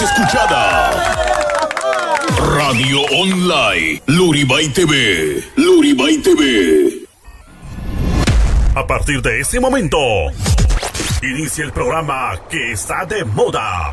escuchada. Radio Online, Luribay TV, Luribay TV. A partir de ese momento, inicia el programa que está de moda.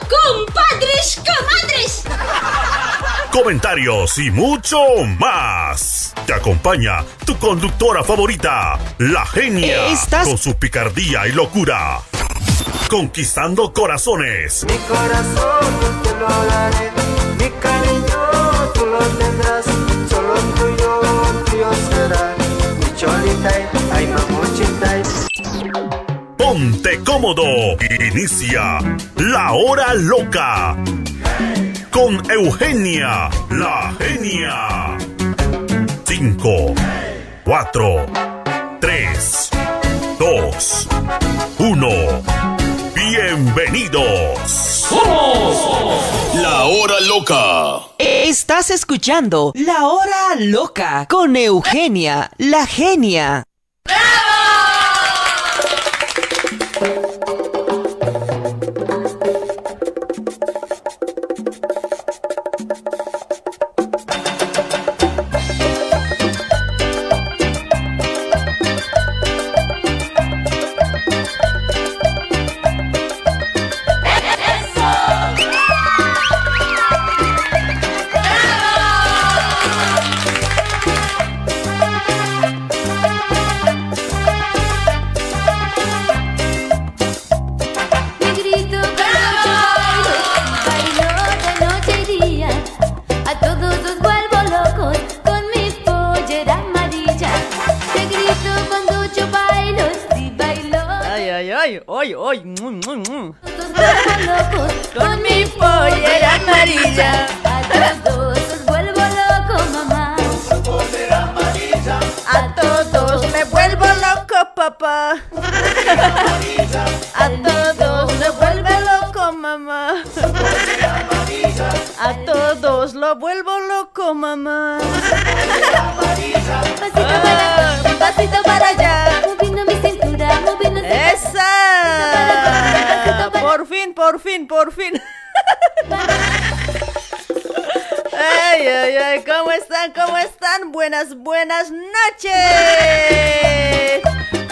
¡Compadres, comadres! comentarios y mucho más. Te acompaña tu conductora favorita, la genia, Estás- con su picardía y locura. Conquistando corazones. Mi corazón yo te lo daré, mi cariño tú lo tendrás, Ponte cómodo. Inicia la hora loca. Con Eugenia, la genia. 5, 4, 3, 2, 1. Bienvenidos. La hora loca. Estás escuchando La Hora Loca con Eugenia, la genia. Te Buenas, buenas noches.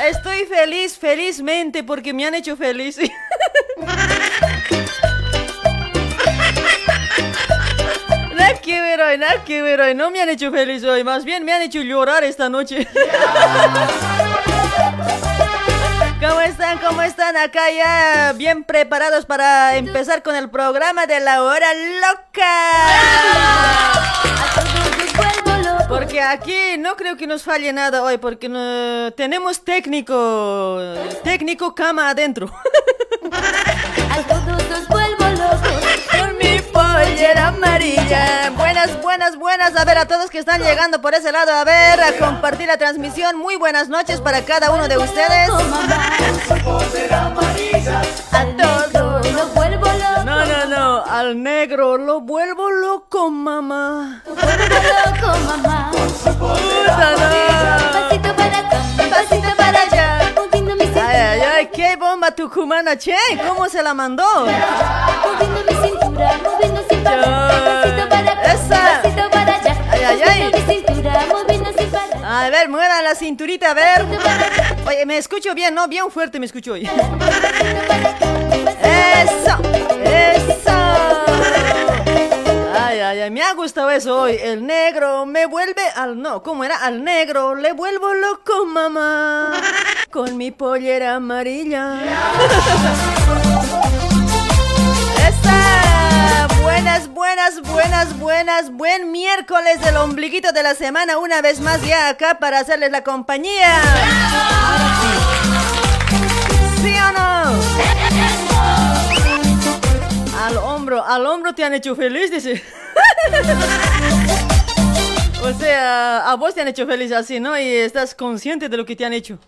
Estoy feliz, felizmente, porque me han hecho feliz. Nada que ver hoy, nada que hoy. No me han hecho feliz hoy, más bien me han hecho llorar esta noche. ¿Cómo están? ¿Cómo están? Acá ya bien preparados para empezar con el programa de la hora loca. Porque aquí no creo que nos falle nada hoy, porque no- tenemos técnico, técnico cama adentro. A todos los vuelvo locos. Con mi pollera amarilla. Buenas, buenas, buenas. A ver, a todos que están llegando por ese lado, a ver, a compartir la transmisión. Muy buenas noches para cada uno de ustedes. A todos lo vuelvo loco. No, no, no. Al negro lo vuelvo loco, mamá. Vuelvo loco, mamá. Puta, no. Pasito para acá, Pasito para allá. Ay, ay, ay, qué bomba tucumana, che. ¿Cómo se la mandó? Moviendo mi cintura, moviendo sin parar. Pasito para acá, Esa. pasito para allá. Ay, ay, ay. Moviendo mi cintura, moviendo sin parar. A ver, muevan la cinturita, a ver. Oye, me escucho bien, ¿no? Bien fuerte me escucho hoy. Eso, eso. Ay, ay, ay, me ha gustado eso hoy. El negro me vuelve al no, ¿cómo era? Al negro le vuelvo loco, mamá. Con mi pollera amarilla. Esa, buena. Buenas, buenas, buenas, buenas. Buen miércoles del ombliguito de la semana. Una vez más ya acá para hacerles la compañía. ¿Sí al hombro te han hecho feliz, dice. O sea, a vos te han hecho feliz así, ¿no? Y estás consciente de lo que te han hecho.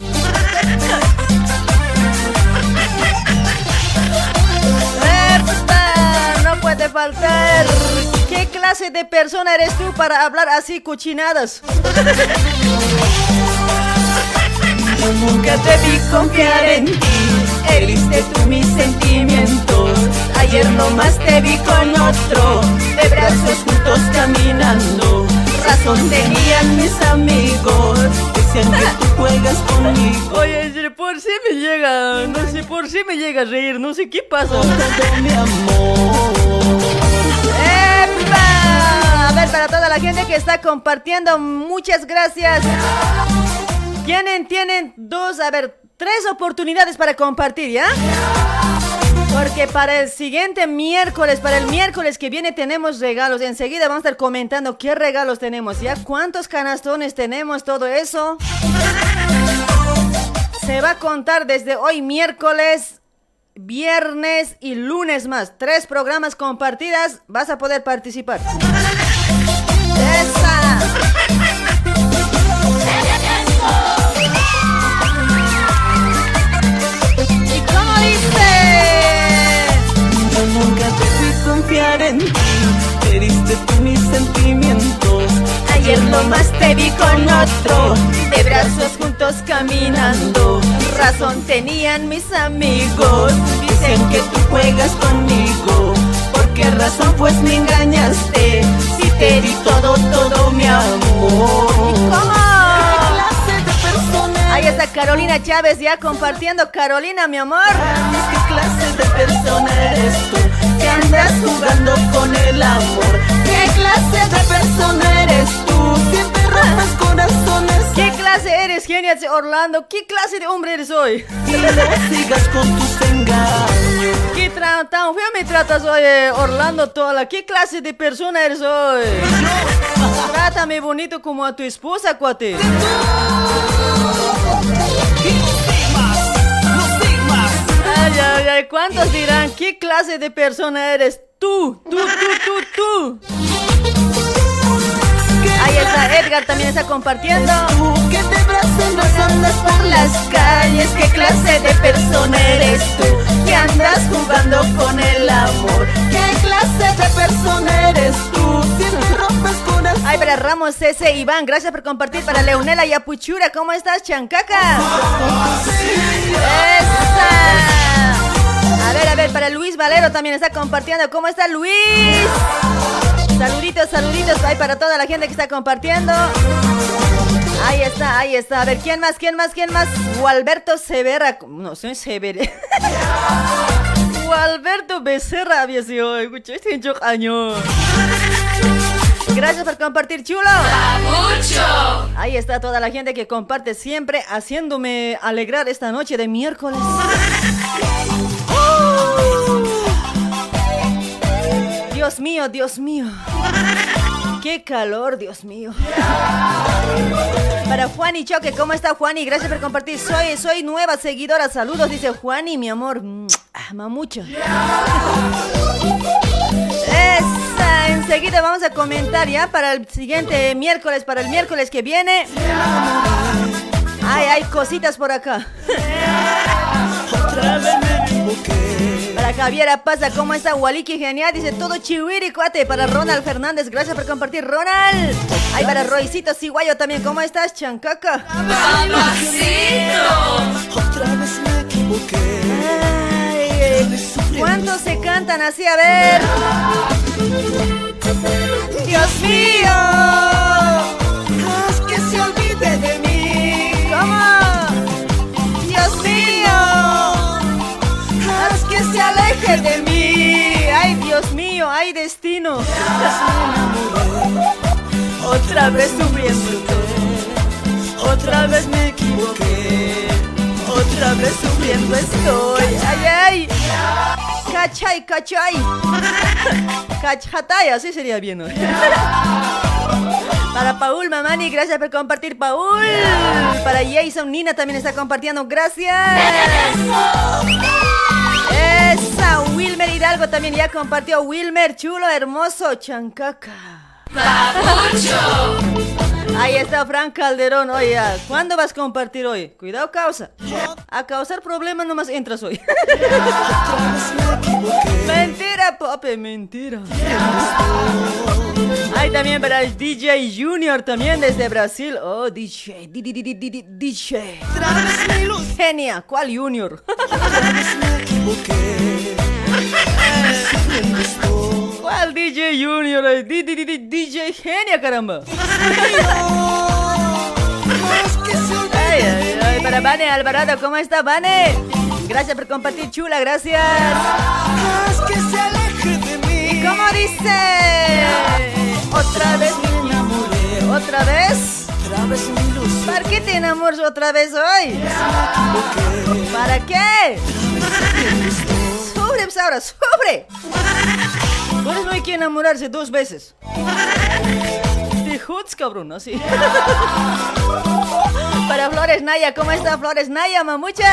¡Epa! No puede faltar. ¿Qué clase de persona eres tú para hablar así cochinadas? Yo nunca te confiar en ti, tú mis sentimientos. Ayer nomás te vi con otro, de brazos juntos caminando. Razón tenían mis amigos, decían que tú juegas conmigo. Oye, por si me llega, no sé, por si me llega a reír, no sé qué pasa. Todo mi amor. ¡Epa! A ver, para toda la gente que está compartiendo, muchas gracias. Tienen, tienen dos, a ver, tres oportunidades para compartir, ¿ya? Porque para el siguiente miércoles, para el miércoles que viene tenemos regalos. Enseguida vamos a estar comentando qué regalos tenemos, ¿ya? ¿Cuántos canastones tenemos? Todo eso. Se va a contar desde hoy miércoles, viernes y lunes más. Tres programas compartidas. Vas a poder participar. En ti, tú mis sentimientos. Ayer nomás te vi con otro, de brazos juntos caminando. Razón tenían mis amigos, dicen que tú juegas conmigo. ¿Por qué razón pues me engañaste? Si te di todo, todo mi amor. ¿Cómo? Ahí está Carolina Chávez ya compartiendo. Carolina, mi amor. ¿Qué clase de persona eres tú? Que andas jugando con el amor. ¿Qué clase de persona eres tú? Siempre rojas corazones. ¿Qué clase eres, Genia Orlando? ¿Qué clase de hombre eres hoy? Y no sigas con tus engaños. ¿Qué tan feo me tratas hoy, eh, Orlando Tola? ¿Qué clase de persona eres hoy? Trátame bonito como a tu esposa, cuate. Ay, ay, ay, ¿cuántos dirán qué clase de persona eres tú? Tú, tú, tú. Ahí está, Edgar también está compartiendo. Que te andas por las calles. ¿Qué clase de persona eres tú? Que andas jugando con el amor. ¿Qué clase de persona eres tú? Siempre rompes corazón. Ay, para Ramos ese Iván, gracias por compartir. Para Leonela y Apuchura, ¿cómo estás, Chancaca? ¡Esa! A ver, a ver, para Luis Valero también está compartiendo. ¿Cómo está Luis? Saluditos, saluditos. Ay, para toda la gente que está compartiendo. Ahí está, ahí está. A ver, ¿quién más? ¿Quién más? ¿Quién más? Gualberto Severa. No, soy Severa. Gualberto Becerra había sido hoy. Mucho, este es año. Gracias por compartir, chulo. Ahí está toda la gente que comparte siempre, haciéndome alegrar esta noche de miércoles. Dios mío, Dios mío. Qué calor, Dios mío. Para Juani Choque, ¿cómo está Juani? Gracias por compartir. Soy, soy nueva seguidora. Saludos, dice Juani, mi amor. Mamucho. Esa, enseguida vamos a comentar ya para el siguiente miércoles, para el miércoles que viene. Ay, hay cositas por acá. Otra vez me equivoqué. Para Javiera Pasa, ¿cómo está? Waliki genial, dice todo chihuiri, cuate. Para Ronald Fernández, gracias por compartir, Ronald. Ay, para Roycito Ciguayo también, ¿cómo estás, Chancaca? Otra vez me equivoqué. ¿Cuántos se cantan así? A ver. Dios mío. Haz que se olvide de mí. ¿Cómo? Dios mío. Haz que se aleje de mí. Ay, Dios mío, ay, destino. Otra vez sufriéndote. Otra vez me equivoqué. Otra vez sufriendo estoy. Ay, ay. Cachay, cachay. Cachjataya, así sería bien hoy. Para Paul Mamani, gracias por compartir, Paul. Para Jason Nina también está compartiendo, gracias. Esa, Wilmer Hidalgo también ya compartió. Wilmer, chulo, hermoso, chancaca. Ahí está Frank Calderón, oye, ¿cuándo vas a compartir hoy? Cuidado, causa. A causar problemas nomás entras hoy. mentira, papi, mentira. Hay también para DJ Junior también desde Brasil. Oh, DJ, DJ. Genia, ¿cuál Junior? ¿Cuál DJ Junior? Eh, DJ Genia, caramba. Ay, ay, ay, para Vane Alvarado, ¿cómo está Vane? Gracias por compartir, chula, gracias. ¿Y cómo dice? Otra vez me enamoré. ¿Otra vez? ¿Para qué te enamoras otra vez hoy? ¿Para qué? Sobre, pues ahora, sobre. Eso no hay que enamorarse dos veces. Te jodes, cabrón, así. Para Flores Naya, ¿cómo está Flores Naya, mamucha?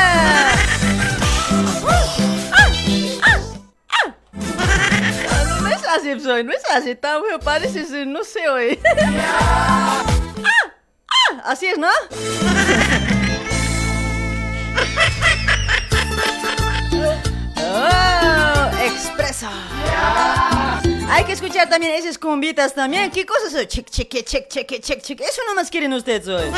No, es así, soy, no es así, tan feo, no sé, hoy. Así es, ¿no? Oh, expreso. Hay que escuchar también esas cumbitas también. ¿Qué cosas son? Check, check, check, check, check, check. Eso nomás quieren ustedes hoy.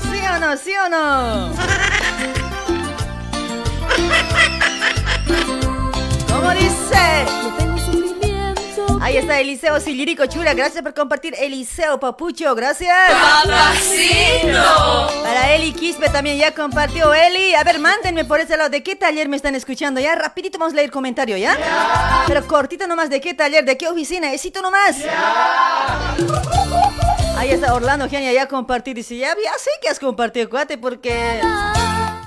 ¿Sí o no? ¿Sí o no? ¿Cómo dice? Ahí está Eliseo Silirico Chula. Gracias por compartir. Eliseo Papucho, gracias. Para Eli Quispe también ya compartió Eli. A ver, mándenme por ese lado. ¿De qué taller me están escuchando? Ya, rapidito vamos a leer comentario, ¿ya? Pero cortito nomás. ¿De qué taller? ¿De qué oficina? Esito nomás. Ahí está Orlando Genia ya compartí. Dice, ya, ya sé que has compartido, cuate, porque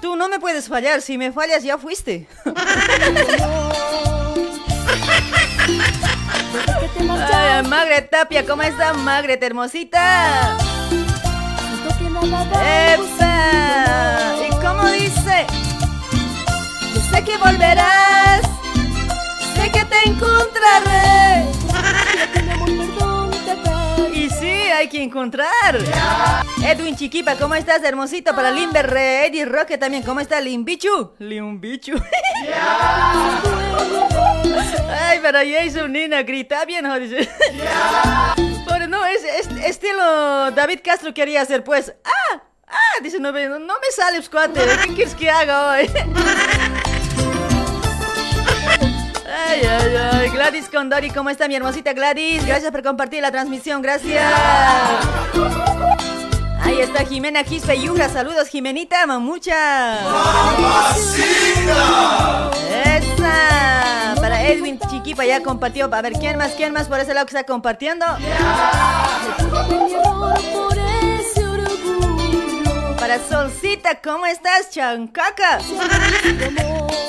tú no me puedes fallar. Si me fallas, ya fuiste. Ay, Magret Tapia, ¿cómo está Magret, hermosita? ¡Epa! ¿Y cómo dice? Sé que volverás, sé que te encontraré. Que encontrar. Edwin Chiquipa, ¿cómo estás, hermosito? Para Limber, Eddie Roque también, ¿cómo está Limbichu? Limbichu. Ay, para Jason Nina, grita bien, ¿no? Dice. Pero no, es, es estilo David Castro quería hacer, pues. ¡Ah! ¡Ah! Dice, no, me- no me sale, pues, cuate. ¿Qué quieres que haga hoy? Ay, ay, ay. Gladys Condori, ¿cómo está mi hermosita Gladys? Gracias por compartir la transmisión, gracias. Ahí está Jimena Quispe Yuja. Saludos, Jimenita, mamucha. Esa. Para Edwin Chiquipa ya compartió. A ver, ¿quién más? ¿Quién más por ese lado que está compartiendo? Para Solcita, ¿cómo estás, chancaca?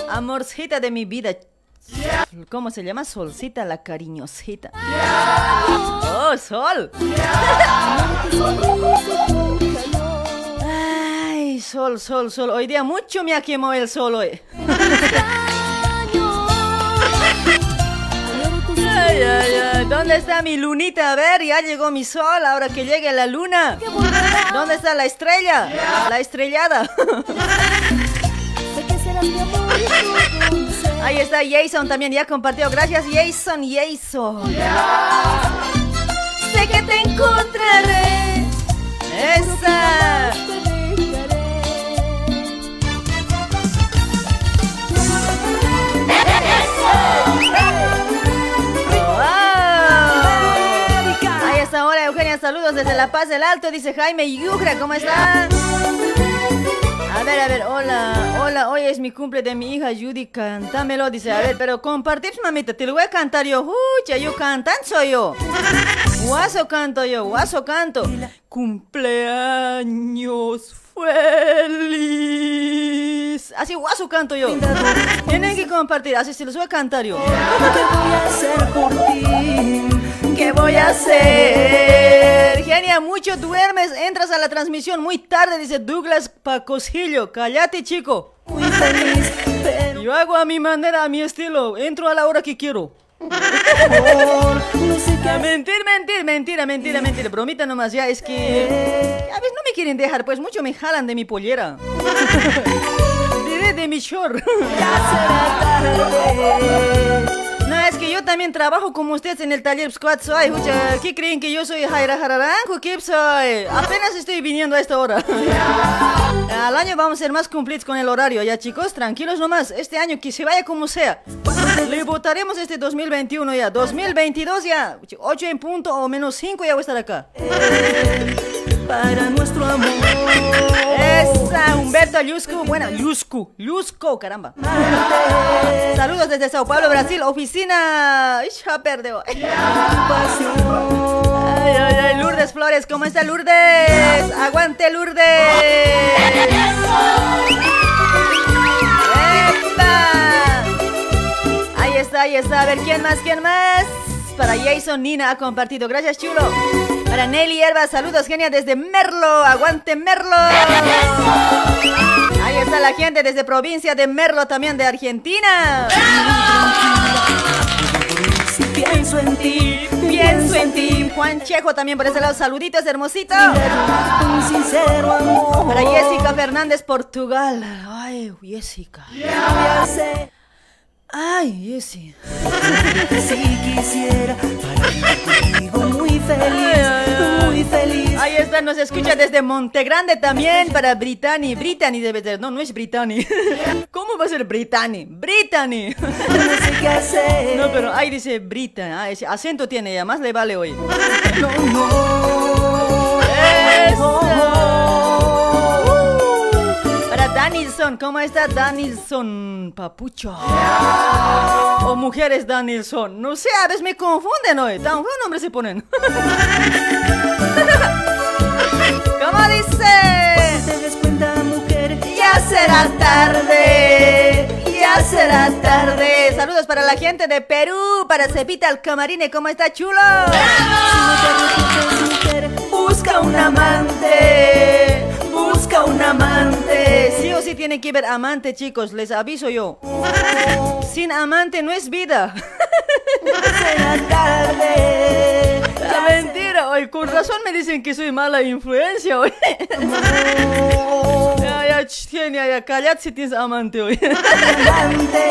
Amorcita de mi vida. ¿Cómo se llama? Solcita, la cariñosita. ¡Oh, Sol! Ay, Sol, Sol, Sol. Hoy día mucho me ha quemado el sol hoy. Ay, ay, ay. ¿Dónde está mi lunita? A ver, ya llegó mi sol. Ahora que llegue la luna. ¿Dónde está la estrella? La estrellada. Ahí está Jason también, ya compartió. Gracias, Jason, Jason. Sé que te encontraré. Esa. Ahí está, hola Eugenia, saludos desde La Paz del Alto, dice Jaime Yugra, ¿cómo está? A ver, a ver, hola, hola, hoy es mi cumple de mi hija Judy, cántamelo, dice, a ver, pero compartir, mamita, te lo voy a cantar yo, ucha, yo cantan soy yo. Guaso canto yo, guaso canto. Cumpleaños feliz. Así guaso canto yo. Tienen que compartir, así se los voy a cantar yo. ¿Qué voy a hacer por ti? ¿Qué voy a hacer? Genia, mucho duermes, entras a la transmisión muy tarde, dice Douglas Pacosillo. Cállate, chico. Muy feliz, pero Yo hago a mi manera, a mi estilo. Entro a la hora que quiero. Mentir, mentir, mentira, mentira, mentira. Bromita nomás, ya es que. A veces no me quieren dejar, pues mucho me jalan de mi pollera. Diré de mi short. será tarde. Es que yo también trabajo como ustedes en el taller Squad Soy. ¿qué creen que yo soy Jaira Jararanjo? ¿Qué soy? Apenas estoy viniendo a esta hora. Al año vamos a ser más cumplidos con el horario, ya chicos, tranquilos nomás. Este año que se vaya como sea. Le votaremos este 2021 ya. 2022 ya. 8 en punto o menos 5 ya voy a estar acá. Para nuestro amor. Esa, Humberto Yuscu. Bueno, Yuscu. Yusco, caramba. Saludos desde Sao Paulo, Brasil. Oficina. Ix, Ya perdió. Ay, ay, ay, Lourdes Flores, ¿cómo está Lourdes? Aguante Lourdes. ¡Epa! Ahí está, ahí está. A ver, ¿quién más? ¿Quién más? Para Jason Nina ha compartido. Gracias, chulo. Para Nelly Herba, saludos, genia, desde Merlo. Aguante Merlo. Ahí está la gente desde provincia de Merlo, también de Argentina. Si pienso en ti, Pienso en ti. Juan Chejo también por ese lado. Saluditos, hermosito. un sincero amor. Para Jessica Fernández, Portugal. Ay, Jessica. Ay, Jessy. si quisiera contigo muy feliz, muy feliz. Ahí está, nos escucha desde Montegrande también para Brittany. Brittany debe ser, no, no es Brittany. ¿Cómo va a ser Brittany? Brittany. No sé qué hacer. No, pero ahí dice Brittany. Ah, ese acento tiene, y además le vale hoy. no, no. Eso. Danilson, ¿cómo está Danilson Papucho? O mujeres Danilson. No sé, a veces me confunden hoy. Tan buen nombre se ponen. ¿Cómo dice? Te des cuenta, mujer, Ya será tarde, ya será tarde. Saludos para la gente de Perú, para Cepita el Camarine, ¿cómo está chulo? mujer, Busca un amante, busca un amante. Sí o sí tiene que ver amante, chicos, les aviso yo. Sin amante no es vida. será tarde. La mentira, hoy con razón me dicen que soy mala influencia hoy. Ya, ya, genia, ya, cállate si tienes amante hoy. Amante,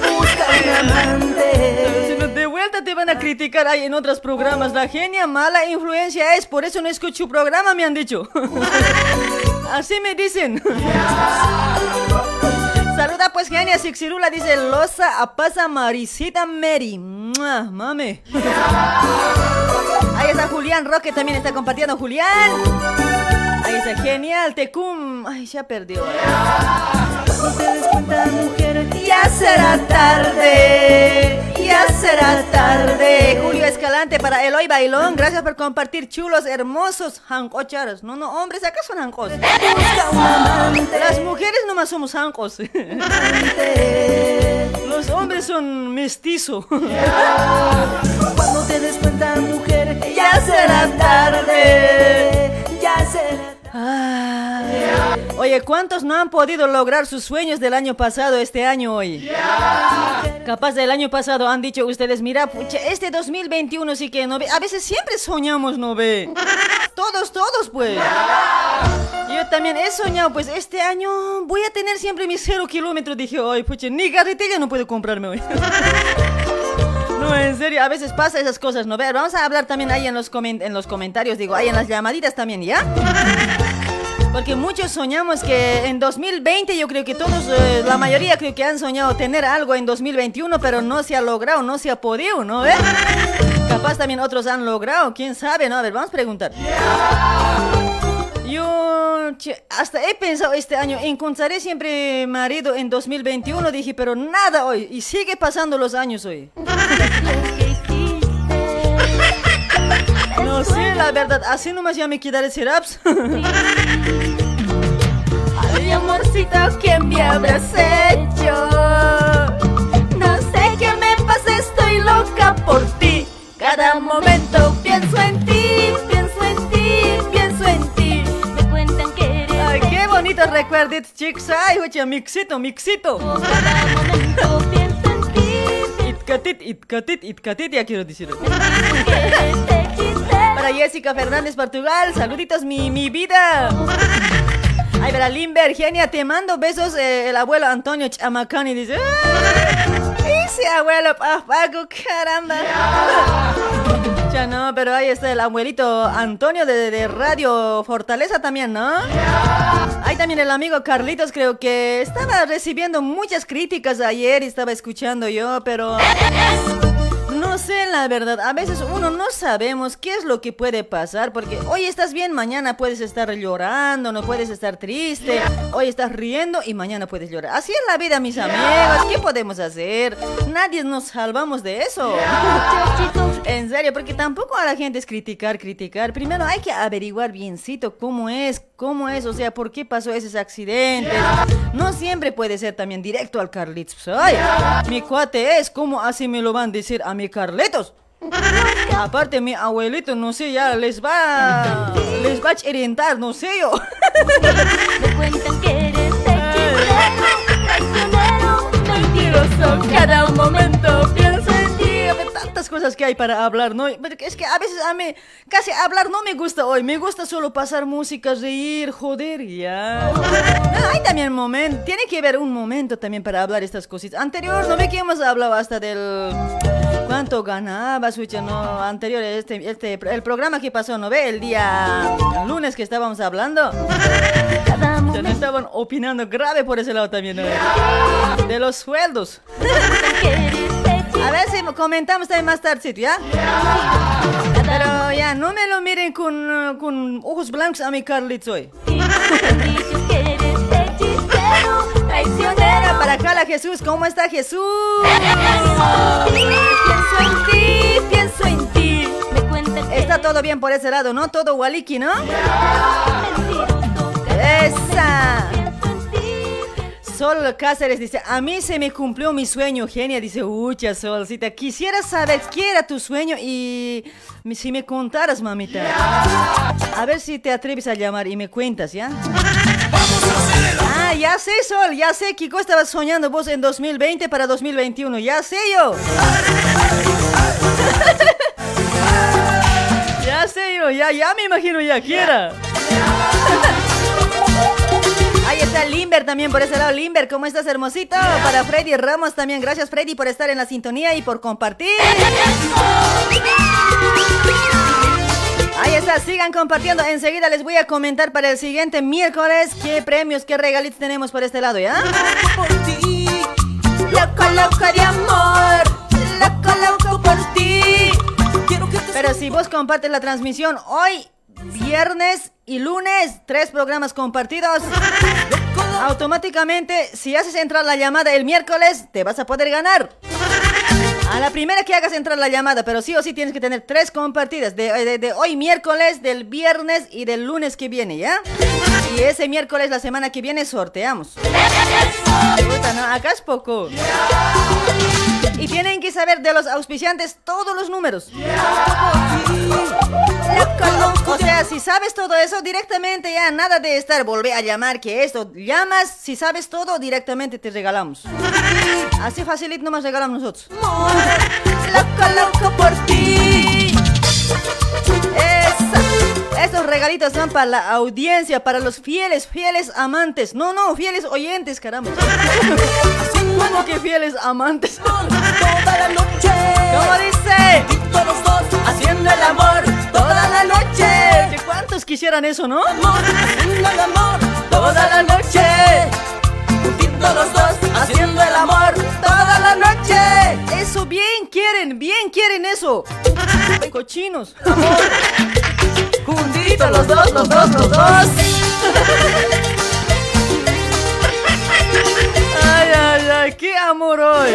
busca un amante. Si vuelta te van a criticar ahí en otros programas. La genia mala influencia es, por eso no escucho programa, me han dicho. Así me dicen. Saluda pues genia Sixirula, dice Losa Apasa Marisita Mary. ¡Mua! Mame. Ahí está Julián Roque, también está compartiendo Julián. Ahí está genial, Tecum. Ay, ya perdió. No te Ya será tarde, ya será tarde. Julio Escalante para Eloy Bailón. Gracias por compartir chulos, hermosos, jancocharos. No, no, hombres, acá son amante. Las mujeres nomás somos jancos. Los hombres son mestizos. Cuando te des cuenta, mujer, Ya será tarde. ya será Ay. Oye, ¿cuántos no han podido lograr sus sueños del año pasado este año hoy? Capaz del año pasado han dicho ustedes, mira, pucha, este 2021 sí que no ve. A veces siempre soñamos, ¿no ve? Todos, todos, pues. Yo también he soñado, pues este año voy a tener siempre mis cero kilómetros. Dije, ay, pucha, ni carretilla no puedo comprarme hoy. No, en serio, a veces pasa esas cosas, ¿no? Vamos a hablar también ahí en los, en los comentarios, digo, ahí en las llamaditas también, ¿ya? Porque muchos soñamos que en 2020, yo creo que todos, eh, la mayoría creo que han soñado tener algo en 2021, pero no se ha logrado, no se ha podido, ¿no? ¿Ve? Capaz también otros han logrado, quién sabe, ¿no? A ver, vamos a preguntar. Yo Pucha, hasta he pensado este año, encontraré siempre marido en 2021, dije, pero nada hoy. Y sigue pasando los años hoy. No sé, la verdad, así nomás ya me quedaré seraps. Ay, amorcito, ¿quién me habrás hecho? No sé qué me pasa, estoy loca por ti. Cada momento pienso en ti, pienso en ti, pienso en ti. Me cuentan que eres Ay, qué bonitos recuerdos, chicos. Ay, oye, mixito, mixito. Cada momento pienso en ti, Itkatit, itkatit, itkatit, ya quiero decir. Jessica Fernández Portugal, saluditos mi, mi vida. Ay, para Limber, te mando besos eh, el abuelo Antonio Chamacani. Dice, "Ay, ese abuelo Papaco, caramba. Ya no, pero ahí está el abuelito Antonio de, de Radio Fortaleza también, ¿no? Ahí también el amigo Carlitos, creo que estaba recibiendo muchas críticas ayer y estaba escuchando yo, pero... No sé, la verdad, a veces uno no sabemos qué es lo que puede pasar, porque hoy estás bien, mañana puedes estar llorando, no puedes estar triste, hoy estás riendo y mañana puedes llorar. Así es la vida, mis amigos, ¿qué podemos hacer? Nadie nos salvamos de eso. En serio, porque tampoco a la gente es criticar, criticar. Primero hay que averiguar biencito cómo es, cómo es, o sea, por qué pasó esos accidentes. No siempre puede ser también directo al Carlitos. Ay, mi cuate es, ¿cómo así me lo van a decir a mi Carlitos? Aparte, mi abuelito, no sé, ya les va, les va a orientar, no sé yo. Me cuentan que eres traicionero, mentiroso. Cada momento pienso. Tantas cosas que hay para hablar, ¿no? Pero Es que a veces a mí casi hablar no me gusta hoy. Me gusta solo pasar música, reír, joder, ya. No, hay también momento, tiene que haber un momento también para hablar estas cositas. Anterior, ¿no ve que hemos hablado hasta del... ¿Cuánto ganaba, Sucha? No, anterior, este, este, el programa que pasó, ¿no ve? El día el lunes que estábamos hablando. Cada Ya no estaban opinando grave por ese lado también, ¿no? De los sueldos. A ver si comentamos también más tarde, ¿ya? Pero ya, no me lo miren con, uh, con ojos blancos a mi Carlitos hoy. Traicionero. Para acá la Jesús, ¿cómo está Jesús? Pienso en ti, pienso en ti. Está todo bien por ese lado, ¿no? Todo waliki, ¿no? Esa. Sol Cáceres dice, a mí se me cumplió mi sueño, genia. Dice, ucha, Solcita, quisiera saber qué era tu sueño y si me contaras, mamita. A ver si te atreves a llamar y me cuentas, ¿ya? Ah, ya sé, Sol, ya sé, Kiko estaba soñando vos en 2020 para 2021, ya sé yo. ya sé yo, ya, ya me imagino ya quiera. Ahí está Limber también por ese lado. Limber, ¿cómo estás, hermosito? Para Freddy Ramos también. Gracias, Freddy, por estar en la sintonía y por compartir. Ahí está, sigan compartiendo. Enseguida les voy a comentar para el siguiente miércoles qué premios, qué regalitos tenemos por este lado, ¿ya? por ti. Loco, loco de amor. Loco, loco por ti. Pero si vos compartes la transmisión hoy, viernes y lunes, tres programas compartidos, automáticamente, si haces entrar la llamada el miércoles, te vas a poder ganar. A la primera que hagas entrar la llamada, pero sí o sí tienes que tener tres compartidas, de, de- de hoy miércoles, del viernes y del lunes que viene, ¿ya? Y ese miércoles, la semana que viene, sorteamos. Puta, no, acá es poco. Y tienen que saber de los auspiciantes todos los números. O sea, si sabes todo eso directamente ya, nada de estar, volver a llamar, que esto, llamas, si sabes todo, directamente te regalamos. Así facilito nomás regalamos nosotros. Loco, loco por ti. Esa- Estos regalitos son para la audiencia, para los fieles, fieles amantes. No, no, fieles oyentes, caramba. ¿Cómo que fieles amantes? toda la noche. ¿Cómo dice? Todos dos haciendo el amor toda la noche. ¿Que ¿Cuántos quisieran eso, no? Amor, haciendo el amor toda la noche. Juntitos los dos haciendo el amor toda la noche. Eso bien quieren, bien quieren eso. Cochinos. Juntitos los dos, los dos, los dos. Ay, ay, qué amor hoy.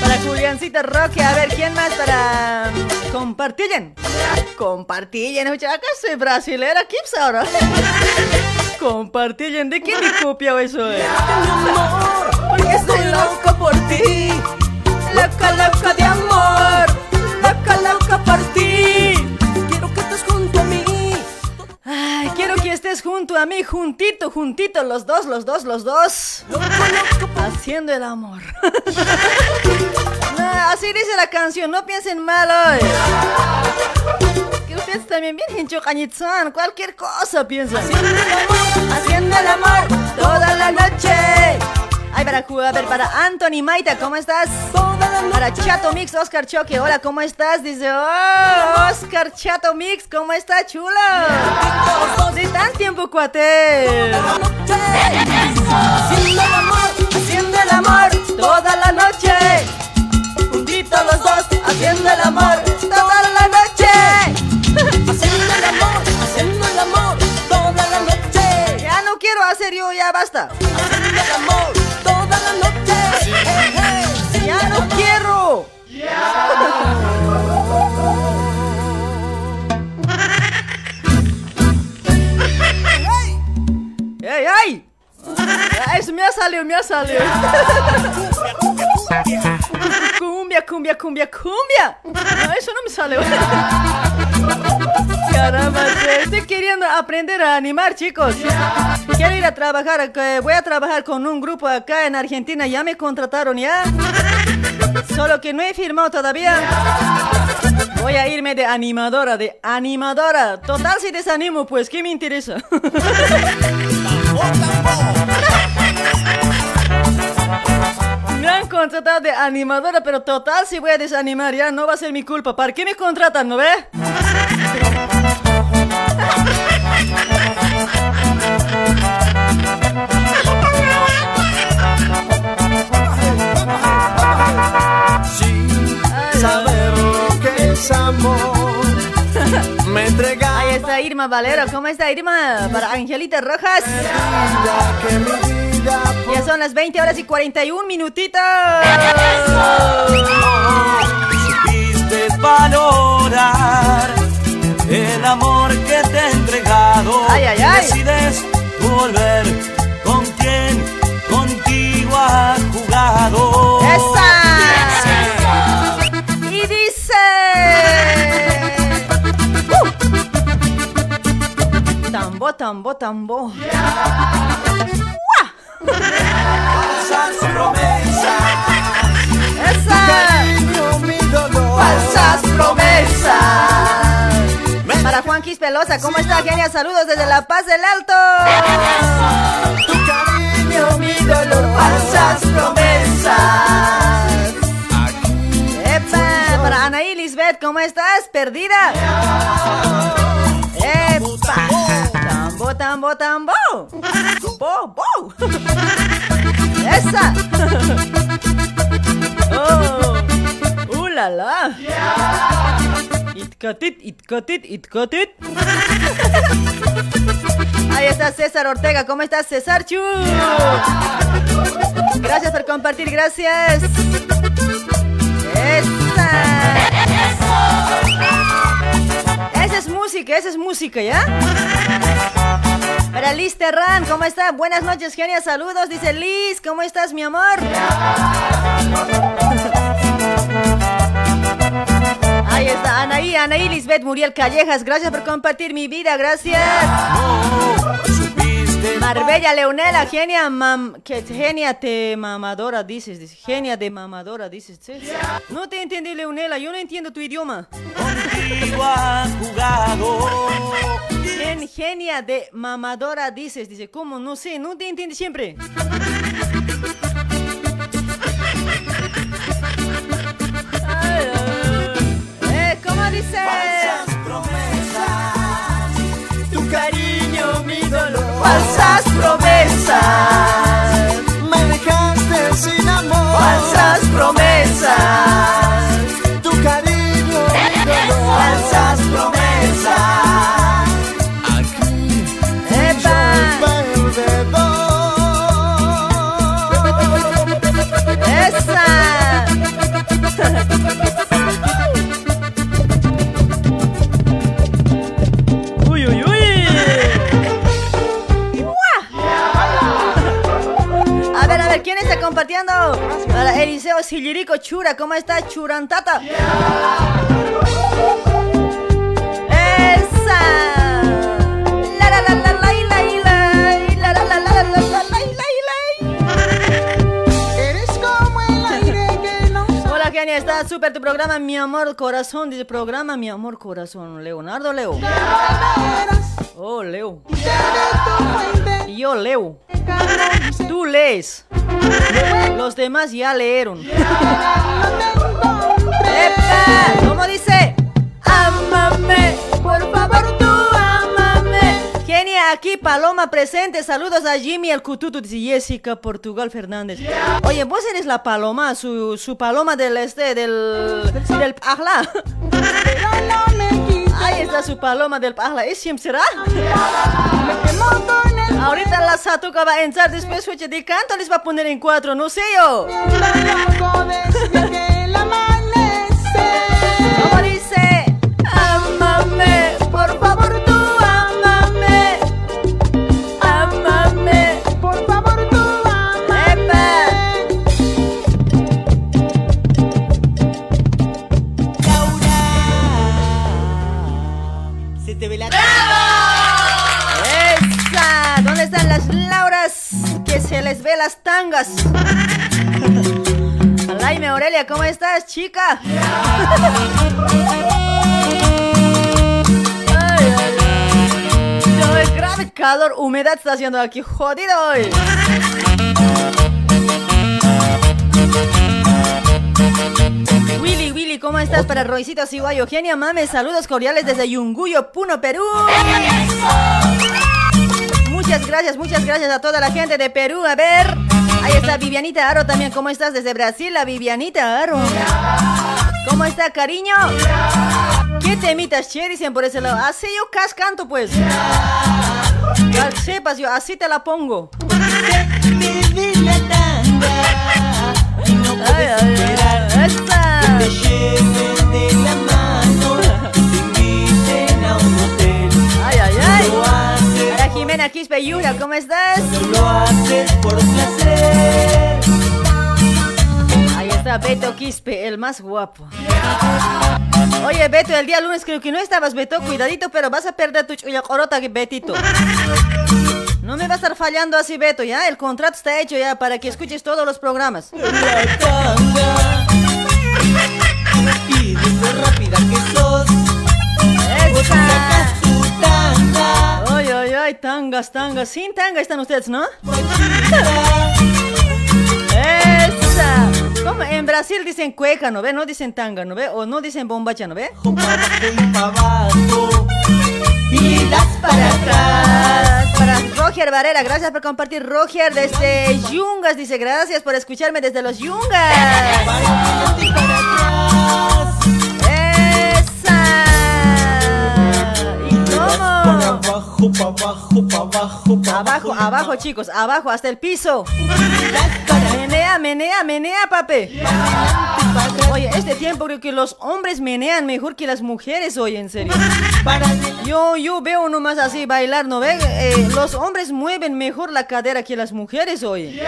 Para Juliancita Roque, a ver, ¿quién más para um, compartillen? Compartillen, escucha, acá soy brasilera, ¿qué es ahora? Compartillen, ¿de quién me copia eso? eh? Porque estoy loco por ti. Loca, loca de amor. Loca, loca por ti. Quiero que estés junto a mí. Ay, estés junto a mí, juntito, juntito, los dos, los dos, los dos. Haciendo el amor. No, así dice la canción, no piensen mal hoy. Que ustedes también bien hinchocañitzán, cualquier cosa piensan. Haciendo el amor toda la noche. Ay, para a ver, para Anthony Maita, ¿cómo estás? Para Chato Mix, Oscar Choque, hola, ¿cómo estás? Dice, oh, Oscar Chato Mix, ¿cómo está, chulo? De tan tiempo, cuate. Haciendo el amor, haciendo el amor toda la noche. Juntitos los dos, haciendo el amor toda la noche. Haciendo el amor, haciendo el amor toda la noche. Ya no quiero hacer yo, ya basta. Haciendo el amor quiero. ¡Ey, ay! Ah, Eso me ha salido, me ha salido. Cumbia, cumbia, cumbia, cumbia. No, eso no me sale. Caramba, estoy queriendo aprender a animar, chicos. Quiero ir a trabajar, voy a trabajar con un grupo acá en Argentina. Ya me contrataron, ¿ya? Solo que no he firmado todavía. Voy a irme de animadora, de animadora. Total, si desanimo, pues, ¿qué me interesa? Me han contratado de animadora, pero total, si voy a desanimar, ya no va a ser mi culpa. ¿Para qué me contratan, no ve? Saber lo que es amor. Me entrega Ahí está Irma Valero. ¿Cómo está Irma? Para Angelita Rojas. Ya son las 20 horas y 41 minutitos. supiste valorar el amor que te he entregado. Ay, ay, ay. Decides volver con quien contigo ha jugado. ¡Esa! Y dice... Uh. Tambo, tambo, tambo. ¡Guau! Falsas promesas, ¡Esa! cariño, mi dolor. ¡Falsas promesas! Para Juan Pelosa, ¿cómo está, genia? Saludos desde La Paz del Alto. Tu cariño, mi dolor, falsas promesas. ¡Epa! Para Anaí Lisbeth, ¿cómo estás? ¿Perdida? ¡Epa! ¡Tambo, tambo, tambo! ¡Bo, bo! ¡Esa! ¡Oh! ¡Uh, la, la! It got it, it got it, it got it. Ahí está César Ortega. ¿Cómo estás, César Chu? Gracias por compartir, gracias. Esa. Esa es música, esa es música, ¿ya? Para Liz Terran, ¿cómo está? Buenas noches, genia, saludos. Dice Liz, ¿cómo estás, mi amor? Ahí está, Anaí, Anaí Lisbeth Muriel Callejas. Gracias por compartir mi vida, gracias. Marbella Leonela, genia, mam, que genia te mamadora dices, dice, genia de mamadora dices. sí. No te entendí Leonela, yo no entiendo tu idioma. contigo ha jugado. Gen- genia de mamadora dices, dice, ¿cómo? No sé, no te entiendo siempre. Falsas promesas. Me dejaste sin amor. Falsas promesas. Tu cariño. Falsas promesas. Sillirico Chura, ¿cómo está Churantata? ¡Esa! La la la la la la la la la la la la la está súper tu programa, mi amor corazón, dice programa, mi amor corazón, Leonardo Leo. Oh, Leo. Yo leo. Tú lees. Los demás ya leyeron. ¡Epa! ¿Cómo dice? Ámame, por favor tú ámame. Genia, aquí Paloma presente. Saludos a Jimmy el Cututu, dice Jessica Portugal Fernández. Oye, vos eres la Paloma, su, su Paloma del este, del. del Pajla. Ahí está su Paloma del Pajla. ¿Es siempre será? Ahorita la Satuca va a entrar después oye, de canto les va a poner en cuatro, no sé yo. ¿Cómo estás, chica? Ay, ay, ay. El grave calor, humedad está haciendo aquí, jodido hoy. Willy, Willy, ¿cómo estás para Roycito Ciguayo? Genia Mame, saludos cordiales desde Yunguyo, Puno, Perú. Muchas gracias, muchas gracias a toda la gente de Perú. A ver, ahí está Vivianita Aro también. ¿Cómo estás desde Brasil? La Vivianita Aro. ¿Cómo está, cariño? ¿Qué temitas, che? Dicen por ese lado. Así yo cas canto, pues. Ya sepas, yo así te la pongo. Ay. Quispe Yura, ¿cómo estás? Lo haces por placer. Ahí está Beto Quispe, el más guapo. Oye, Beto, el día lunes creo que no estabas, Beto. Cuidadito, pero vas a perder tu chuya corota, Betito. No me va a estar fallando así, Beto, ¿ya? El contrato está hecho ya para que escuches todos los programas. La. Y rápida que. Ay, tangas, tangas. Sin tanga están ustedes, ¿no? Esa. En Brasil dicen cueca, ¿no ve? No dicen tanga, ¿no ve? O no dicen bombacha, ¿no ve? Y das para atrás. Para Roger Varela, gracias por compartir. Roger desde Yungas dice gracias por escucharme desde los Yungas. Para atrás. Esa. ¿Y Para abajo, abajo, abajo, Abajo, abajo, chicos, abajo, hasta el piso. Menea, menea, menea, papi. Oye, este tiempo creo que los hombres menean mejor que las mujeres hoy, en serio. Yo, yo veo nomás así bailar, ¿no ven? Eh, los hombres mueven mejor la cadera que las mujeres hoy.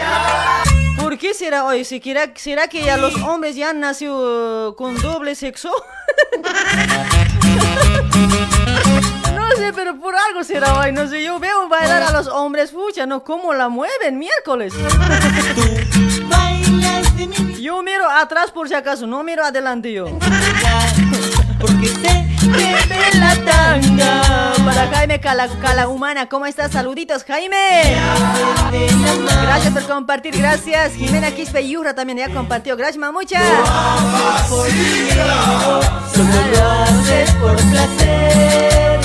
¿Por qué será hoy? ¿Será, será que ya los hombres ya han nacido uh, con doble sexo? No sé, pero por algo será hoy. No sé, yo veo bailar a los hombres, pucha, ¿no? ¿Cómo la mueven miércoles? Yo miro atrás por si acaso, no miro adelante yo. Porque sé que ve la tanga. Para Jaime Cala, Cala Humana, ¿cómo estás? Saluditos, Jaime. Gracias por compartir, gracias. Jimena Quispe Yurra también ya compartió. Gracias, mamucha. Por dinero, solo lo haces por placer.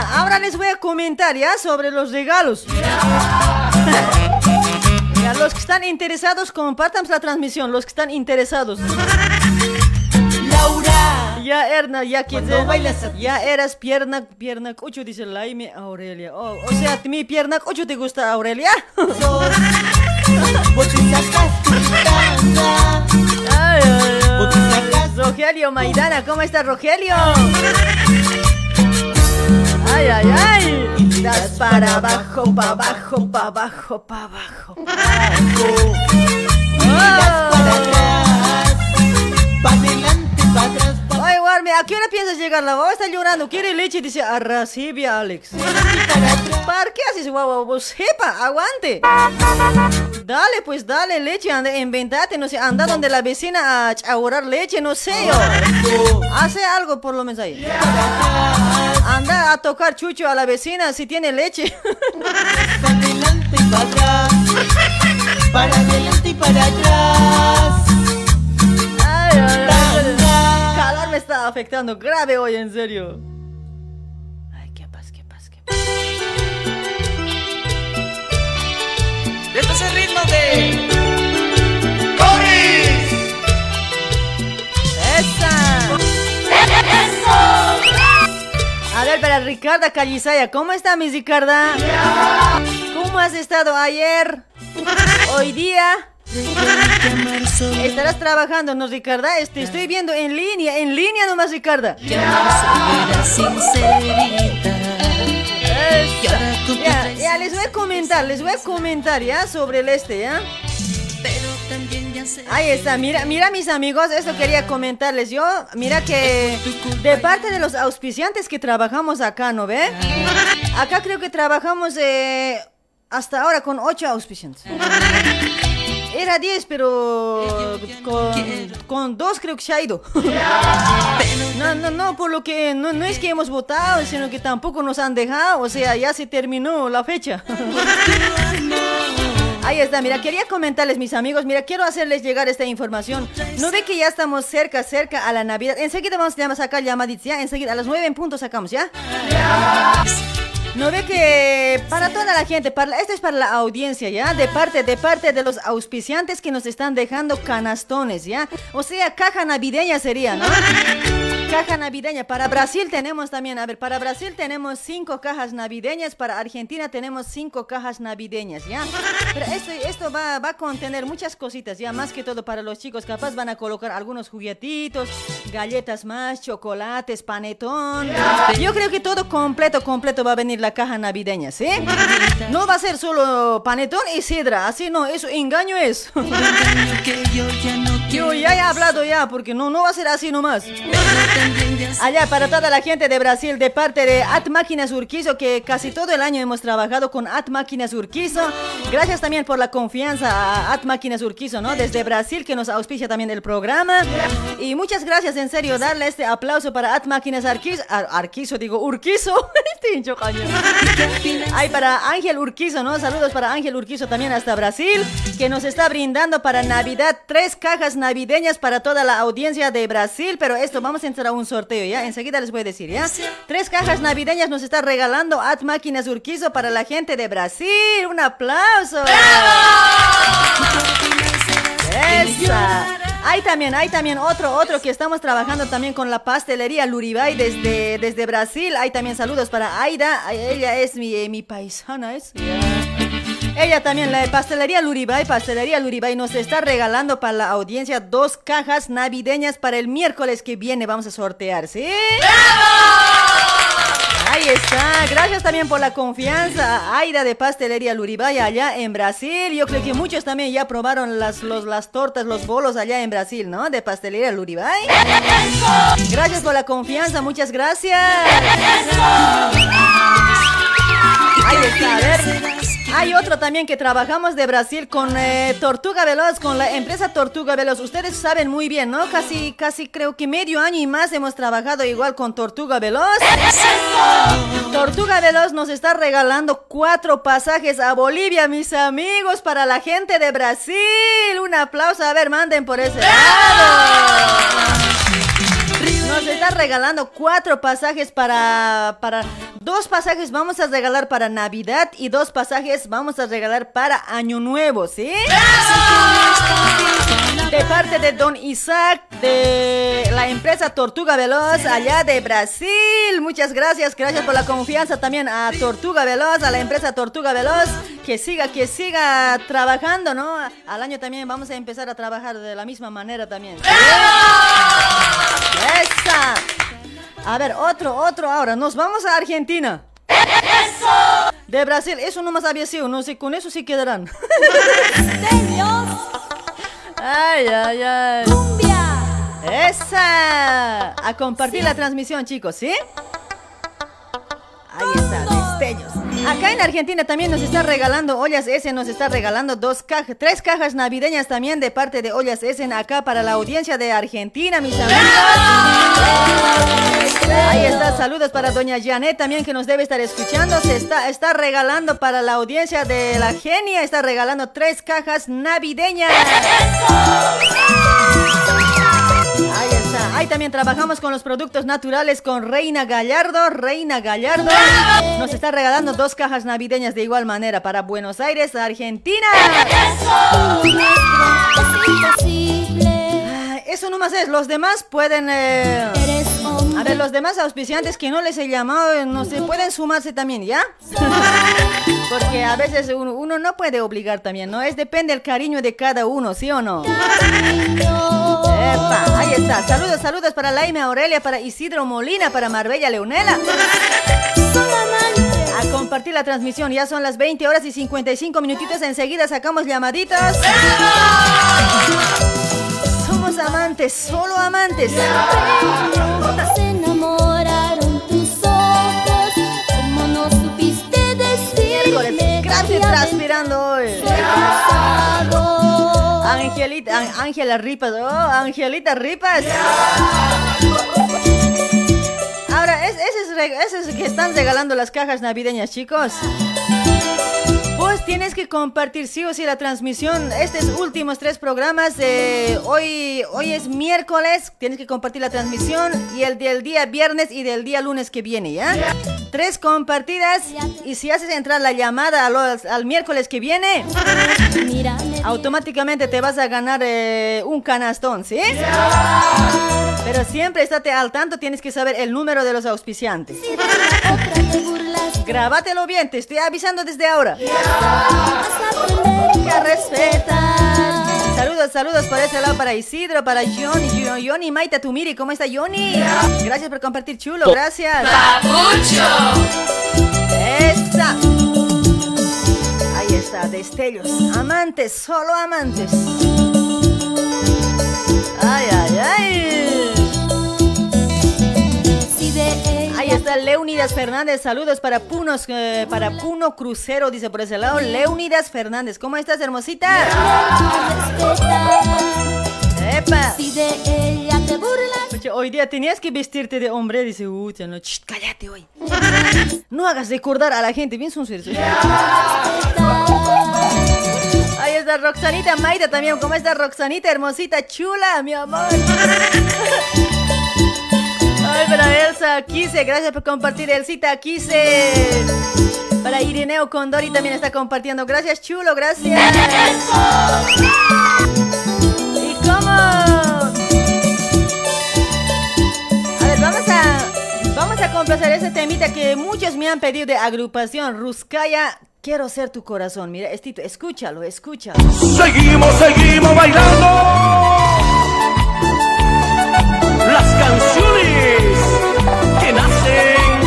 Ahora les voy a comentar ya sobre los regalos. Ya, los que están interesados, compartan la transmisión. Los que están interesados. Laura. Ya, Erna, ya que bailas ya eras pierna, pierna cucho, dice Laime Aurelia. Oh, o sea, mi pierna cucho te gusta, Aurelia. Ay, ay, ay. Rogelio Maidana, ¿cómo estás, Rogelio? Ay, ay, ay. Das para abajo, para abajo, para abajo, para abajo. miras para atrás, pa' adelante, pa' atrás, ¿a qué hora piensas llegar? La mamá está llorando, quiere leche y dice, arracibia, Alex. ¿Para qué haces, guau, guau? Sepa, aguante. Dale, pues dale leche, anda, inventate, no sé, anda donde la vecina a ahorrar leche, no sé yo. Hace algo por lo menos ahí. Anda a tocar chucho a la vecina si tiene leche. pa' adelante y pa' atrás, para adelante y para atrás. Está afectando grave hoy, en serio. Ay, qué paz, qué paz, qué paz. Esto es el ritmo de... ¡Esa! A ver, para Ricarda Callisaya, ¿cómo está mi Ricarda? ¿Cómo has estado ayer? Hoy día. Estarás trabajando, ¿no, Ricarda? Este, estoy viendo en línea, en línea nomás, Ricarda. Ya, ya, les voy a comentar, les voy a comentar, ¿ya? Sobre el este, ¿ya? Ahí está, mira, mira mis amigos, esto quería comentarles yo. Mira que de parte de los auspiciantes que trabajamos acá, ¿no ve? Acá creo que trabajamos eh, hasta ahora con ocho auspiciantes. Era 10, pero con, con dos creo que se ha ido. No, no, no, por lo que no, es que hemos votado, sino que tampoco nos han dejado. O sea, ya se terminó la fecha. Ahí está, mira, quería comentarles mis amigos, mira, quiero hacerles llegar esta información. ¿No ve que ya estamos cerca, cerca a la Navidad? Enseguida vamos a sacar llamadas, ya, enseguida, a las 9 en punto sacamos, ¿ya? ¿No ve que para toda la gente, para, esto es para la audiencia, ¿ya? De parte, de parte de los auspiciantes que nos están dejando canastones, ¿ya? O sea, caja navideña sería, ¿no? Caja navideña. Para Brasil tenemos también, a ver, para Brasil tenemos cinco cajas navideñas, para Argentina tenemos cinco cajas navideñas, ¿ya? Pero esto, esto va, va a contener muchas cositas, ya, más que todo para los chicos, capaz van a colocar algunos juguetitos, galletas más, chocolates, panetón. Yo creo que todo completo, completo va a venir la caja navideña, ¿sí? No va a ser solo panetón y sidra, así no, eso engaño es. Yo ya he hablado ya, porque no, no va a ser así nomás. Allá para toda la gente de Brasil, de parte de At Máquinas Urquizo, que casi todo el año hemos trabajado con At Máquinas Urquizo. Gracias también por la confianza a At Máquinas Urquizo, ¿no? Desde Brasil, que nos auspicia también el programa. Y muchas gracias, en serio, darle este aplauso para At Máquinas Arquizo, Ar- Arquizo, digo, Urquizo. Este. Ay, para Ángel Urquizo, ¿no? Saludos para Ángel Urquizo también hasta Brasil, que nos está brindando para Navidad tres cajas navideñas para toda la audiencia de Brasil. Pero esto, vamos a entrar a un sorteo, ¿ya? Enseguida les voy a decir, ¿ya? Tres cajas navideñas nos está regalando At Máquinas Urquizo para la gente de Brasil. ¡Un aplauso! ¡Esa! Hay también, hay también otro, otro que estamos trabajando también con la pastelería Luribay desde, desde Brasil. Hay también saludos para Aida. Ella es mi, eh, mi paisana, ¿es? Ella también, la de pastelería Luribay, pastelería Luribay nos está regalando para la audiencia dos cajas navideñas para el miércoles que viene. Vamos a sortear, ¿sí? Ahí está. Gracias también por la confianza. Aida de Pastelería Luribay allá en Brasil. Yo creo que muchos también ya probaron las, los, las tortas, los bolos allá en Brasil, ¿no? De Pastelería Luribay. Gracias por la confianza. Muchas gracias. Ahí está, a ver. Hay otro también que trabajamos de Brasil con eh, Tortuga Veloz, con la empresa Tortuga Veloz. Ustedes saben muy bien, ¿no? Casi, casi creo que medio año y más hemos trabajado igual con Tortuga Veloz. Tortuga Veloz nos está regalando cuatro pasajes a Bolivia, mis amigos, para la gente de Brasil. Un aplauso, a ver, manden por ese lado. Está regalando cuatro pasajes para, para... Dos pasajes vamos a regalar para Navidad y dos pasajes vamos a regalar para Año Nuevo, ¿sí? De parte de Don Isaac de la empresa Tortuga Veloz allá de Brasil. Muchas gracias, gracias por la confianza también a Tortuga Veloz, a la empresa Tortuga Veloz. Que siga, que siga trabajando, ¿no? Al año también vamos a empezar a trabajar de la misma manera también. ¡Esa! A ver, otro, otro ahora. Nos vamos a Argentina. ¡Eso! De Brasil, eso no más había sido, no sé, con eso sí quedarán. Ay, ay, ay. Cumbia. Esa. A compartir la transmisión, chicos, ¿sí? Ahí está, destellos. Acá en Argentina también nos está regalando Ollas S, nos está regalando dos cajas, tres cajas navideñas también de parte de Ollas S acá para la audiencia de Argentina, mis amigos. Ahí está, saludos para doña Janet también que nos debe estar escuchando. Se está, está regalando para la audiencia de la genia, está regalando tres cajas navideñas. Ahí también trabajamos con los productos naturales con Reina Gallardo. Reina Gallardo nos está regalando dos cajas navideñas de igual manera para Buenos Aires, Argentina. Eso nomás es. Los demás pueden. eh. A ver, los demás auspiciantes que no les he llamado, eh, no sé, pueden sumarse también, ¿ya? Porque a veces uno, uno no puede obligar también, ¿no? Es depende del cariño de cada uno, ¿sí o no? Epa, ahí está. Saludos, saludos para Laime Aurelia, para Isidro Molina, para Marbella Leonela. A compartir la transmisión, ya son las 20 horas y 55 minutitos. Enseguida sacamos llamaditos. Somos amantes, solo amantes. Se enamoraron tus ojos. Como no supiste Miércoles, decirme. casi transpirando hoy. Angelita, An- Ángela Ripas, oh, Angelita Ripas. Ahora, es, ese, es, ese es que están regalando las cajas navideñas, chicos. Tienes que compartir sí o sí la transmisión. Estos últimos tres programas, eh, hoy, hoy es miércoles, tienes que compartir la transmisión y el del día viernes y del día lunes que viene, ¿ya? Tres compartidas y si haces entrar la llamada al miércoles que viene, automáticamente te vas a ganar eh, un canastón, ¿sí? Pero siempre estate al tanto, tienes que saber el número de los auspiciantes. Grábatelo bien, te estoy avisando desde ahora. Saludos, saludos por ese lado para Isidro, para Johnny, Johnny Maita Tumiri, ¿cómo está Johnny? Gracias por compartir, chulo, gracias. Esa. Ahí está, destellos. Amantes, solo amantes. Ay, ay, ay. Leonidas Fernández, saludos para Punos, eh, para Puno Crucero, dice por ese lado. Leonidas Fernández, ¿cómo estás, hermosita? ¡Epa! Si de ella te burlas. Oye, hoy día tenías que vestirte de hombre, dice, uy, no, Shh, cállate hoy. No hagas recordar a la gente, bien son. Ahí está Roxanita Maida también, ¿cómo está Roxanita, hermosita, chula, mi amor? Ay, para Elsa Quise, gracias por compartir, Elsita Quise. Para Irineo Condori también está compartiendo. Gracias, chulo, gracias. ¿Y cómo? A ver, vamos a, vamos a complacer ese temita que muchos me han pedido de agrupación Ruskaya. Quiero ser tu corazón. Mira, Estito, escúchalo, escúchalo. Seguimos, seguimos bailando. Las canciones que nacen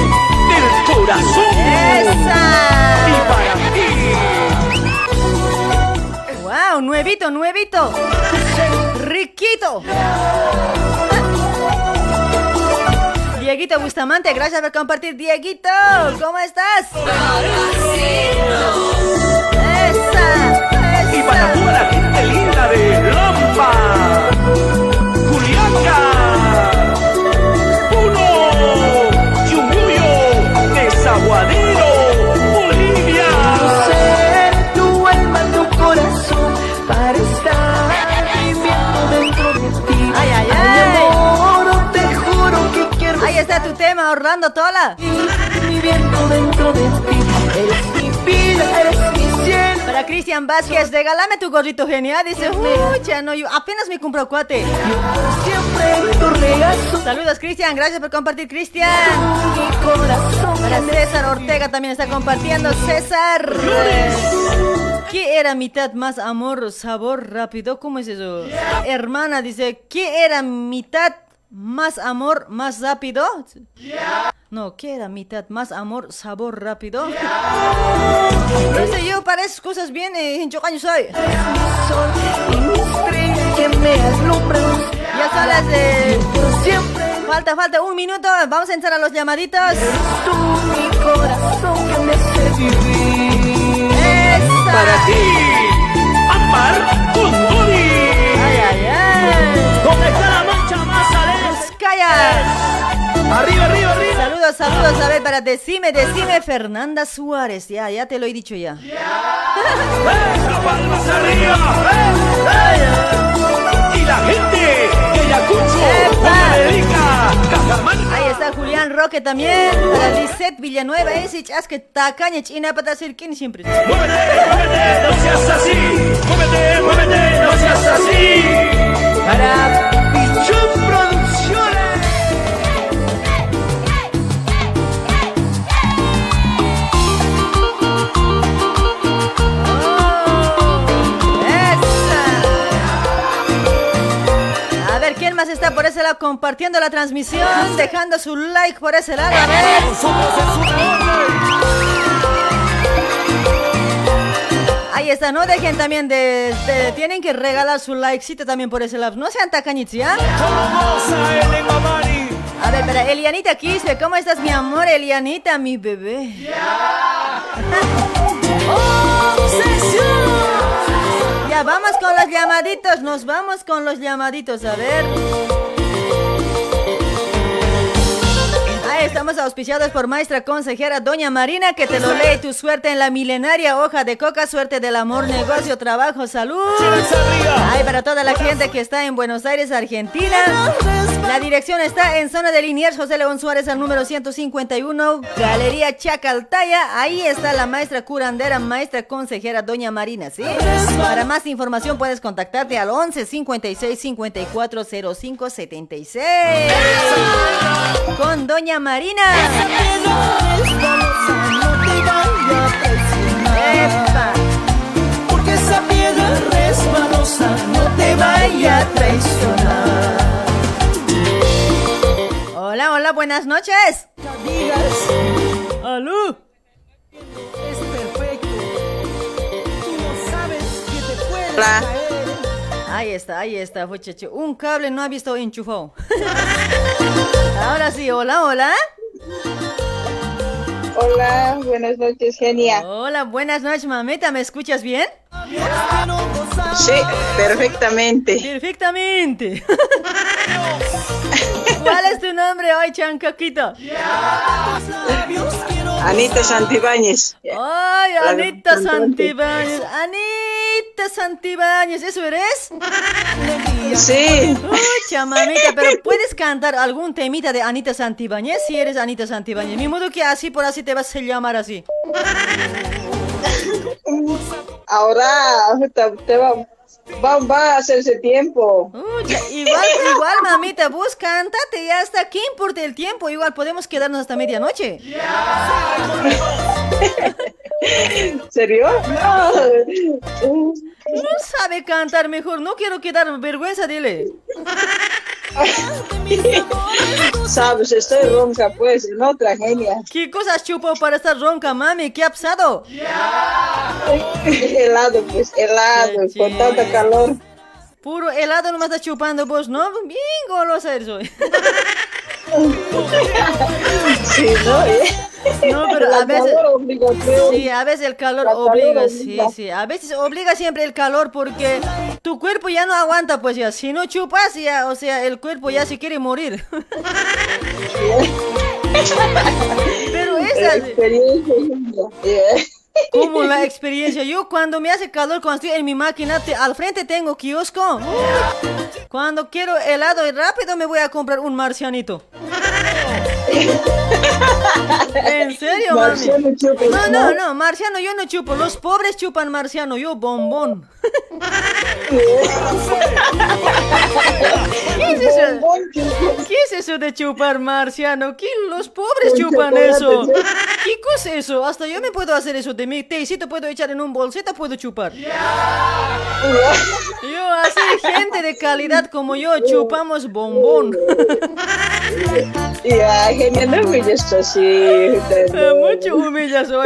del corazón. ¡Esa! Y para ti. ¡Wow! Nuevito, nuevito. Riquito. Dieguito Bustamante, gracias por compartir, Dieguito. ¿Cómo estás? ¡Esa! Y para toda la gente linda de Lampa, eres mi cielo. Para Cristian Vázquez, regálame tu gorrito genial. Dice, ucha, no, yo apenas me compro cuate. Saludos, Cristian. Gracias por compartir, Cristian. Para César Ortega también está compartiendo. César. ¿Qué era mitad más amor, sabor rápido? ¿Cómo es eso? Hermana dice, ¿qué era mitad más amor, más rápido? No, ¿qué era mitad más amor, sabor rápido? No sé, yo para esas cosas bien, eh, yo caño soy. que. Ya son las de... Siempre Falta, falta un minuto. Vamos a entrar a los llamaditos. tú mi corazón que me hace vivir. ¡Esa! Para ti, Condori. ¡Ay, ay, ay! ¡Calla! Arriba, arriba, arriba. Saludos, saludos. A ver, para decime, decime Fernanda Suárez. Ya, ya te lo he dicho ya. ¡La palmas arriba! ¡Eh, eh! Y la gente de. Ahí está Julián Roque también. Para Lisette Villanueva. Ese que tacaña china para hacer quién siempre. Muévete, muévete, no seas así. Muévete, muévete, no seas así. Para Pichón más está por ese lado compartiendo la transmisión? Dejando su like por ese lado. A ver. Ahí está, no dejen también de, de- Tienen que regalar su likecito también por ese lado. No sean tacañitos, ¿ya? A ver, espera, Elianita Quispe, ¿cómo estás, mi amor? Elianita, mi bebé. vamos con los llamaditos, nos vamos con los llamaditos, a ver. Estamos auspiciados por maestra consejera Doña Marina, que te lo lee tu suerte en la milenaria hoja de coca, suerte del amor, negocio, trabajo, salud. Ay, para toda la gente que está en Buenos Aires, Argentina. La dirección está en zona de Liniers, José León Suárez, al número 151, Galería Chacaltaya. Ahí está la maestra curandera, maestra consejera Doña Marina, ¿sí? Para más información puedes contactarte al 11 56 54 05 76. Con Doña Marina. ¡Epa! Porque esa piedra resbalosa no te vaya a traicionar. Hola, hola, buenas noches. ¡Aló! es perfecto. Tú no sabes que te puede Hola. caer. Ahí está, ahí está, muchacho. Un cable no ha visto enchufado. Ahora sí, hola, hola. Hola, buenas noches, genia. Hola, buenas noches, mamita. ¿Me escuchas bien? Sí, perfectamente. Perfectamente. ¿Cuál es tu nombre hoy, chancaquito? Anita Santibáñez. Ay, Anita. Santibáñez. Anita Santibáñez, ¿eso eres? Sí, Pucha, mamita, pero ¿puedes cantar algún temita de Anita Santibáñez? Si eres Anita Santibáñez. Mi modo que así por así te vas a llamar así. ahora te, te va, va, a hacerse tiempo. Pucha, igual, igual, mamita, vos cántate, ya está. ¿Qué importa el tiempo? Igual podemos quedarnos hasta medianoche. ¿Serio? No. No sabe cantar mejor, no quiero quedar vergüenza, dile. Sabes, estoy ronca, pues, en otra genia. ¿Qué cosas chupo para estar ronca, mami? ¿Qué ha pasado? helado, pues, helado, con tanta. Calor. Puro helado nomás está chupando vos, ¿no? Bien golosa eres hoy. Sí, ¿no? No, pero a veces... Sí, a veces el calor obliga, sí, sí. A veces obliga siempre el calor porque tu cuerpo ya no aguanta, pues ya. Si no chupas, ya, o sea, el cuerpo ya se quiere morir. Pero esa, experiencia. Como la experiencia. Yo cuando me hace calor, cuando estoy en mi máquina, al frente tengo kiosco. Cuando quiero helado y rápido me voy a comprar un marcianito. ¿En serio, mami? No, no, no, marciano yo no chupo. Los pobres chupan marciano, yo bombón. ¿Qué es eso? ¿Qué es eso de chupar marciano? ¿Qué los pobres chupan eso? ¿Qué cosa es eso? Hasta yo me puedo hacer eso de mi tecito, puedo echar en un bolsita, puedo chupar. Yo así, gente de calidad como yo, chupamos bombón. Ya, me.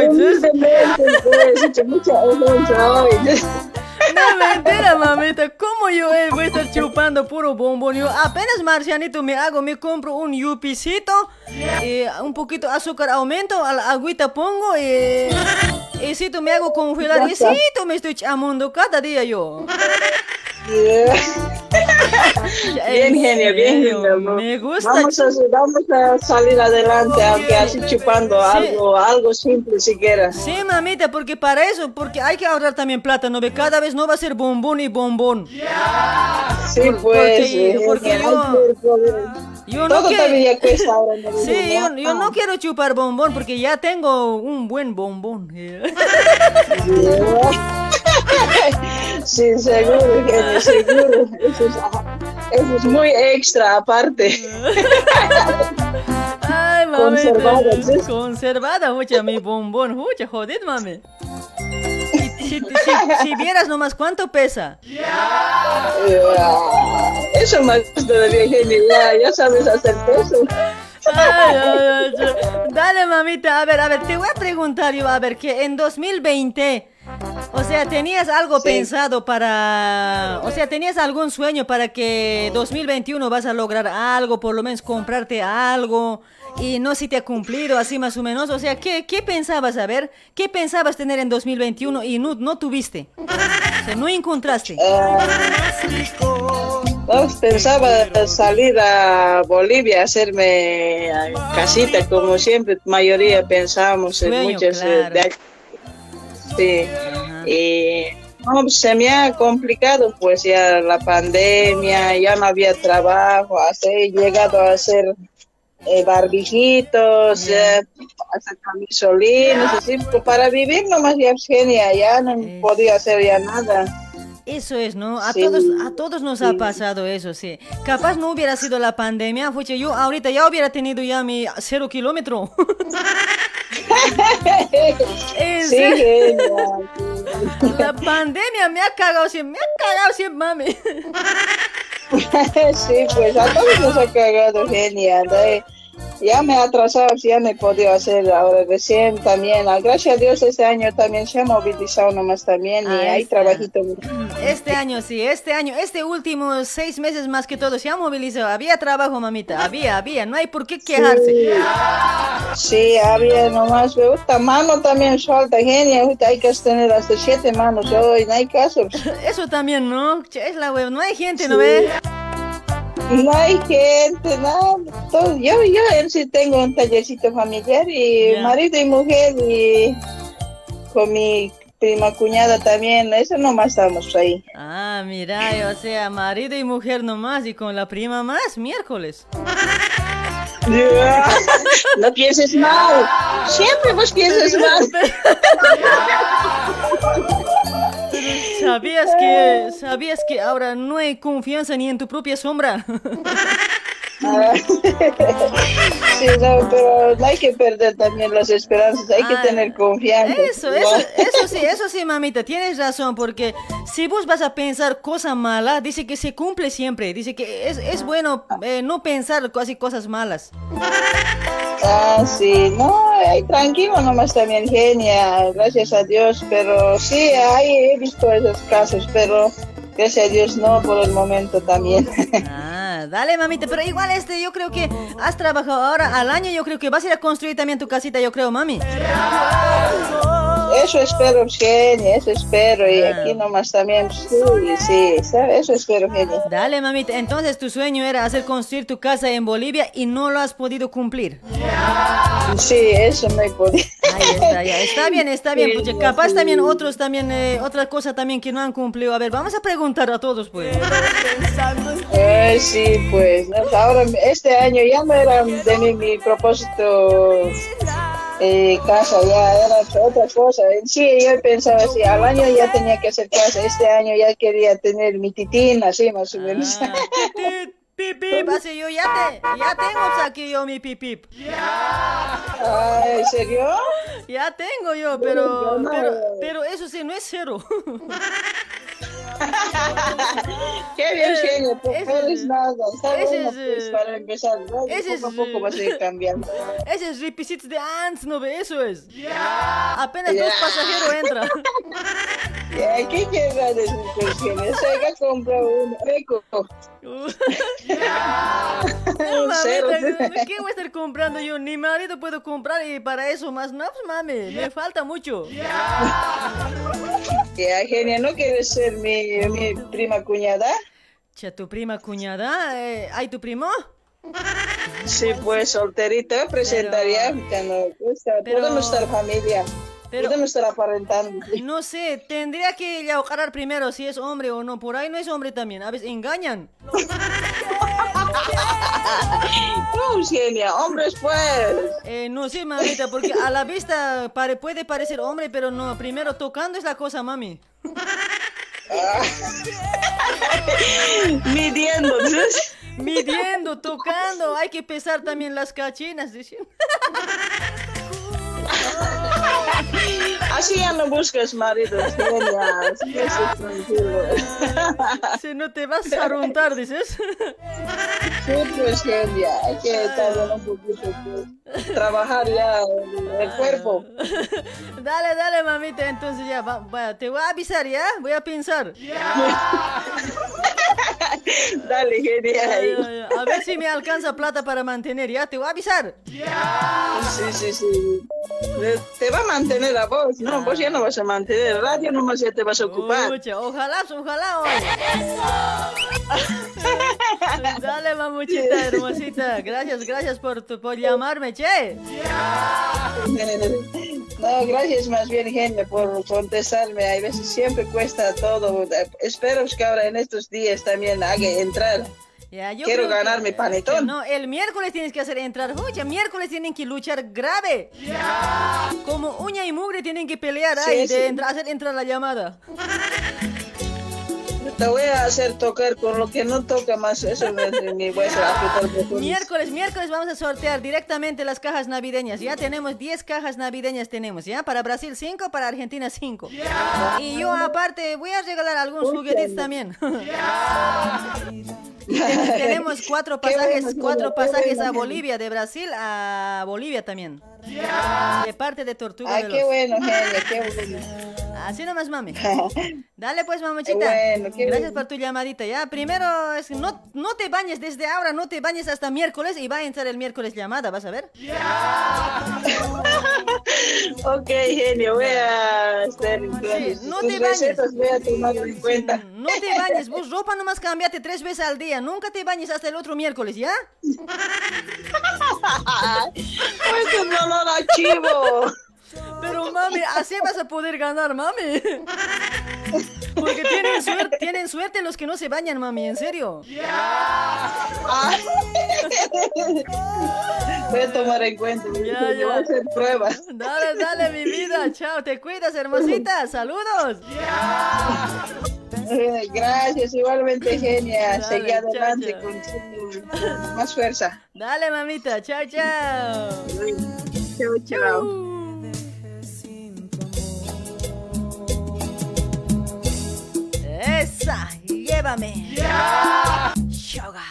Humildemente, pues, hecho mucha ofensa hoy. No me entera, mamita. ¿Cómo yo eh, voy a estar chupando puro bombón? Yo apenas marcianito me hago, me compro un yupicito, eh, un poquito azúcar aumento, a la agüita pongo y, y si tú me hago congelar y si tú me estoy chamando cada día yo. Bien genia, bien genia. Me gusta. Vamos a, vamos a salir adelante, aunque así chupando algo, algo simple siquiera. Sí, mamita, porque para eso, porque hay que ahorrar también plata, ¿no? Cada vez no va a ser bombón y bombón. Sí, pues. Porque, porque eh, yo, yo no Todo quiero... cuesta ahora. ¿no? Sí, yo, yo no quiero chupar bombón porque ya tengo un buen bombón. Sí, seguro, genio, seguro. Eso es, eso es muy extra aparte. Ay, mami. Conservada, ¿sí? Conservada, mucha mi bombón. Mucha, jodid, mami. Si, si, si- vieras nomás cuánto pesa. Ya. Eso más todavía, genio. Ya, ya sabes hacer eso. Ay, ay, ay, ay. Dale, mamita. A ver, a ver, te voy a preguntar yo, a ver, que en 2020, o sea, ¿tenías algo Sí. pensado para, o sea, tenías algún sueño para que 2021 vas a lograr algo, por lo menos comprarte algo? Y no si te ha cumplido así más o menos. O sea, ¿qué, qué pensabas, a ver? ¿Qué pensabas tener en 2021 y no, no tuviste? O sea, no encontraste. No, pensaba salir a Bolivia, hacerme casita, como siempre, mayoría pensamos en muchas. eh, claro. de aquí. sí, y no, se me ha complicado, pues ya la pandemia, ya no había trabajo, hasta he llegado a hacer eh, barbijitos, eh, hacer camisolinas, así, pues, para vivir nomás ya genia, ya no podía hacer ya nada. Eso es, ¿no? A Sí, todos, a todos nos ha pasado eso, sí. Capaz no hubiera sido la pandemia, fuche, yo ahorita ya hubiera tenido ya mi cero kilómetro. Sí. La pandemia me ha cagado siempre, me ha cagado siempre, mami. sí, pues a todos nos ha cagado genial. eh. Ya me ha atrasado, ya no he podido hacer ahora recién también. ah, Gracias a Dios este año también se ha movilizado nomás también y Ah, hay está. trabajito. Este año sí, este año, este último seis meses más que todo se ha movilizado. Había trabajo, mamita, había, había, no hay por qué quejarse. Sí, había nomás, me gusta mano también suelta, ahorita hay que tener hasta siete manos hoy, no hay caso. Eso también, ¿no? Es la web, no hay gente, ¿no ves? No hay gente, nada. todo- yo, yo en sí tengo un tallercito familiar y marido y mujer y con mi prima cuñada también, eso nomás estamos ahí. Ah, mira, o sea, marido y mujer nomás y con la prima más, miércoles. No pienses mal, siempre vos piensas mal. ¿Sabías que, sabías que ahora no hay confianza ni en tu propia sombra? Ah, Sí, no, pero no hay que perder también las esperanzas, hay que tener confianza. Eso, eso, eso sí, eso sí, mamita, tienes razón, porque si vos vas a pensar cosa mala, dice que se cumple siempre, dice que es, es bueno eh, no pensar casi cosas malas. Ah, sí, no, ay, tranquilo nomás también, genia, gracias a Dios, pero sí, ahí he visto esos casos, pero gracias a Dios no por el momento también. Ah, dale, mamita, pero igual este, yo creo que has trabajado ahora al año, yo creo que vas a ir a construir también tu casita, yo creo, mami. Eso espero, genia, eso espero, y Ah. aquí nomás también, sí, sí, ¿sabe? eso espero, genia. Dale, mamita, entonces tu sueño era hacer construir tu casa en Bolivia y no lo has podido cumplir. Sí, eso no he podido. Ahí está, ya. Está bien, está bien. Sí, ya, capaz sí. también otros también, eh, otra cosa también que no han cumplido. A ver, vamos a preguntar a todos, pues. Ay, sí, pues, ahora este año ya no era de mi, mi propósito eh, casa, ya era otra cosa. Sí, yo pensaba así, al año ya tenía que hacer casa, este año ya quería tener mi titín, así más o menos. Ah, pipip, pipip, así yo ya, te, ya tengo aquí yo mi pipip. Ay, ¿En serio? Ya tengo yo, pero, no. pero, pero eso sí, no es cero. Qué bien, genio, pues ese no eres es- nada. Está ese bueno, es, pues, eh, para empezar, ¿no? ese poco a es, poco vas a ir cambiando. Ese es requisitos de antes, ¿no ve? Eso es. Apenas Ya. dos pasajeros entran. Ya, ¿Qué quieres decir, Eugenia? Se ha comprado un eco. No, cero. mamita, ¿qué voy a estar comprando yo? Ni marido puedo comprar y para eso más no, pues mami, me falta mucho. Ya, Genia, ¿no quieres ser mi, mi prima cuñada? Che, tu prima cuñada, eh, ¿hay tu primo? Sí, pues solterita, presentaría cuando gusta. pero- estar familia. pero- Podemos estar aparentando. No sé, tendría que yaucarar primero si es hombre o no. Por ahí no es hombre también, a veces engañan. No, Eugenia, hombres pues. Eh, no sé, mamita, porque a la vista pare- puede parecer hombre, pero no, primero tocando es la cosa, mami. Midiendo, ¿sí? Midiendo, tocando, hay que pesar también las cachinas. dice. Así ya no buscas marido, tranquilo. Si no te vas a arruntar, dices. Sí, pues Genia, hay que también un poquito pues, trabajar ya el, cuerpo. Dale, dale, mamita, entonces ya, va- va, te voy a avisar, ¿ya? Voy a pensar. Dale, Genia. Ay, ay, ay. A ver si me alcanza plata para mantener, ¿ya? Te voy a avisar. Sí, sí, sí. Te- Te va a mantener a vos, no, vos ya no vas a mantener, radio nomás ya te vas a ocupar. Pucha, ojalá, ojalá hoy. Dale, mamuchita hermosita. Gracias, gracias por, tu- por llamarme, che. No, gracias más bien, Genia, por contestarme. Hay veces siempre cuesta todo. Espero que ahora en estos días también haga entrar. Ya, yo Quiero ganar mi panetón. No, el miércoles tienes que hacer entrar. Oye, miércoles tienen que luchar grave. Como uña y mugre tienen que pelear Sí, ahí, sí. de entra- hacer entrar la llamada. Te voy a hacer tocar con lo que no toca más. Eso me, me voy a. Miércoles, miércoles vamos a sortear directamente las cajas navideñas. Ya tenemos 10 cajas navideñas tenemos, ¿ya? Para Brasil 5, para Argentina 5. Y yo aparte voy a regalar algunos juguetes también. tenemos cuatro pasajes, cuatro pasajes a. Bolivia, de Brasil a Bolivia también. De parte de Tortuga Ay, de qué los. bueno, Genia, qué bueno. Así nomás, mami. Dale pues, mamuchita. Qué bueno, qué Gracias bueno. por tu llamadita, ¿ya? Primero, es, no, no te bañes desde ahora, no te bañes hasta miércoles y va a entrar el miércoles llamada, ¿vas a ver? Ok, genio, voy a hacer entonces. no te bañes. recetas voy a tomarlo en cuenta. No te bañes, vos ropa nomás cambiate tres veces al día, nunca te bañes hasta el otro miércoles, ¿ya? Esto es olor a chivo. Pero mami, así vas a poder ganar, mami. Porque tienen suerte, tienen suerte los que no se bañan, mami, en serio. Voy a tomar en cuenta. Ya, Yo voy a ya. hacer pruebas. Dale, dale, mi vida. Chao, te cuidas, hermosita. Saludos. Eh, Gracias, igualmente, genia. Dale, Seguí chao, adelante chao. con con más fuerza. Dale, mamita. Chao, chao. Chao, chao. Esa, llévame. Shoga.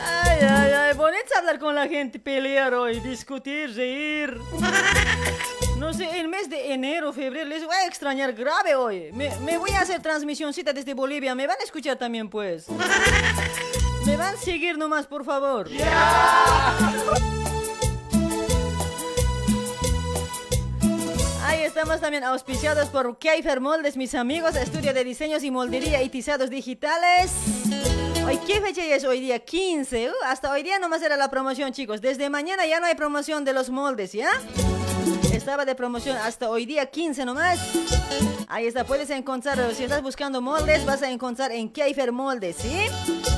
Ay, ay, ay, bonito hablar con la gente, pelear hoy, discutir, reír. No sé, el mes de enero, febrero, les voy a extrañar grave hoy. Me, me voy a hacer transmisioncita desde Bolivia, me van a escuchar también, pues. Me van a seguir nomás, por favor. Ahí estamos también auspiciados por Keifer Moldes, mis amigos, estudio de diseños y moldería y tizados digitales. Hoy, ¿qué fecha es hoy día? 15. Uh, hasta hoy día nomás era la promoción, chicos. Desde mañana ya no hay promoción de los moldes, ¿ya? Estaba de promoción hasta hoy día 15 nomás. Ahí está, puedes encontrar, si estás buscando moldes, vas a encontrar en Keifer Moldes, ¿sí?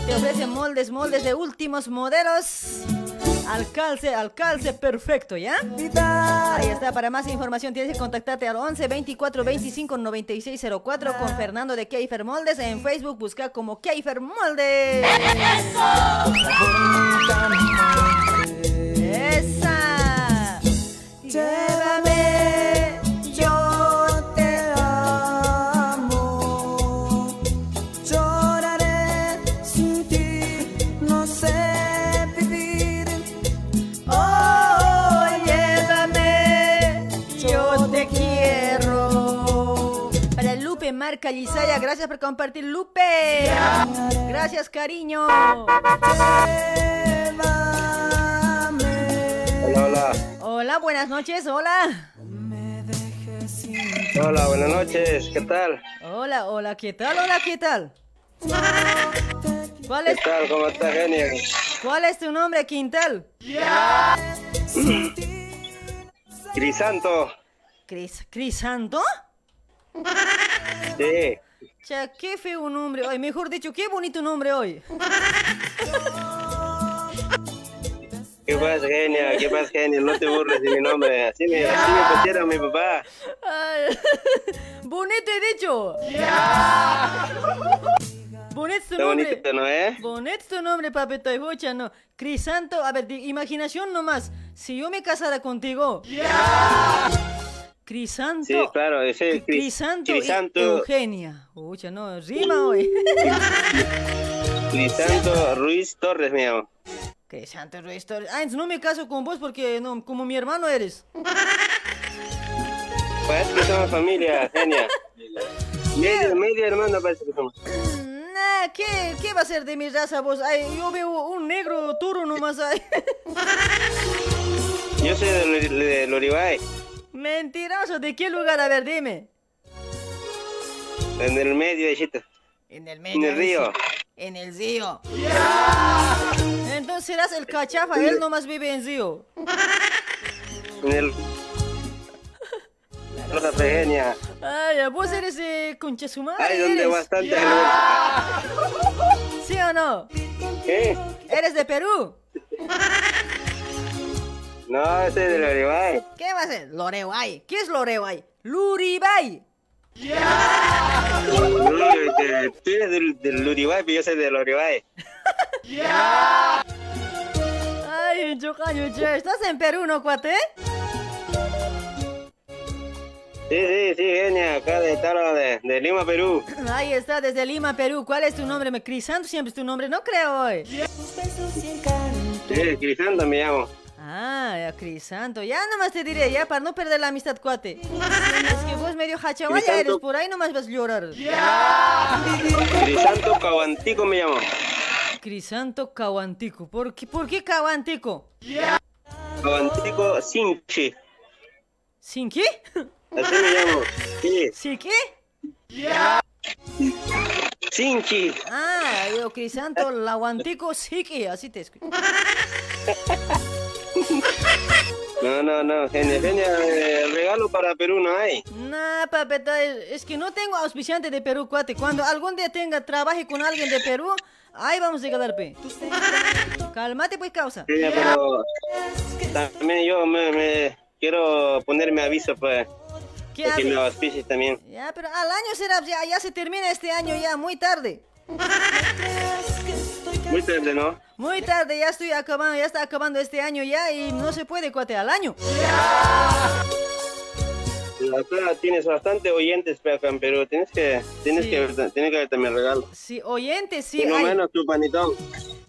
Te ofrecen moldes, moldes de últimos modelos. Al calce, al calce perfecto, ¿ya? Ahí está, para más información tienes que contactarte al 11 24 25 96 04 con Fernando de Keifer Moldes. En Facebook busca como Keifer Moldes. ¡Esa! Llévame, yo te amo. Lloraré sin ti, no sé vivir. Oh, llévame, yo te quiero. Para Lupe Marca Lisaya, gracias por compartir, Lupe. Gracias, cariño. Llévame. Hola, hola. Hola, buenas noches, hola. Hola, buenas noches. ¿Qué tal? Hola, hola, ¿qué tal? Hola, ¿qué tal? ¿Cuál ¿Qué es, tal? ¿Cómo está, genio? ¿Cuál es tu nombre, Quintal? Crisanto. Cris, ¿Crisanto? Sí. Cha, qué feo nombre hoy. Mejor dicho, qué bonito nombre hoy. ¿Qué pasa, genio? ¿Qué pasa, genio? No te burles de mi nombre. Así me, así me pusieron mi papá. Ay, bonito he dicho. Bonito tu nombre. bonito, ¿no, eh? Bonito tu nombre, papito. Escucha, no. Crisanto, a ver, de imaginación nomás. Si yo me casara contigo. Crisanto. Sí, claro. Ese es Cris- Crisanto, y Crisanto, Eugenia. Ucha, no, rima hoy. Crisanto Ruiz Torres, me llamo. Ruiz Torres. Ah, entonces no me caso con vos porque no, como mi hermano eres. Parece que somos familia, genia. Medio, medio hermano parece que somos. Nah, ¿qué, ¿qué va a ser de mi raza vos? Ay, yo veo un negro toro nomás ahí. Yo soy de, de Loribay, Mentiroso, ¿de qué lugar? A ver, dime. en el medio Chito. En el En el río. En el río. Entonces serás el cachafa, él nomás vive en río. En el. Rosa Genia. Ay, vos eres eh, concha su madre. Ay, donde eres. bastante. ¿Sí o no? ¿Qué? ¿Eres de Perú? No, soy de Loribay. ¿Qué va a ser? Loreway. ¿Qué es Loreway? Luribay. No, este, tú eres del, del Luribay, pero yo soy de Loribay. Ay, che, ¿estás en Perú, no, cuate? Sí, sí, sí, genia, acá de Taro, de, de Lima, Perú. Ahí está, desde Lima, Perú. ¿Cuál es tu nombre? Me Crisanto siempre es tu nombre, no creo hoy. Sí, Crisanto me llamo. Ah, ya, Crisanto. Ya nomás te diré, ya, para no perder la amistad, cuate. Es que vos medio hachawaya eres, por ahí nomás vas a llorar. Crisanto Caguantico me llamo. Crisanto Caguantico. ¿Por qué, ¿Por qué Caguantico? Caguantico Sinchi. ¿Sin qué? Así me llamo. Sí, ¿Sí qué? Sinchi. Ah, yo Crisanto Laguantico Siki, así te escucho. No, no, no, genia, genia, eh, regalo para Perú no hay. Nah, papeta, es que no tengo auspiciante de Perú, cuate. Cuando algún día tenga, trabaje con alguien de Perú, ahí vamos a llegar, pe. Cálmate, pues, causa. Genia, pero también yo me, me quiero ponerme aviso pues. ¿Qué que me auspicies también. Ya, pero al año será, ya, ya se termina este año, ya, muy tarde. Muy tarde, ¿no? Muy tarde, ya estoy acabando, ya está acabando este año ya y no se puede, cuate, al año. Acá tienes bastante oyentes pero. Tienes que, tienes Sí. que, tienes que ver también regalo. Sí, oyente, sí, Por lo menos tu panitón.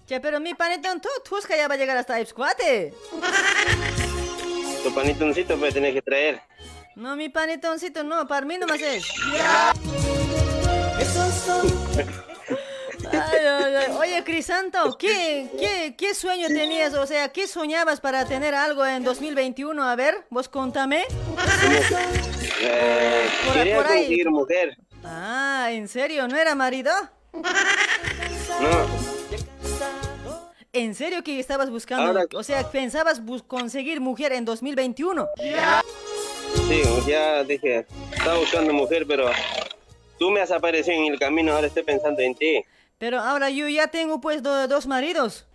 Ya, pero mi panetón, tú, Tusca ya va a llegar hasta Ips, cuate. Tu panitoncito pues tienes que traer. No, mi panetoncito, no, para mí nomás es. Ay, ay, ay. Oye, Crisanto, ¿qué, qué, ¿qué sueño tenías? O sea, ¿qué soñabas para tener algo en 2021? A ver, vos contame. Eh, Por- quería por ahí. conseguir mujer. Ah, ¿en serio? ¿No era marido? No, ¿En serio que estabas buscando? Ahora- O sea, pensabas conseguir mujer en 2021. sí, ya dije, estaba buscando mujer, pero tú me has aparecido en el camino, ahora estoy pensando en ti. Pero ahora yo ya tengo pues do- dos maridos.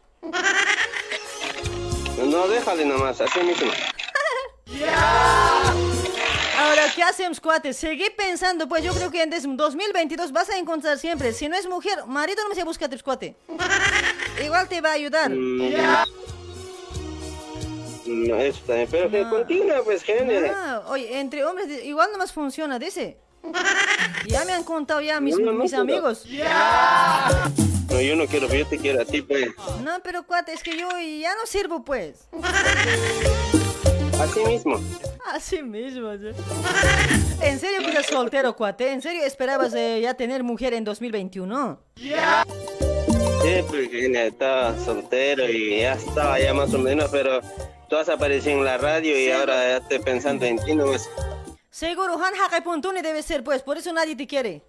No, déjale nomás, así mismo. Ahora, ¿qué hacemos, cuate? Seguí pensando, pues yo creo que en des- 2022 vas a encontrar siempre. Si no es mujer, marido no me se busca, cuate. Igual te va a ayudar. Mm, No, eso también, pero que continúa, pues, género. Oye, entre hombres igual nomás funciona, dice. Ya me han contado ya mis, No, no, mis pero- amigos. No, yo no quiero, pero yo te quiero a ti, pues. No, pero cuate, es que yo ya no sirvo, pues. Así mismo. Así mismo. ¿sí? ¿En serio que estás soltero, cuate? ¿En serio esperabas eh, ya tener mujer en 2021? Sí, pues Eugenia, estaba soltero y ya estaba ya más o menos, pero tú has aparecido en la radio y ahora ya estoy pensando en ti nomás. Seguro, Han Hakapuntuni debe ser, pues, por eso nadie te quiere.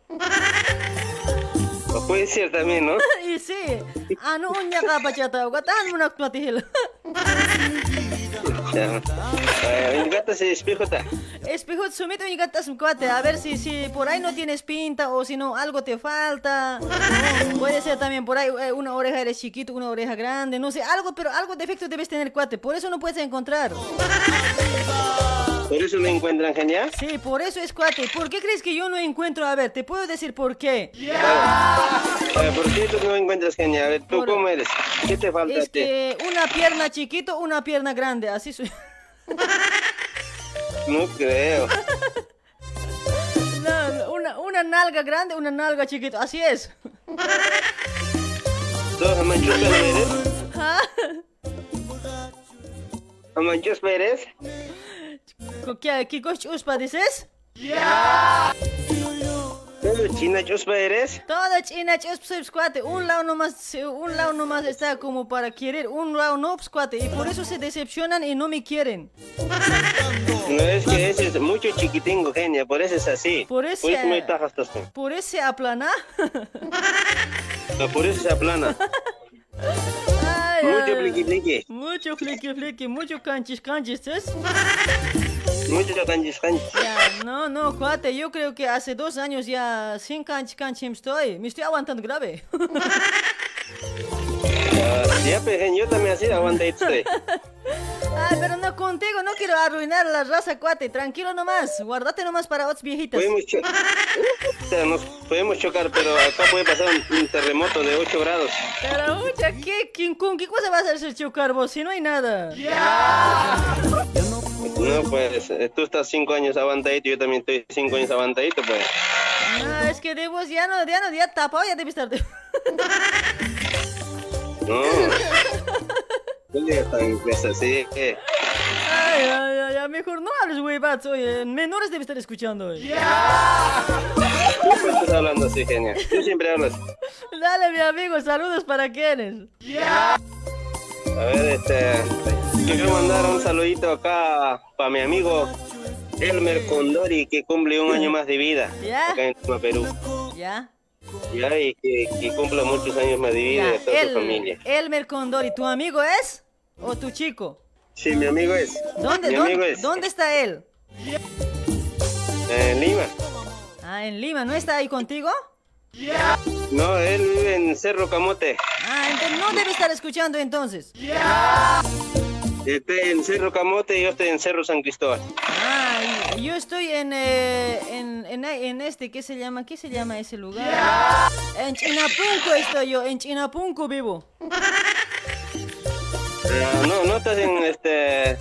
O puede ser también, ¿no? y sí, ano unya ka pa chata, gatahan mo na matihil. Ya. Eh, Mi gata se espejo está. Espejo, sumito y gatas cuate, a ver si, si por ahí no tienes pinta o si no algo te falta. Puede ser también por ahí eh, una oreja eres chiquito, una oreja grande, no sé, algo, pero algo defecto debes tener cuate, por eso no puedes encontrar. ¿Por eso me encuentran genial? Sí, por eso es cuate. ¿Por qué crees que yo no encuentro? A ver, te puedo decir por qué. Eh, ¿Por qué tú no encuentras genial? A ver, ¿tú cómo eres? ¿Qué te falta Es que una pierna chiquito, una pierna grande, así soy. No creo. No, no, una, una nalga grande, una nalga chiquito, así es. ¿Tú Amanchus Pérez? ¿Ah? ¿Amanchus Pérez? ¿Qué, qué coche uspa dices? ¿Tú China Chuspa eres? Todo china chuspa soy cuate. Un lado nomás, un lado nomás está como para querer, un lado no, pues, cuate. Y por eso se decepcionan y no me quieren. No es que ese es mucho chiquitingo, genia, por eso es así. Por eso- Por eso me tajas tú. Por eso se aplana. No, Por eso se aplana. Ay, Mucho ay. pliqui pliqui. Mucho fliqui fliqui, mucho canchis canchis, ¿sabes? Mucho canchis canchis. Ya, no, no, cuate, yo creo que hace dos años ya sin canchis canchis estoy. Me estoy aguantando grave. Ah, Ya, genia, yo también así estoy. Ay, pero no contigo, no quiero arruinar la raza, cuate. Tranquilo nomás, guardate nomás para otras viejitas. Podemos, cho- O sea, nos podemos chocar, pero acá puede pasar un, un terremoto de 8 grados. Pero, mucha, ¿qué, quién, ¿con qué cosa vas a hacer chocar vos si no hay nada? No, pues tú estás 5 años aguantadito, yo también estoy 5 años aguantadito, pues. No, es que de vos ya no, ya no, ya tapado, ya debe estar. No. Eh. Ay, ay, ay, ay, mejor no hables, güey, oye, menores debe estar escuchando, oye. ¿Por qué estás hablando así, genia? Tú siempre hablas. Dale, mi amigo, saludos para quienes. A ver, este. Quiero mandar un saludito acá para mi amigo Elmer Condori, que cumple un año más de vida ¿Ya? acá en Lima, Perú. ¿Ya? Ya, y que, que cumpla muchos años más de vida Ya, de toda su el, familia. Elmer Condori, ¿tu amigo es? ¿O tu chico? Sí, mi amigo es. ¿Dónde, Mi amigo dónde, es. ¿dónde está él? En Lima. Ah, en Lima, ¿no está ahí contigo? No, él vive en Cerro Camote. Ah, entonces no debe estar escuchando entonces. Estoy en Cerro Camote y yo estoy en Cerro San Cristóbal. Ah, y- yo estoy en, eh, en, en, en este, ¿qué se llama? ¿Qué se llama ese lugar? En Chinapunco estoy yo, en Chinapunco vivo. No, no estás en este.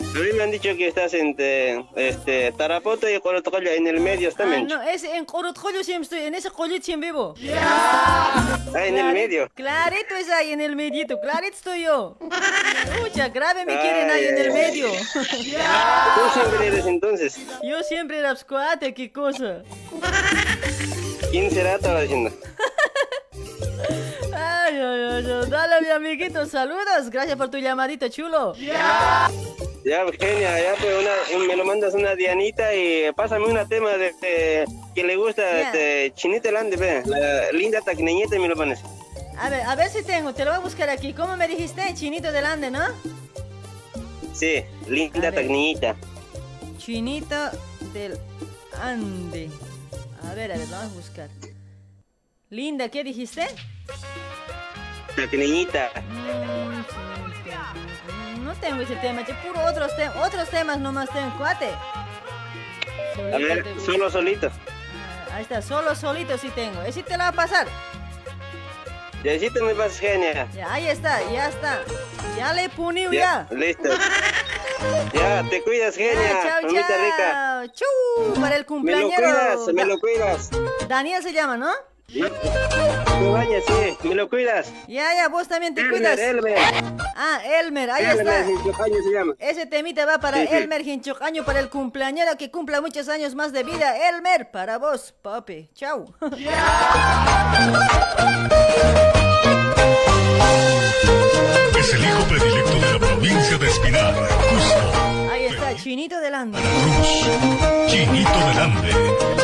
A mí me han dicho que estás en eh, este, Tarapoto y Corotocolla, en el medio está Ah, no, ese en Corotjollo siempre estoy, en ese collito siempre vivo. Ah, en el medio. Clarito es ahí en el medito, clarito estoy yo. Mucha grave me quieren ahí en el medio. Tú siempre eres entonces. Yo siempre era squate, qué cosa. ¿Quién será? Diciendo. Ay, ay, ay, ay. Dale, mi amiguito, saludos. Gracias por tu llamadita, chulo. Ya, genia, ya pues una, me lo mandas una Dianita y pásame una tema de, de- que le gusta Ya. este, Chinita Lande, ve, la linda tacneñita y me lo pones. A ver, a ver si tengo, te lo voy a buscar aquí. ¿Cómo me dijiste? Chinito del Ande, ¿no? Sí, linda A ver. tacneñita. Chinito del Ande. A ver, a ver, vamos a buscar. Linda, ¿qué dijiste? Mm, chinito. No tengo ese tema, che, puro otros, te- otros temas nomás tengo, cuate. A Solito ver, te- solo solito. Ah, Ahí está, solo solito sí tengo. Ese te lo va a pasar. Ya, sí te me pasas, genia. Ya, ahí está, ya está. Ya le punió ya. Ya, listo. Ya, te cuidas, genia. chao, rica. chao. Chu, para el Me lo cumpleañero. cuidas, me lo cuidas. Daniel se llama, ¿no? Vaya, sí, me lo cuidas. Ya, ya, vos también te Elmer, cuidas. Elmer. Ah, Elmer, ahí Elmer, está. Se llama. Ese temita va para Sí, sí. Elmer Hinchocaño, para el cumpleañero que cumpla muchos años más de vida. Elmer, para vos, papi. Chau. Es el hijo predilecto de la provincia de Espinal, Cusco, Chinito delante. Chinito del Ande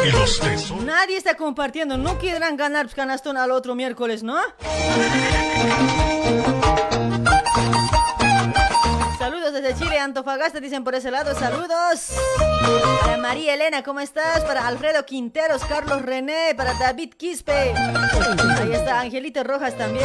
y los tesoros. Nadie está compartiendo. No quieran ganar canastón al otro miércoles, ¿no? Saludos desde Chile, Antofagasta, dicen por ese lado. Saludos. Para María Elena, ¿cómo estás? Para Alfredo Quinteros, Carlos René, para David Quispe. Ahí está Angelito Rojas también.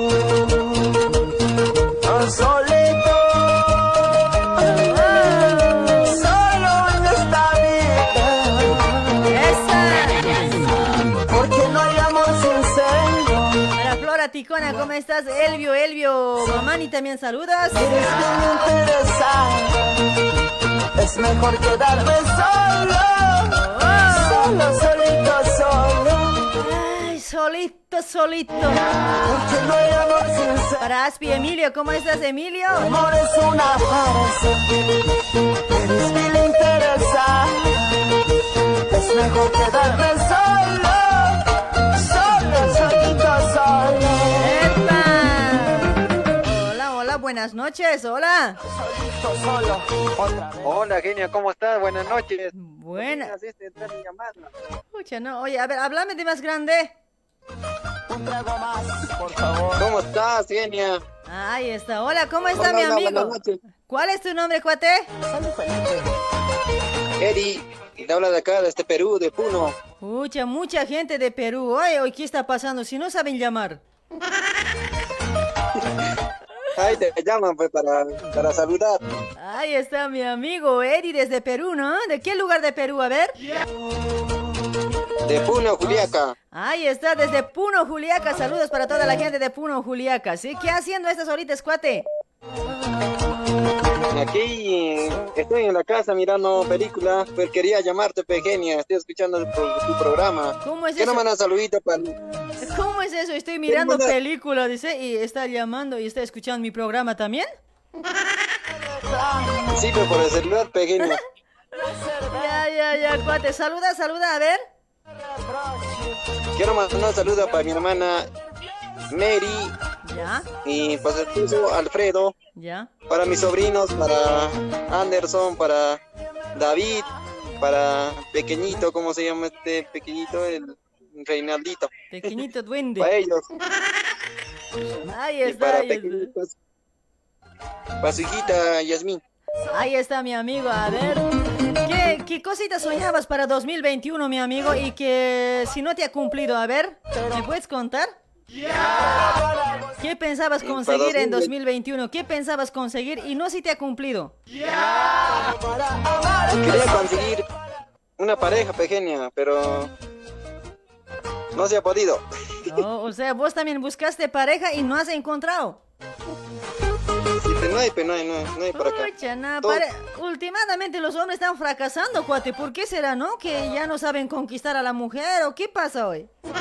¿cómo estás? Elvio, Elvio, Mamani también saludas. eres que me interesa es mejor quedarme solo solo solito solo Ay, solito, solito. porque no hay amor sincero Para Aspi Emilio, ¿cómo estás, Emilio? amor es una farsa eres que le interesa es mejor quedarme solo buenas noches, hola. solo otra vez Hola, genia, ¿cómo estás? Buenas noches. Buena. Haciste entrar mi llamada. Escucha, no, oye, a ver, háblame de más grande. un trago más por favor ¿Cómo estás, genia? Ahí está, hola, ¿cómo está Hola, mi hola, amigo? buenas noches. ¿Cuál es tu nombre, cuate? Eri, te habla de acá, de este Perú, de Puno. Escucha, mucha gente de Perú. Oye, hoy, ¿qué está pasando? Si no saben llamar. Ahí te llaman, pues, para, para saludar. Ahí está mi amigo Eddie desde Perú, ¿no? ¿De qué lugar de Perú? A ver. De Puno, Juliaca. Ahí está, desde Puno, Juliaca. Saludos para toda la gente de Puno, Juliaca. ¿Sí? ¿Qué haciendo estas horitas, cuate? Aquí estoy en la casa mirando películas, pues quería llamarte, pues, genia. Estoy escuchando tu, tu programa. ¿Cómo es ¿Qué no eso? mandas saludito para... ¿Cómo es eso? Estoy mirando manda- película, dice, y está llamando y está escuchando mi programa también. Sí, pues, por el celular, pues, genia. Ya, ya, ya, cuate. Saluda, saluda, a ver. Quiero mandar un saludo para mi hermana Mary Ya, y para su esposo Alfredo. ya. para mis sobrinos, para Anderson, para David, para pequeñito, ¿cómo se llama este pequeñito? El Reinaldito. Pequeñito duende. Para ellos. Ahí Y está, para ahí está. Para su hijita Yasmín. Ahí está mi amigo, a ver. ¿Qué, qué cositas soñabas para 2021, mi amigo? Y que si no te ha cumplido, a ver, ¿me puedes contar? ¿Qué pensabas conseguir en 2021? ¿Qué pensabas conseguir y no si te ha cumplido? Quería conseguir una pareja pequeña, pero no se ha podido. O sea, vos también buscaste pareja y no has encontrado. Pero no hay, no hay, no hay, no hay por acá. Na, pare- Últimamente los hombres están fracasando, cuate. ¿Por qué será, no? Que ya no saben conquistar a la mujer o qué pasa hoy.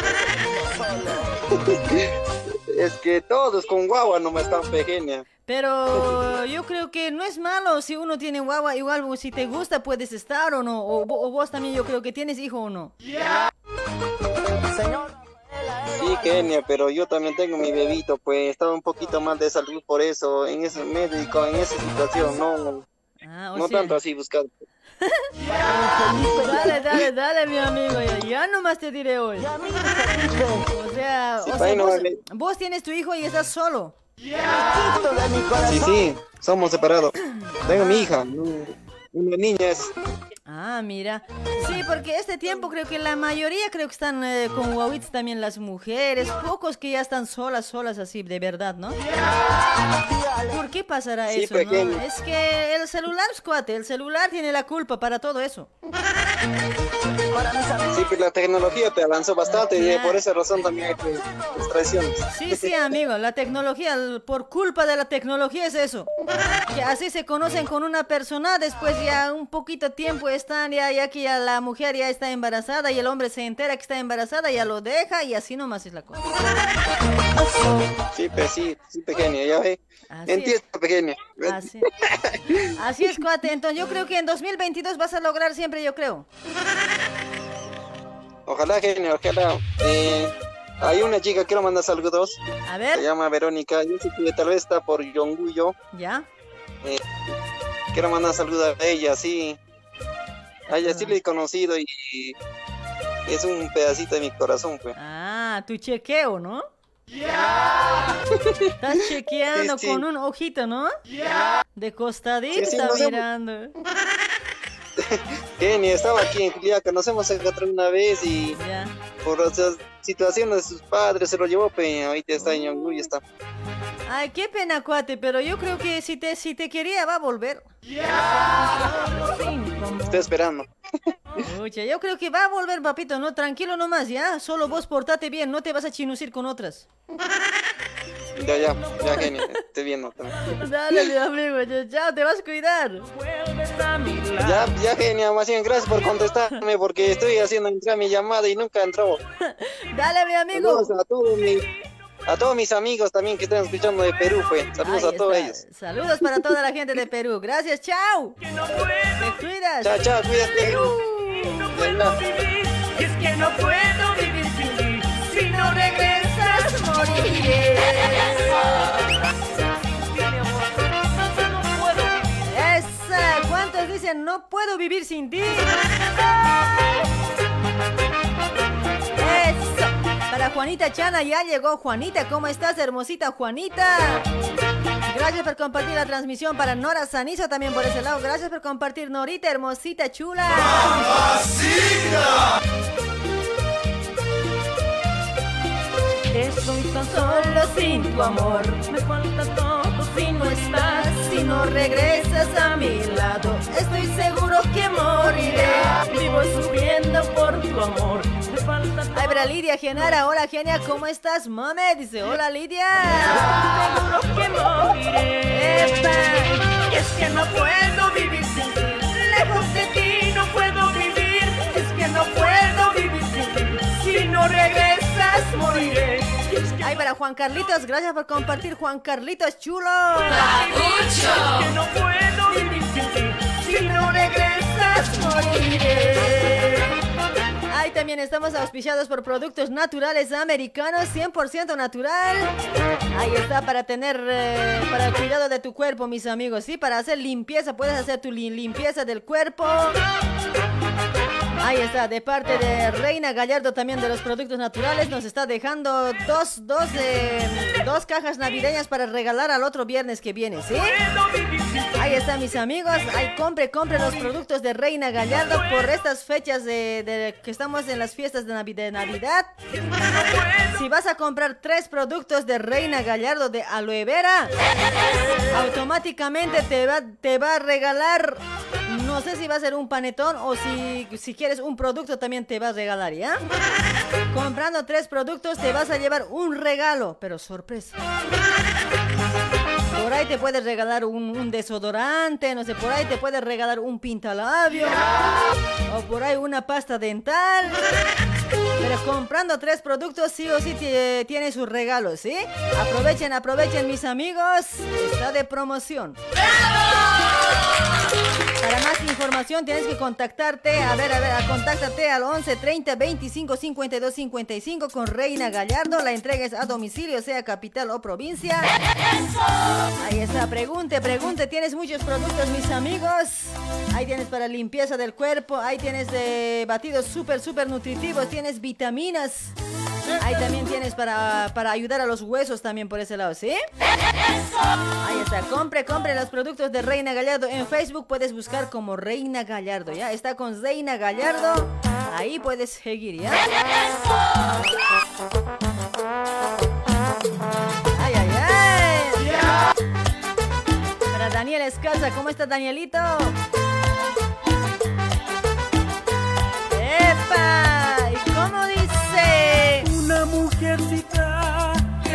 Es que todos con guagua no me están pequeña. Pero yo creo que no es malo si uno tiene guagua, igual si te gusta puedes estar o no, o, o vos también yo creo que tienes hijo o no. Sí, Kenia, pero yo también tengo mi bebito, pues estaba un poquito mal de salud por eso, en ese médico, en esa situación, no, Ah, no sea- tanto así buscar. Dale, dale, dale, mi amigo, ya, ya nomás te diré hoy. O sea, Sí, o sea, no vos, vale. vos tienes tu hijo y estás solo. Sí, sí, somos separados. Tengo mi hija, una niña es. Ah, mira. Sí, porque este tiempo creo que la mayoría creo que están eh, con guaguitas también las mujeres, pocos que ya están solas, solas así, de verdad, ¿no? ¿Por qué pasará Sí, eso, no? Es que el celular, cuate, el celular tiene la culpa para todo eso. Sí, pues la tecnología te avanzó bastante y por esa razón también hay pues, traiciones. Sí, sí, amigo, la tecnología, por culpa de la tecnología es eso. Que así se conocen con una persona, después ya un poquito tiempo están, ya, ya que ya la mujer ya está embarazada y el hombre se entera que está embarazada, ya lo deja y así nomás es la cosa. Sí, pues sí, sí, pequeña, ya ve. Entiendo, pequeña. Así. así es, cuate. Entonces yo creo que en 2022 vas a lograr siempre, yo creo. Ojalá, genio, ojalá. Eh, hay una chica, quiero mandar saludos. A ver. Se llama Verónica. Yo sé que tal vez está por Yonguyo. ¿Ya? Eh, quiero mandar saludos a ella, sí. A ella sí le he conocido y es un pedacito de mi corazón, pues. Ah, tu chequeo, ¿no? Ya. Estás chequeando Sí, sí. con un ojito, ¿no? Ya. De costadito Sí, hemos- mirando. Genio, estaba aquí en Juliaca, nos hemos encontrado una vez y Ya. por las situaciones de sus padres se lo llevó, pues ahorita está en Yonguyo, está. Ay, qué pena, cuate, pero yo creo que si te, si te quería va a volver. Estoy esperando. Pucha, yo creo que va a volver, papito, no, tranquilo nomás, ¿ya? Solo vos portate bien, no te vas a chinucir con otras. Ya, ya, ya, genio, estoy viendo también. Dale, mi amigo, ya, chao, te vas a cuidar. Ya, ya, genio, más bien gracias por contestarme porque estoy haciendo entrar mi llamada y nunca entró. Dale, mi amigo. Saludos a todos mis, a todos mis amigos también que están escuchando de Perú, pues. Saludos Ahí a todos está. ellos. Saludos para toda la gente de Perú. Gracias, chao. Te cuidas. Chao, chao, cuídate. Y es que no puedo vivir sin ti. Si no regresas, moriré. Esa, ¿cuántos dicen no puedo vivir sin ti? Para Juanita Chana ya llegó Juanita. ¿Cómo estás, hermosita Juanita? Gracias por compartir la transmisión para Nora Sanizo también por ese lado. Gracias por compartir, Norita, hermosita, chula. Estoy tan solo sin tu amor. Me falta todo si no estás. Si no regresas a mi lado, estoy seguro que moriré. Vivo sufriendo por tu amor. Ay, para Lidia Genara, hola genia, ¿cómo estás, mame? Dice, hola Lidia. Seguro que moriré. Y es que no puedo vivir sin ti. Lejos de ti no puedo vivir. Es que no puedo vivir sin ti. Si no regresas, moriré. Ay, para Juan Carlitos, gracias por compartir, Juan Carlitos chulo. Es que no puedo vivir sin ti. Si no regresas, moriré. También estamos auspiciados por productos naturales americanos, 100% natural. Ahí está, para tener, eh, para el cuidado de tu cuerpo, mis amigos. Sí, para hacer limpieza, puedes hacer tu li- limpieza del cuerpo. Ahí está, de parte de Reina Gallardo también de los productos naturales, nos está dejando dos, dos, eh, dos cajas navideñas para regalar al otro viernes que viene, ¿sí? Ahí está, mis amigos. Ahí compre, compre los productos de Reina Gallardo por estas fechas de, que estamos en las fiestas de, de Navidad. Si vas a comprar tres productos de Reina Gallardo de aloe vera, automáticamente te va, te va a regalar. No sé si va a ser un panetón o si, si quieres un producto también te va a regalar, ¿ya? Comprando tres productos te vas a llevar un regalo, pero sorpresa. Por ahí te puedes regalar un, desodorante, no sé, por ahí te puedes regalar un pintalabio. O por ahí una pasta dental. Pero comprando tres productos sí o sí tie- tiene sus regalos, ¿sí? Aprovechen, aprovechen mis amigos. Está de promoción. Para más información tienes que contactarte, a ver, a ver, a- contáctate al 11 30 25 52 55 con Reina Gallardo. La entrega es a domicilio, sea capital o provincia. Ahí está, pregunte, pregunte. Tienes muchos productos, mis amigos. Ahí tienes para limpieza del cuerpo, ahí tienes de batidos súper, súper nutritivos, tienes vitaminas. Ahí también tienes para, para ayudar a los huesos también por ese lado, ¿sí? Ahí está, compre, compre los productos de Reina Gallardo. En Facebook puedes buscar como Reina Gallardo, ¿ya? Está con Reina Gallardo. Ahí puedes seguir, ¿ya? Ay, ay, ay. Para Daniel Escalza, ¿cómo está Danielito? Epa,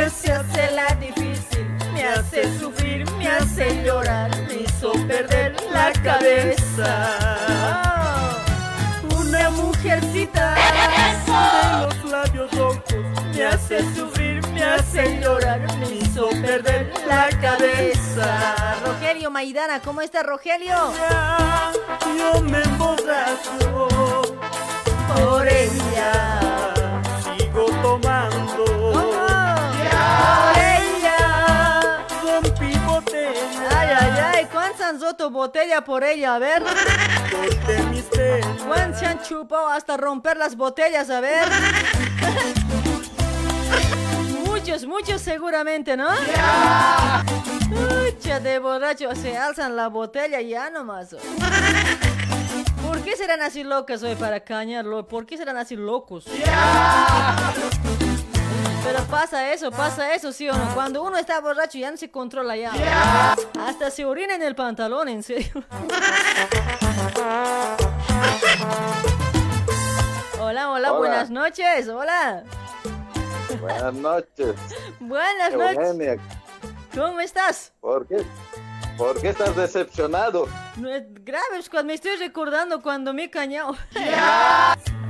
se hace la difícil, me hace sufrir, me hace llorar, me hizo perder la cabeza. Una mujercita de los labios rojos, me hace sufrir, me hace llorar, me hizo perder la cabeza. Rogelio Maidana, ¿cómo está Rogelio? Yo me emborracho por ella, sigo tomando. Por ella, rompí botella. Ay, ay, ay, ¿cuántos han roto botella por ella? A ver. ¿Cuántos se han chupado hasta romper las botellas? A ver. Muchos, muchos seguramente, ¿no? Mucha de borrachos se alzan la botella ya nomás. ¿Por qué serán así locas hoy para cañarlo? ¿Por qué serán así locos? Pero pasa eso, pasa eso, ¿sí o no? Cuando uno está borracho ya no se controla ya. Hasta se orina en el pantalón, en serio. Hola, hola, Hola. buenas noches, hola. Buenas noches. Buenas noches. Eugenia, ¿Cómo estás? ¿por qué? ¿Por qué estás decepcionado? No es grave, me estoy recordando cuando me he cañado.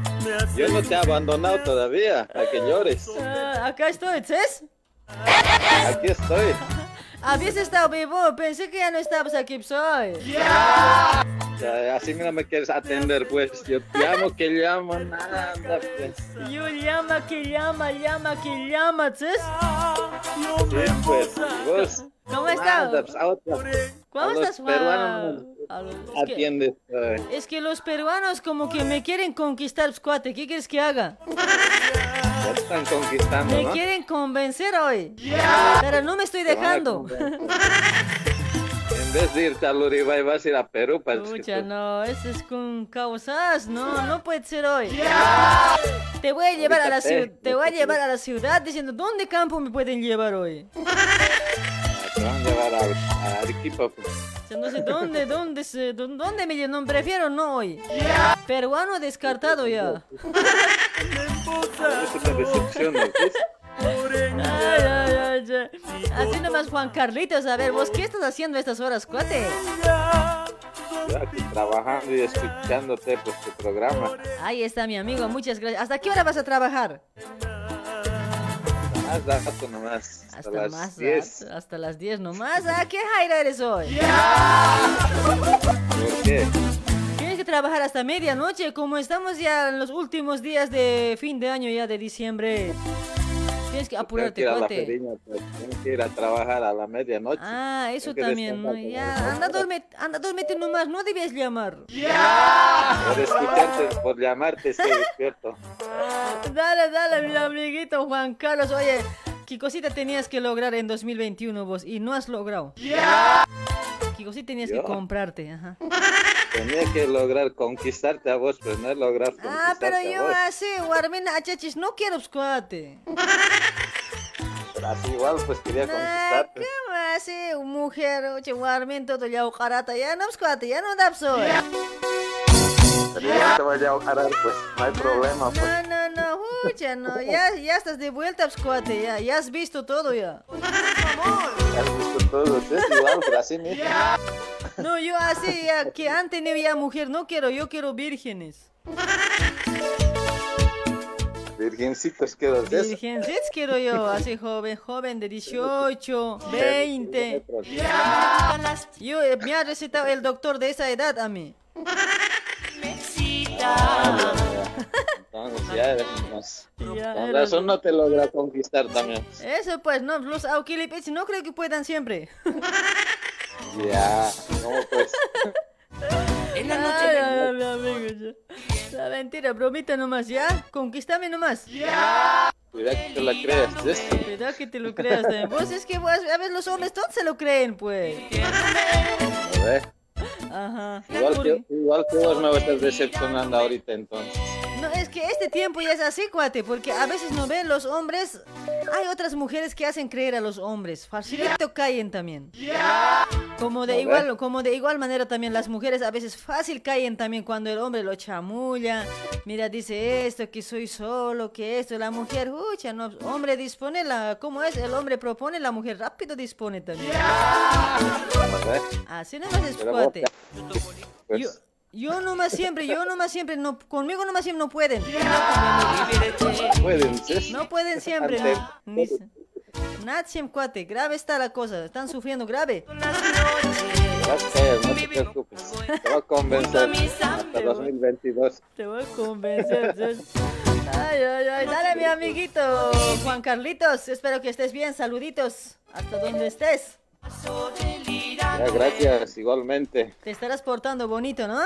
Yo no te he abandonado todavía, a que llores. Ah, acá estoy, ¿sabes? Aquí estoy. Habías estado vivo, pensé que ya no estabas aquí, soy. Sea, así no me quieres atender, pues. Yo te llamo, que llamo, nada, pues. Yo llama, que llama, llama, que llama, ¿sabes? Sí, pues. y vos, ¿Cómo estás? ¿Cómo estás, Juan? peruanos A los- no es, que, atiendes. eh. es que los peruanos como que me quieren conquistar, pues, cuate. ¿Qué quieres que haga? Ya están conquistando, Me ¿no? quieren convencer hoy. Pero no me estoy dejando. En vez de irte al Uribay, vas a ir a Perú. Para Pucha, no, eso es con causas, no, no puede ser hoy. Te voy a llevar a la ciudad, te voy a llevar a la ciudad diciendo, ¿dónde campo me pueden llevar hoy? Te van a llevar a, a Arequipa. Pues. O sea, no sé dónde, dónde, se, dó- dónde me llevan, no, prefiero no hoy. Peruano descartado ya. Ay, ay, ay, ay. Así nomás Juan Carlitos, a ver, vos qué estás haciendo a estas horas, cuate? Yo aquí trabajando y escuchándote pues tu programa. Ahí está mi amigo, muchas gracias. ¿Hasta qué hora vas a trabajar? Más nomás. Hasta, Hasta las más 10. rato, hasta las 10 nomás. ¿Ah, qué jaira eres hoy? ¿Por qué? Tienes que trabajar hasta medianoche, como estamos ya en los últimos días de fin de año ya de diciembre. Tienes que apurarte, cuate. feriña, pues. Que ir a trabajar a la medianoche. Ah, eso también, ¿no? Ya, anda, duerme, anda, duérmete nomás, no debías llamar. Por escucharte, por llamarte, estoy despierto. Dale, dale, mi amiguito Juan Carlos. Oye, ¿qué cosita tenías que lograr en 2021 vos? Y no has logrado. ¿Qué cosita tenías que comprarte? Ajá. Tenía que lograr conquistarte a vos, pero no he logrado conquistarte Ah, pero a yo vos. así, Guarmina, achachis, no quiero pues, cuate. Pero así igual, pues quería conquistarte. ¿Cómo así? Mujer, oye, Guarmin, todo ya carata, ya no pues, cuate, ya no da soy. Pero ya te vaya a ojarar, pues no hay problema, pues. No, no, no, pucha, no, ya, ya estás de vuelta, pues, cuate, ya, ya has visto todo ya. Ya has visto todo, es igual, pero así mismo. No, yo así, ya, que han tenido ya mujer, no quiero, yo quiero vírgenes. Virgencitos quiero de eso. Virgencitas quiero yo, así joven, joven de 18, 20. Yo, eh, me ha recetado el doctor de esa edad a mí. Entonces ya, pues, Ya, con era- razón no te logra conquistar también. Eso pues, no, los auquilipes no creo que puedan siempre. Ya, ¿cómo pues? En la noche. Ay, ay, ay, amigo, ya. La mentira, bromita nomás, ¿ya? Conquistame nomás. Cuidado que te la creas, ¿ves? Cuidado que te lo creas también. Vos es que vos, a ver, los hombres todos se lo creen, pues. A ver. Ajá. Igual que, igual que vos me vas a estar decepcionando ahorita entonces. No, es que este tiempo ya es así, cuate, porque a veces no ven los hombres. Hay otras mujeres que hacen creer a los hombres. Facilito caen también. Como de igual, como de igual manera también las mujeres a veces fácil caen también cuando el hombre lo chamulla, mira dice esto que soy solo, que esto, la mujer, ucha, no, hombre dispone la, ¿cómo es? El hombre propone, la mujer rápido dispone también. Así nomás es cuate. te- pues, Yo, yo nomás siempre, yo nomás siempre, no, conmigo nomás siempre no pueden. pueden, ¿sí? No pueden siempre, no. Ni, siempre cuate, grave está la cosa, están sufriendo grave. Gracias, no te preocupes. Te voy a convencer hasta 2022. Te voy a convencer. Ay, ay, ay. Dale, mi amiguito Juan Carlitos. Espero que estés bien. Saluditos. Hasta donde estés. Ya, gracias, igualmente. Te estarás portando bonito, ¿no?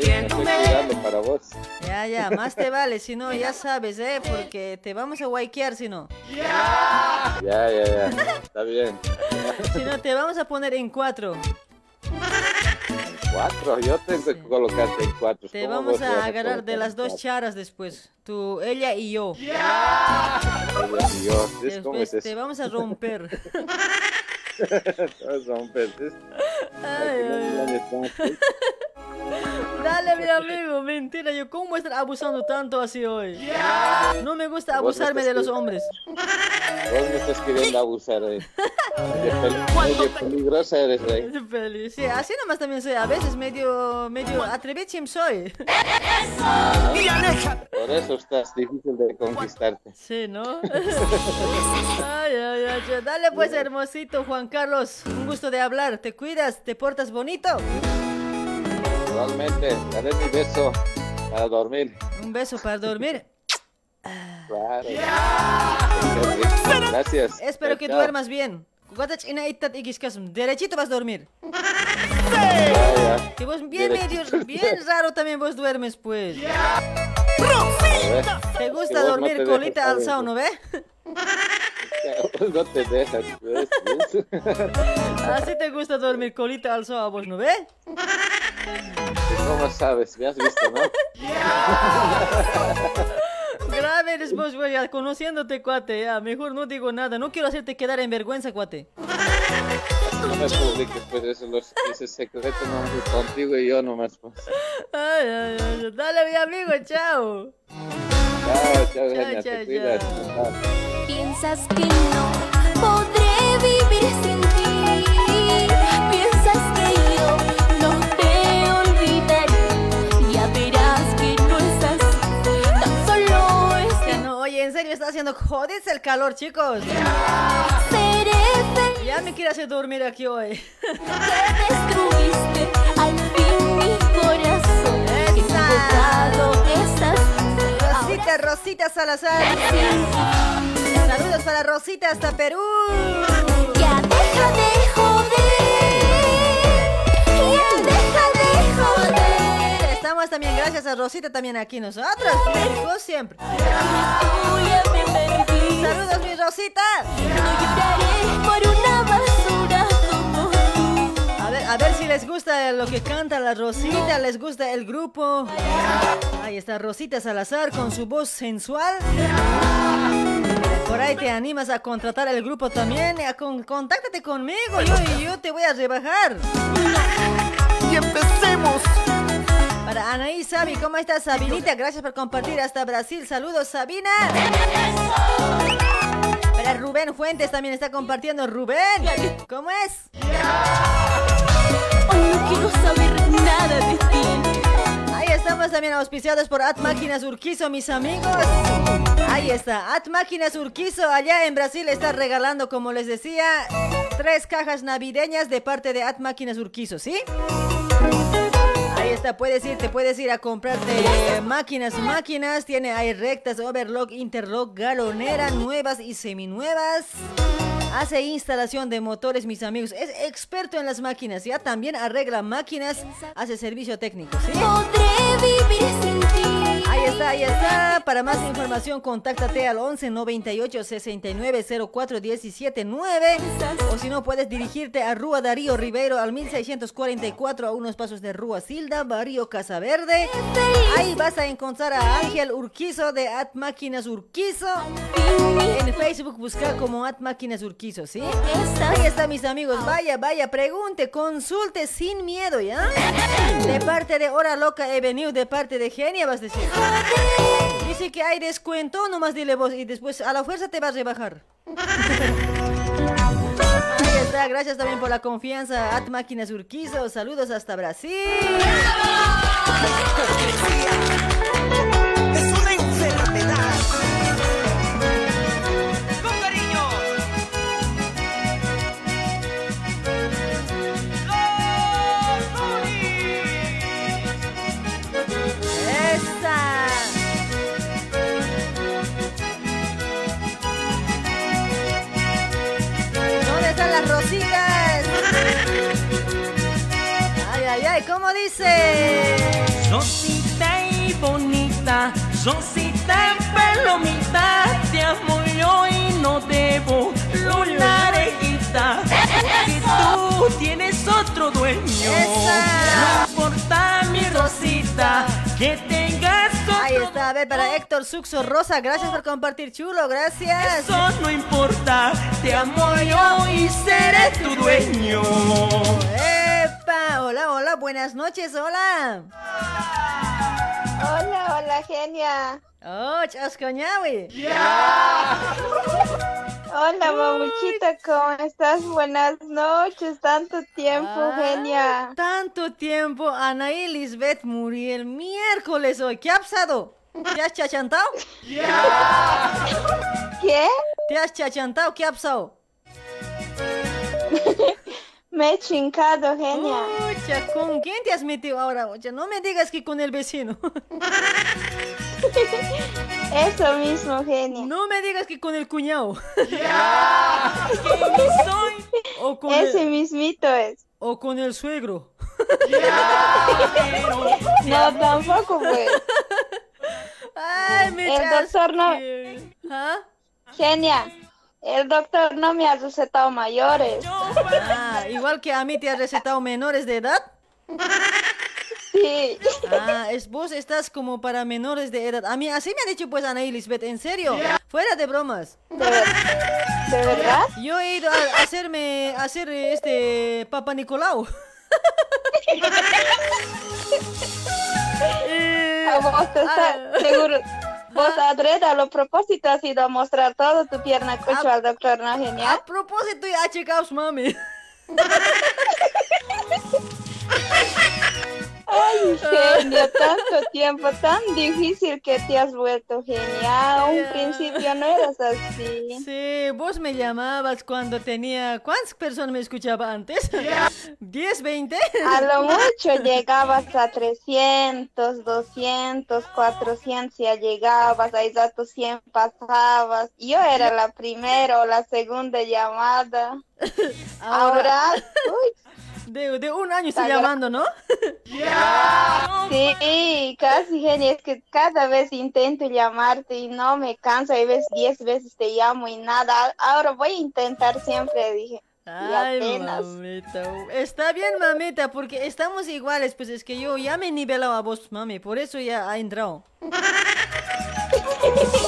Sí, para vos. Ya, ya. Más te vale. Si no, ya sabes, ¿eh? Porque te vamos a guayquear si no. Ya, ya, ya. Está bien. Si no, te vamos a poner en cuatro. Cuatro, yo tengo que colocarte en cuatro. Te ¿Cómo vamos a agarrar de las en dos charas después. Tú, ella y yo. Ella y yo, ¿sí? ¿Cómo Después es te vamos a romper. Todos son peces. Ay, ay, ay. Dale, mi amigo, mentira, yo cómo estar abusando tanto así hoy. No me gusta me abusarme estás de los hombres. Vos me estás queriendo abusar, eh. Medio peligrosa eres, rey. Feliz. Sí, así nomás también soy. A veces medio, medio atrevichim soy. Por eso estás difícil de conquistarte. Sí, ¿no? Ay, ay, ay. Dale pues, hermosito Juan Carlos. Un gusto de hablar. Te cuidas, te portas bonito. Igualmente, daré mi beso para dormir. Un beso para dormir. Claro. Gracias. Espero que duermas bien. Derechito vas a dormir. Que vos bien medio, Derechito. bien raro también vos duermes, pues. Ver, ¿Te gusta no dormir te colita alzado, no ve? No te dejas, ¿ves? ¿Ves? Así te gusta dormir colita alzado a vos, ¿no ve? ¿Cómo sabes? Me has visto, ¿no? Grave vos, güey, ya, conociéndote, cuate, ya. Mejor no digo nada. No quiero hacerte quedar en vergüenza, cuate. No me publiques, pues eso, los, ese secreto no es contigo y yo nomás. Pues. Ay, ay, ay. Dale, mi amigo, chao. Chao, chao, chao, te cuidas. Chao. Piensas que no podré vivir sin ti. Piensas que yo no te olvidaré. Ya verás que no es así. Tan solo es Ya no, oye, en serio, está haciendo jodidos el calor, chicos. seré. Ya me quiere hacer dormir aquí hoy. que destruiste al fin mi corazón. Estás. Rosita, Rosita Salazar. Saludos para Rosita hasta Perú. Ya deja de joder. Ya deja de joder. Estamos también, gracias a Rosita también aquí nosotros. México siempre. Saludos, mi Rosita. No por una basura como. A ver, a ver si les gusta lo que canta la Rosita, les gusta el grupo. Ahí está Rosita Salazar con su voz sensual. Por ahí te animas a contratar el grupo también. a con- contáctate conmigo, yo, yo te voy a rebajar. Y empecemos. Para Anaí Sabi, ¿cómo estás, Sabinita? Gracias por compartir hasta Brasil. Saludos, Sabina. Para Rubén Fuentes también está compartiendo. Rubén, ¿cómo es? Hoy no quiero saber nada de ti. También auspiciados por At Máquinas Urquizo, mis amigos. Ahí está, At Máquinas Urquizo, allá en Brasil está regalando, como les decía, tres cajas navideñas de parte de At Máquinas Urquizo, ¿sí? Ahí está, puedes ir, te puedes ir a comprarte máquinas, máquinas. Tiene ahí rectas, overlock, interlock, galonera, nuevas y seminuevas. Hace instalación de motores, mis amigos. Es experto en las máquinas. Ya también arregla máquinas, hace servicio técnico, ¿sí? Podré vivir sin. Ahí está, ahí está. Para más información, contáctate al 11 98 69 04 17 9. O si no, puedes dirigirte a Rúa Darío Ribeiro al 1644 a unos pasos de Rúa Silda, Barrio Casaverde. Ahí vas a encontrar a Ángel Urquizo de At Máquinas Urquizo. En Facebook busca como At Máquinas Urquizo, ¿sí? Ahí está, mis amigos. Vaya, vaya, pregunte, consulte sin miedo, ¿ya? De parte de Hora Loca venido, de parte de Genia, vas a decir. Dice que hay descuento, nomás dile vos, y después a la fuerza te vas a rebajar. Ahí está, gracias también por la confianza. At Máquinas Urquizo, saludos hasta Brasil. Es bonita, Rosita en palomita, te amo yo y no debo una arejita, porque tú tienes otro dueño. No importa mi Rosita, que tengas Ahí está, a ver, para Héctor Suxo Rosa, gracias por compartir, chulo, gracias. Eso no importa, te amo yo y seré tu dueño. ¡Epa! Hola, hola, buenas noches, hola. Hola, hola, genia. Oh, chascoñawi. Hola, mamuchita, ¿cómo estás? Buenas noches, tanto tiempo, Ah, genia. Tanto tiempo, Anaí Lisbeth murió el miércoles hoy. ¿Qué ha pasado? ¿Te has chachantado? ¿Qué? ¿Te has chachantado? ¿Qué ha pasado? Me he chincado, genia. ¿con quién te has metido ahora? Oye, no me digas que con el vecino. Eso mismo, genia. No me digas que con el cuñado. O con Ese el, mismito es. o con el suegro. No, tampoco, pues. Ay, me El doctor no. ¿Ah? Genia, el doctor no me ha recetado mayores. Ah, igual que a mí te has recetado menores de edad. Sí. Ah, es, vos estás como para menores de edad. A mí así me ha dicho pues Ana Lisbeth, en serio. Fuera de bromas. ¿De, verdad? Yo he ido a hacerme, a hacer este Papa Nicolau. A vos está, seguro. Vos adrede a lo propósito has ido a mostrar todo tu pierna al doctor, ¿no, genial? A propósito, ya checaos, mami. Ay, genio, tanto tiempo, tan difícil que te has vuelto genial. A un principio no eras así. Sí, vos me llamabas cuando tenía... ¿Cuántas personas me escuchaba antes? ¿10, 20? A lo mucho llegabas a 300, 200, 400, ya llegabas, ahí datos 100 pasabas. Yo era la primera o la segunda llamada. Ahora, uy, De, de un año estoy llamando, ¿no? Sí, casi genio, es que cada vez intento llamarte y no me canso, hay veces 10 veces te llamo y nada. Ahora voy a intentar siempre, dije. Ay, mamita. Está bien, mamita, porque estamos iguales. Pues es que yo ya me he nivelado a vos, mami. Por eso ya ha entrado.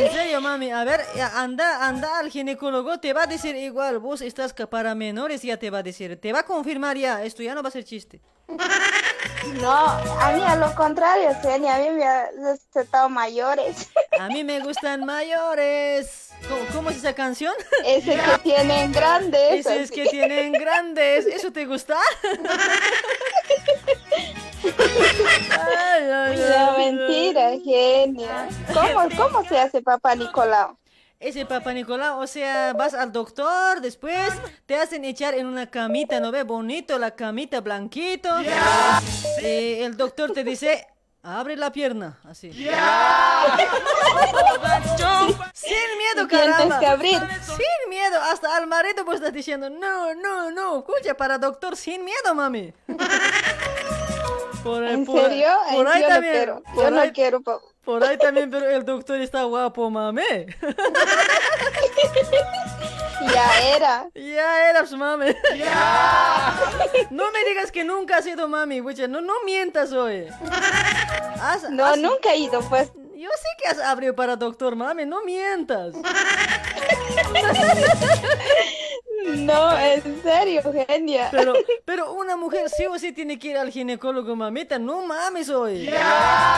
En serio, mami. A ver, anda, anda al ginecólogo. Te va a decir igual. Vos estás para menores, ya te va a decir. Te va a confirmar ya. Esto ya no va a ser chiste. No, a mí a lo contrario, Genia, a mí me ha recetado mayores. A mí me gustan mayores. ¿Cómo, cómo es esa canción? Ese que tienen grandes. Ese es que tienen grandes. ¿Eso te gusta? Ay, mentira, genia. ¿Cómo, ¿Cómo se hace papá Nicolau? Ese Papa Nicolau, o sea, vas al doctor, después te hacen echar en una camita, ¿no ve? Bonito, la camita blanquito. Eh, el doctor te dice, abre la pierna, así. Sin miedo, caramba. que abrir. Sin miedo, hasta al marido pues estás diciendo, no, no, no, escucha, para doctor, sin miedo, mami. Por, ¿En por- serio? Por ahí yo no también. quiero, yo no quiero, pa- Por ahí también, pero el doctor está guapo, mami. Ya era. Ya eras mami. No me digas que nunca has sido mami. No, no mientas hoy. No, nunca he ido, pues. Yo sé que has abrido para doctor, mami, no mientas. No, en serio, genia. Pero, pero una mujer sí o sí tiene que ir al ginecólogo, mamita. No mames hoy.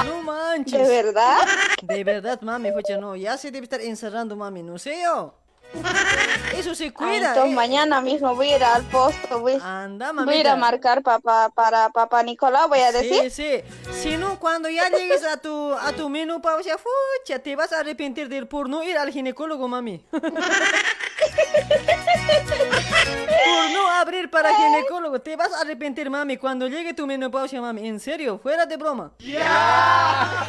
No manches. ¿De verdad? De verdad, mami, fucha, no. Ya se debe estar encerrando, mami. No sé yo. Eso se Ah, cuida. entonces eh. mañana mismo voy a ir al posto, voy, Anda, voy a ir a marcar papá, para papá Nicolau, voy a decir. Sí, sí. Si no, cuando ya llegues a tu, a tu menopausia, fucha, te vas a arrepentir del por no ir al ginecólogo, mami. por no abrir para ginecólogo, te vas a arrepentir, mami, cuando llegue tu menopausia, mami. En serio, fuera de broma. Ya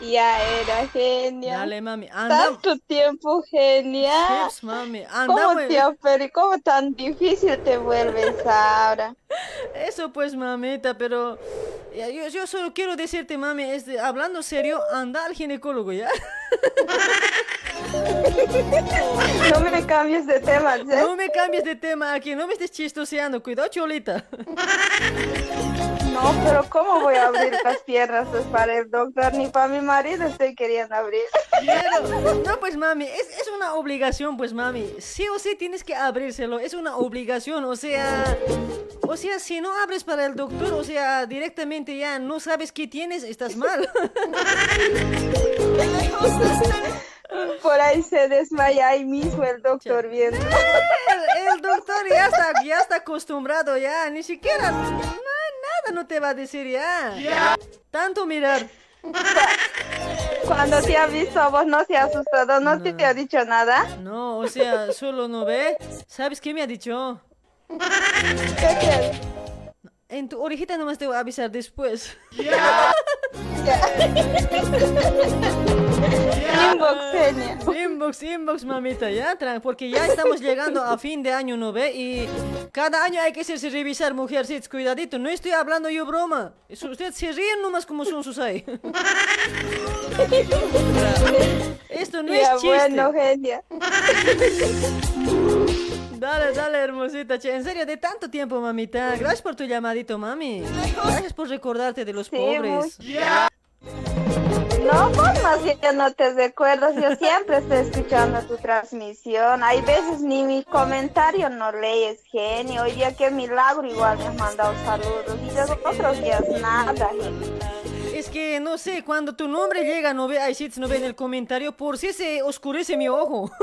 era genia. Dale, mami, anda. Tanto tiempo, genia. Chips, mami, ¿Cómo anda. te ofere- ¿Cómo tan difícil te vuelves ahora? Eso pues, mamita, pero ya, yo, yo solo quiero decirte, mami, este, hablando serio, anda al ginecólogo, ¿ya? No me cambies de tema, ¿sí? No me cambies de tema aquí, no me estés chistoseando, cuidado, cholita. No, pero ¿cómo voy a abrir las piernas pues, para el doctor? Ni para mi marido estoy queriendo abrir. Pero, no, pues mami, es, es una obligación, pues mami. Sí o sí tienes que abrírselo, es una obligación, o sea... O sea, si no abres para el doctor, o sea, directamente ya no sabes qué tienes, estás mal. Por ahí se desmaya ahí mismo el doctor viendo. El, el doctor ya está, ya está acostumbrado ya, ni siquiera... no, nada no te va a decir ya. Tanto mirar. Cuando te ha visto a vos no se ha asustado, no, te ha dicho nada. No, o sea, solo no ve. ¿Sabes qué me ha dicho? En tu orejita nomás te voy a avisar después. Inbox, genia. Inbox, inbox, mamita, ya, porque ya estamos llegando a fin de año, ¿no ve? Y cada año hay que hacerse revisar, mujercitas, cuidadito, no estoy hablando yo broma. Es- Ustedes se ríen nomás como son sus ahí. Esto no Ya, es chiste. bueno, genia. Dale, dale, hermosita. che, En serio, de tanto tiempo, mamita. Gracias por tu llamadito, mami. Gracias por recordarte de los Sí, pobres. No, vos más bien no te recuerdas, yo siempre estoy escuchando tu transmisión. Hay veces ni mi comentario no lees, genio. Hoy día qué milagro, igual me has mandado saludos. Y de otros días nada. Es que, no sé, cuando tu nombre llega, no ve, ay, no ve en el comentario, por si se oscurece mi ojo.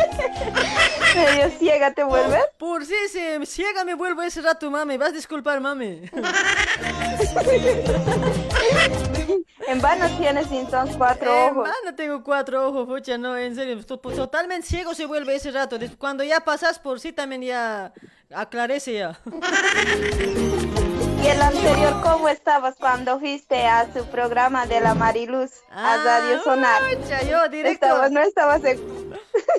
¿Medio ciega te vuelves? Por si se ciega me vuelvo ese rato, mami. Vas a disculpar, mami. En vano tienes entonces cuatro ojos. mano, tengo cuatro ojos, pucha, no, en serio. pues, Totalmente ciego se vuelve ese rato. Cuando ya pasas por sí, también ya aclarece ya. Y el anterior, ¿cómo estabas cuando fuiste a su programa de la Mariluz a Radio Sonar? yo directo. Estabas, no estabas en-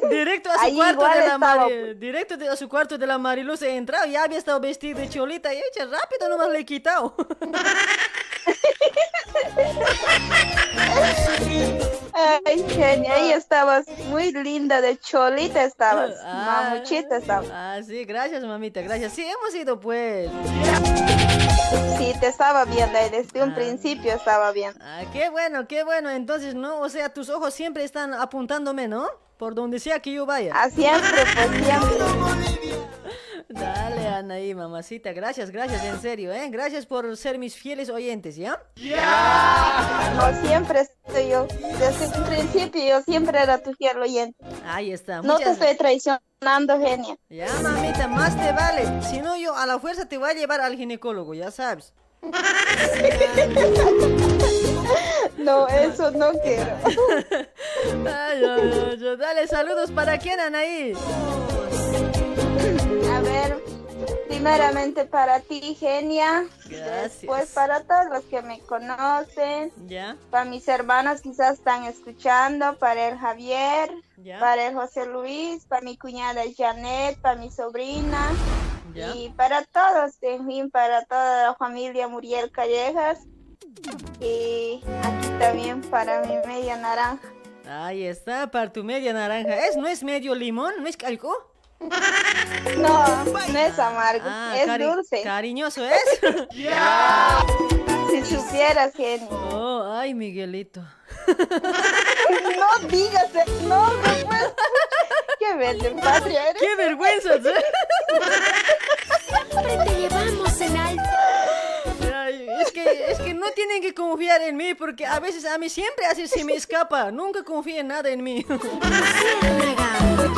Directo a su Ahí cuarto de la estaba, Mari- directo a su cuarto de la Mariluz he entrado, ya había estado vestido de cholita y echa rápido nomás le he quitado. Ay, genia, ahí estabas muy linda de cholita estabas, Ah, mamuchita estabas. Ah, sí, gracias mamita, gracias. Sí, hemos ido pues. Sí, te estaba viendo ahí desde un principio estaba bien. Ah, qué bueno, qué bueno. Entonces, no, o sea, tus ojos siempre están apuntándome, ¿no? Por donde sea que yo vaya. Ah, siempre, pues siempre. Dale, Anaí, mamacita, gracias, gracias, en serio, ¿eh? Gracias por ser mis fieles oyentes, ¿ya? No, siempre estoy yo. Desde un principio yo siempre era tu fiel oyente. Ahí está. No te estoy traicionando, genia. Ya, mamita, más te vale. Si no, yo a la fuerza te voy a llevar al ginecólogo, ya sabes. No, eso no quiero. Ay, ay, ay, ay. Dale, saludos para quién, Anaí. A ver, primeramente para ti, genia. Gracias. Después para todos los que me conocen. Ya. Para mis hermanos quizás están escuchando, para el Javier, Ya. para el José Luis, para mi cuñada Janet, para mi sobrina Ya. y para todos, en fin, para toda la familia Muriel Callejas y aquí también para mi media naranja. Ahí está, para tu media naranja. ¿Es, no es medio limón? ¿No es algo? No, no es amargo, Ah, es cari- dulce. Cariñoso es. Si supieras, genio. Oh, ay, Miguelito. No digas, no, no puedes. Qué verde patria eres. ¡Qué vergüenza! ¿sí? Siempre te llevamos en alto. Es, que, es que no tienen que confiar en mí porque a veces a mí siempre así se me escapa. Nunca confíen nada en mí.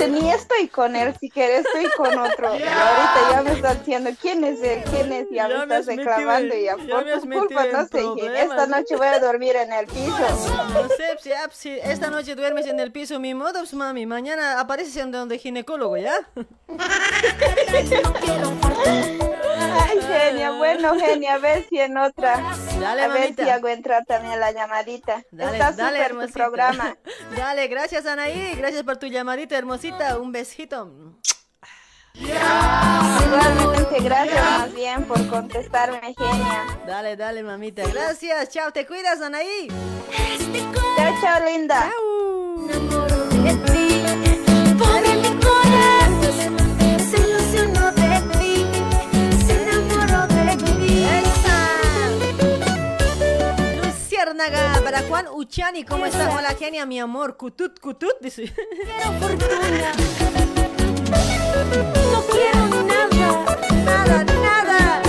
Ni estoy con él, si quieres estoy con otro. Ahorita ya me estás diciendo quién es él, quién es, ya, Ya me estás reclamando y ya ya por tu culpa, no sé, esta noche voy a dormir en el piso. No sé, si, ah, si esta noche duermes en el piso, mi modo, pues, mami. Mañana apareces en donde ginecólogo, ¿ya? Ay, genia, bueno, genia, a ver si en otra. Dale, a ver mamita. si hago entrar también la llamadita. Dale, Está dale, tu programa. Dale, gracias, Anaí. Gracias por tu llamadita, hermosita. Un besito. Igualmente, gracias más bien por contestarme, genia. Dale, dale, mamita. Gracias. Chao, te cuidas, Anaí. Chao, chao, linda. Pobre Luciérnaga para Juan Uchani. ¿Cómo está? Hola, genia, mi amor. Cutut, cutut. Dice. No quiero nada, Nada, nada.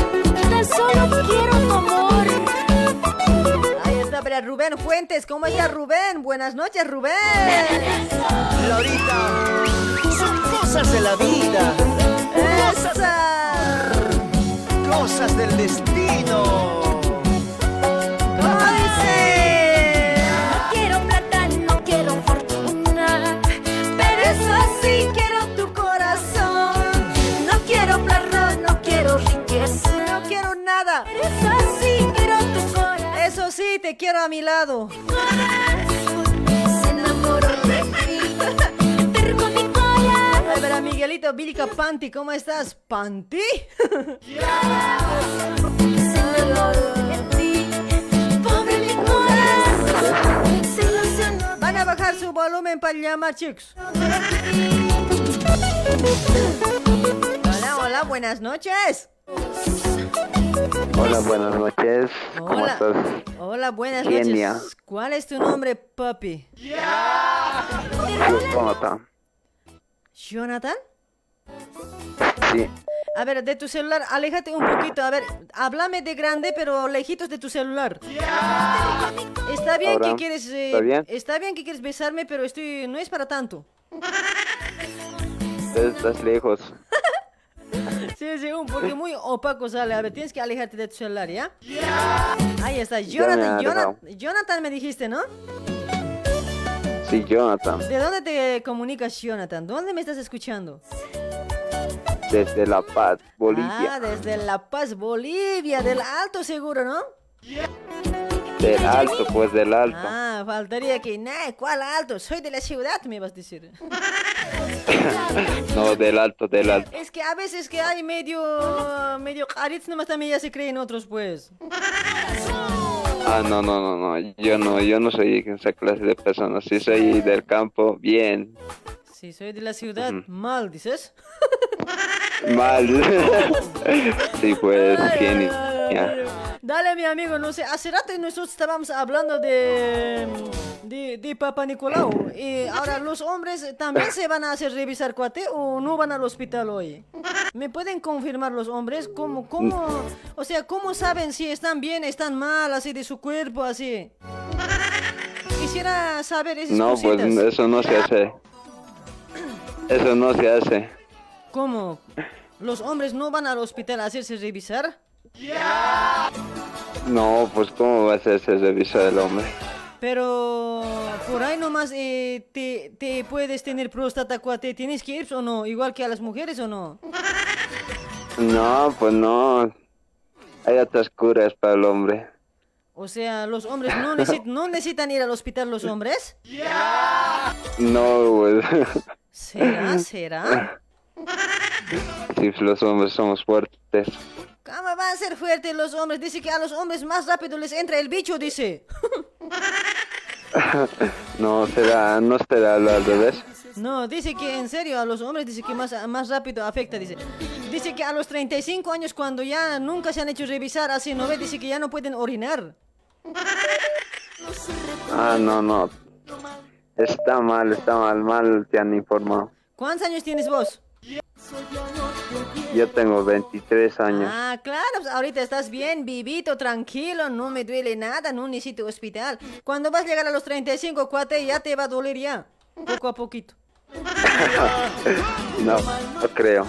tan solo quiero tu amor. Ahí está para Rubén Fuentes. ¿Cómo está Rubén? Buenas noches, Rubén. Lorita, son cosas de la vida, ¡Esa! cosas del destino. Te quiero a mi lado. Se enamoró de ti, terco mi corazón. A ver, a Miguelito Vilca Panti, ¿cómo estás? ¿Panti? Van a bajar su volumen para llamar, chicos. Hola, hola, buenas noches. Hola, buenas noches. ¿Cómo estás? Hola, buenas Genia. noches. ¿Cuál es tu nombre, papi? Jonathan. ¿Jonathan? Sí. A ver, de tu celular, aléjate un poquito. A ver, háblame de grande, pero lejitos de tu celular. Está bien Ahora, que quieres. eh, ¿está bien? está bien que quieres besarme, pero estoy. No es para tanto. Estás lejos. Sí, sí, un porque muy opaco sale. A ver, tienes que alejarte de tu celular, ¿ya? Ahí está, Jonathan. ha Jonathan. Jonathan me dijiste, ¿no? Sí, Jonathan. ¿De dónde te comunicas, Jonathan? ¿Dónde me estás escuchando? Desde La Paz, Ah, Bolivia. desde La Paz, Bolivia, del Alto seguro, ¿no? Del alto, pues del alto. Ah, faltaría que, nah, ¿cuál alto? Soy de la ciudad, me vas a decir. No, del alto, del alto. Es que a veces que hay medio, medio carits, nomás también ya se creen otros, pues. Ah, no, no, no, no. Yo no, yo no soy esa clase de persona. Si soy del campo, bien. Si soy de la ciudad, mal, dices. Mal. sí, pues, genial. Dale, mi amigo, no sé, hace rato nosotros estábamos hablando de, de, de Papa Nicolau. Y ahora, ¿los hombres también se van a hacer revisar cuate o no van al hospital hoy? ¿Me pueden confirmar los hombres? ¿Cómo, cómo, o sea, cómo saben si están bien, están mal, así de su cuerpo, así? Quisiera saber esas No, pues eso no se hace. Eso no se hace. ¿Cómo? ¿Los hombres no van al hospital a hacerse revisar? No, pues cómo va a ser ese reviso del hombre. Pero por ahí nomás eh, te, te puedes tener próstata cuate. ¿Tienes que ir o no? Igual que a las mujeres o no? No, pues no. Hay otras curas para el hombre. O sea, los hombres no, no necesitan ir al hospital los hombres. No, pues. ¿Será? ¿Será? Sí, los hombres somos fuertes. ¿Cómo van a ser fuertes los hombres? Dice que a los hombres más rápido les entra el bicho, dice. no será, no será al revés. No, dice que en serio a los hombres dice que más, más rápido afecta, dice. Dice que a los 35 años cuando ya nunca se han hecho revisar así, ¿no ve? Dice que ya no pueden orinar. Ah, no, no. Está mal, está mal, mal te han informado. ¿Cuántos años tienes vos? Yo tengo 23 años. Ah, claro, pues ahorita estás bien, vivito, tranquilo, no me duele nada, no necesito hospital. Cuando vas a llegar a los 35, cuate, ya te va a doler ya, poco a poquito. no, no creo.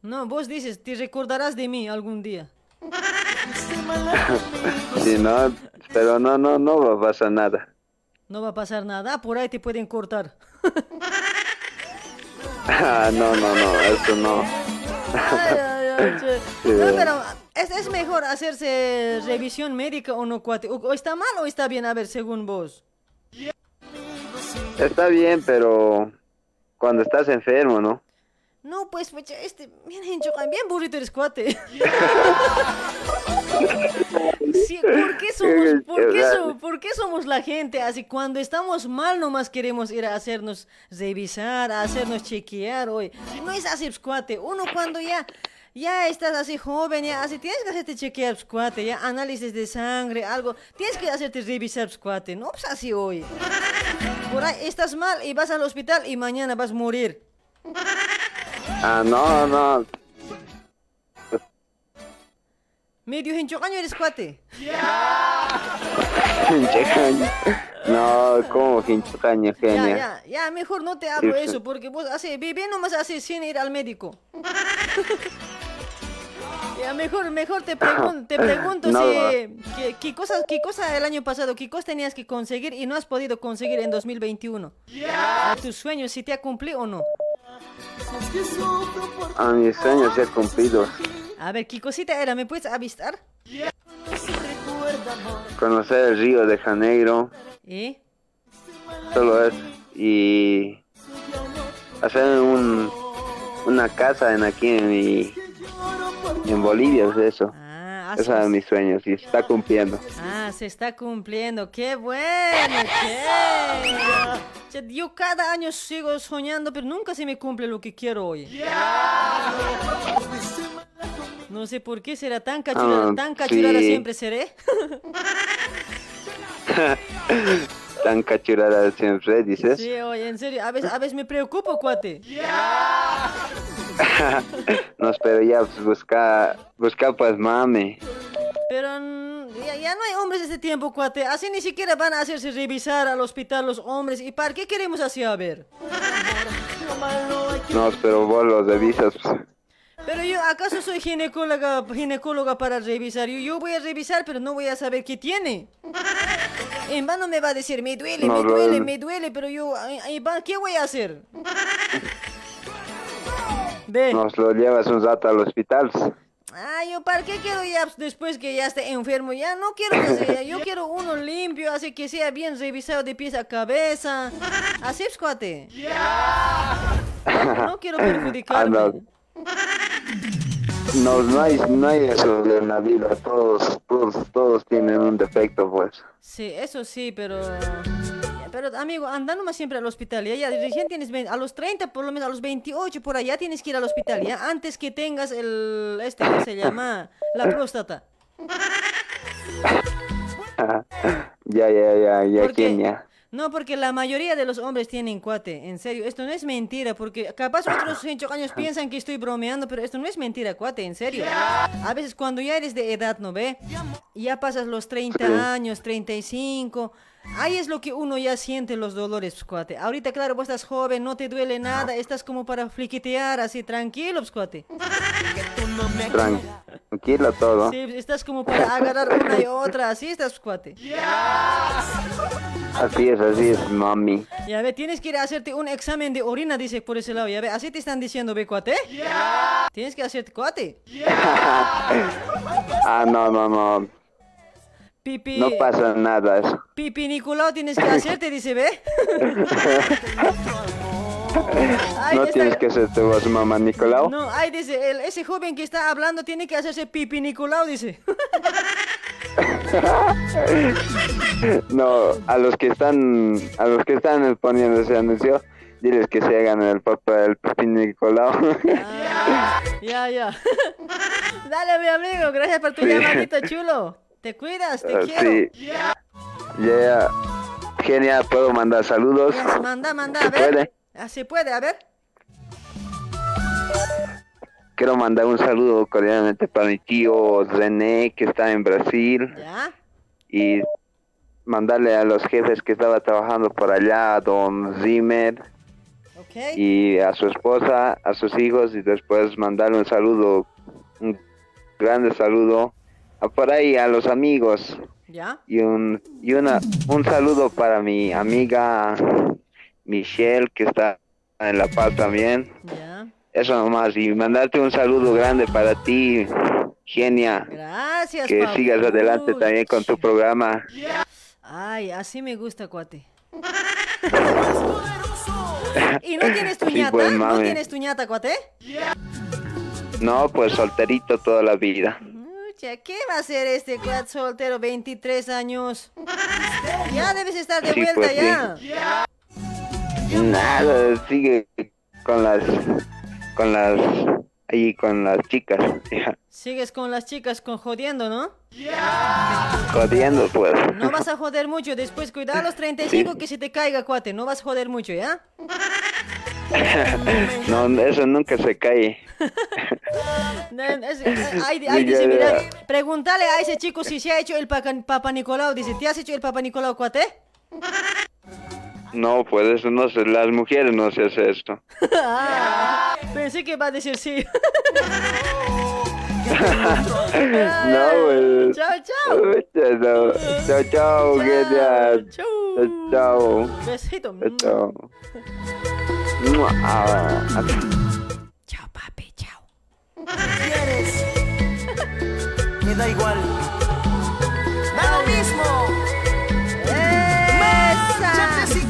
No, vos dices, te recordarás de mí algún día. sí, no, pero no, no, no va a pasar nada. No va a pasar nada, por ahí te pueden cortar. ah, no, no, no, eso no. Ay, ay, ay, che. no, pero ¿es, es mejor hacerse revisión médica o no, cuate. O, o está mal o está bien, a ver, según vos. Está bien, pero cuando estás enfermo, ¿no? No, pues, este, bien hincho, bien burrito eres cuate. Sí, ¿por, qué somos, por, qué so- por qué somos la gente así? Cuando estamos mal nomás queremos ir a hacernos revisar, a hacernos chequear, hoy. No es así, pues, cuate. Uno cuando ya, ya estás así joven, ya así, tienes que hacerte chequear, pues, cuate, ya análisis de sangre, algo. Tienes que hacerte revisar, pues, cuate. No, pues así hoy. Por ahí estás mal y vas al hospital y mañana vas a morir. Ah, no, no. Medio hinchocaño eres cuate. Hinchacaña. No, como hinchacaña, Ya, genia. ya, ya, mejor no te hablo eso, porque vos hace, bebé nomás hace sin ir al médico. ya, mejor, mejor te, pregun- te pregunto No, si, ¿qué, qué cosa, ¿qué cosa el año pasado, qué cosa tenías que conseguir y no has podido conseguir en 2021? ¿A tus sueños, si te ha cumplido o no? A mis sueños ya cumplidos. A ver, ¿qué cosita era? ¿Me puedes avistar? Conocer el Río de Janeiro, ¿Eh? solo eso. Y hacer un, una casa en aquí en mi, en Bolivia, es eso. Ah, Esos eran mis sueños y se está cumpliendo. Ah, se está cumpliendo. ¡Qué bueno! Yo cada año sigo soñando, pero nunca se me cumple lo que quiero hoy. No sé por qué será tan cachurada, Ah, tan cachurada sí. siempre seré. Tan cachurada siempre, dices. Sí, oye, en serio, a veces, a veces me preocupo, cuate. no, pero ya pues, busca, busca pues mami. Pero mm, ya, ya no hay hombres de este tiempo, cuate. Así ni siquiera van a hacerse revisar al hospital los hombres. ¿Y para qué queremos así a ver? No, pero vos los revisas. pues. Pero yo, ¿acaso soy ginecóloga, ginecóloga para revisar? Yo, yo voy a revisar, pero no voy a saber qué tiene. En vano me va a decir, me duele, No, me no, duele, no. me duele, pero yo, va, ¿qué voy a hacer? Ve. Nos lo llevas un rato al hospital. Ah, yo, ¿para qué quiero ya después que ya esté enfermo? Ya no quiero que sea, yo quiero uno limpio, así que sea bien revisado de pies a cabeza. Así es, cuate. No quiero Ah, perjudicarme. No. No, hay, no hay eso en la vida. Todos, todos, todos tienen un defecto, pues. Sí, eso sí, pero... Pero amigo, anda nomás siempre al hospital, ya, ya, recién tienes, vein- a los 30, por lo menos a los 28, por allá tienes que ir al hospital, ya, antes que tengas el, este, que se llama, la próstata. ya, ya, ya, ya, ¿Por qué? ¿quién ya? No, porque la mayoría de los hombres tienen cuate, en serio, esto no es mentira, porque capaz otros años piensan que estoy bromeando, pero esto no es mentira, cuate, en serio. A veces cuando ya eres de edad, ¿no ve? Ya pasas los 30 Sí. años, 35, ahí es lo que uno ya siente los dolores, cuate. Ahorita, claro, vos estás joven, no te duele nada, estás como para fliquitear, así, tranquilo, pues, cuate. Tranquilo todo. Sí, estás como para agarrar una y otra, así estás, cuate. Así es, así es, mami. Ya ve, tienes que ir a hacerte un examen de orina, dice por ese lado. Ya ve, así te están diciendo, ve, cuate. Tienes que hacerte cuate. ah, no, no, no. Pipi. No pasa nada eso. Pipi Nicolau tienes que hacerte, dice, ve. Ay, no esta- tienes que ser tu voz, mamá Nicolau. No, ay, dice, el- ese joven que está hablando tiene que hacerse pipi Nicolau, dice. no, a los que están, a los que están poniendo ese anuncio, diles que se hagan el papel Nicolau. Ya, ya. Dale, mi amigo, gracias por tu Sí. llamadito chulo. Te cuidas, te Ah, quiero. sí. Ya, genial, puedo mandar saludos. Manda, manda, ¿Se a ver. puede? Así puede, a ver. Quiero mandar un saludo cordialmente para mi tío René, que está en Brasil. Ya. Y mandarle a los jefes que estaba trabajando por allá, a don Zimmer, Ok. y a su esposa, a sus hijos, y después mandarle un saludo, un grande saludo, a por ahí a los amigos. Ya. Y un, y una, un saludo para mi amiga Michelle, que está en La Paz también. Ya. Eso nomás, y mandarte un saludo grande para ti, Genia. Gracias, Que sigas adelante también con tu programa. Ay, así me gusta, cuate. ¿Y no tienes tu Sí, ñata? pues, ¿No tienes tu ñata, cuate? No, pues solterito toda la vida. ¿qué va a hacer este cuate soltero, 23 años? Ya debes estar de Sí, vuelta pues, ya. Nada, sigue con las, con las, ahí con las chicas, Sigues con las chicas con jodiendo, ¿no? jodiendo pues. No vas a joder mucho, después cuidado a los 35 que se te caiga, cuate. No vas a joder mucho, ¿ya? No, eso nunca se cae. No, es- ahí, ahí Sí, dice, ya, mira, ya. pregúntale a ese chico si se ha hecho el Papa Nicolau. Dice, ¿te has hecho el Papa Nicolau, cuate? No, pues eso no se, las mujeres no se hace esto. Ah, pensé que va a decir sí. no, pues. Chao, chao. Chao, chao, chao. Chao, chao. Besito. Chao, chao. Ah, ah. ¿Quieres? Me da igual. Da lo mismo. Márchate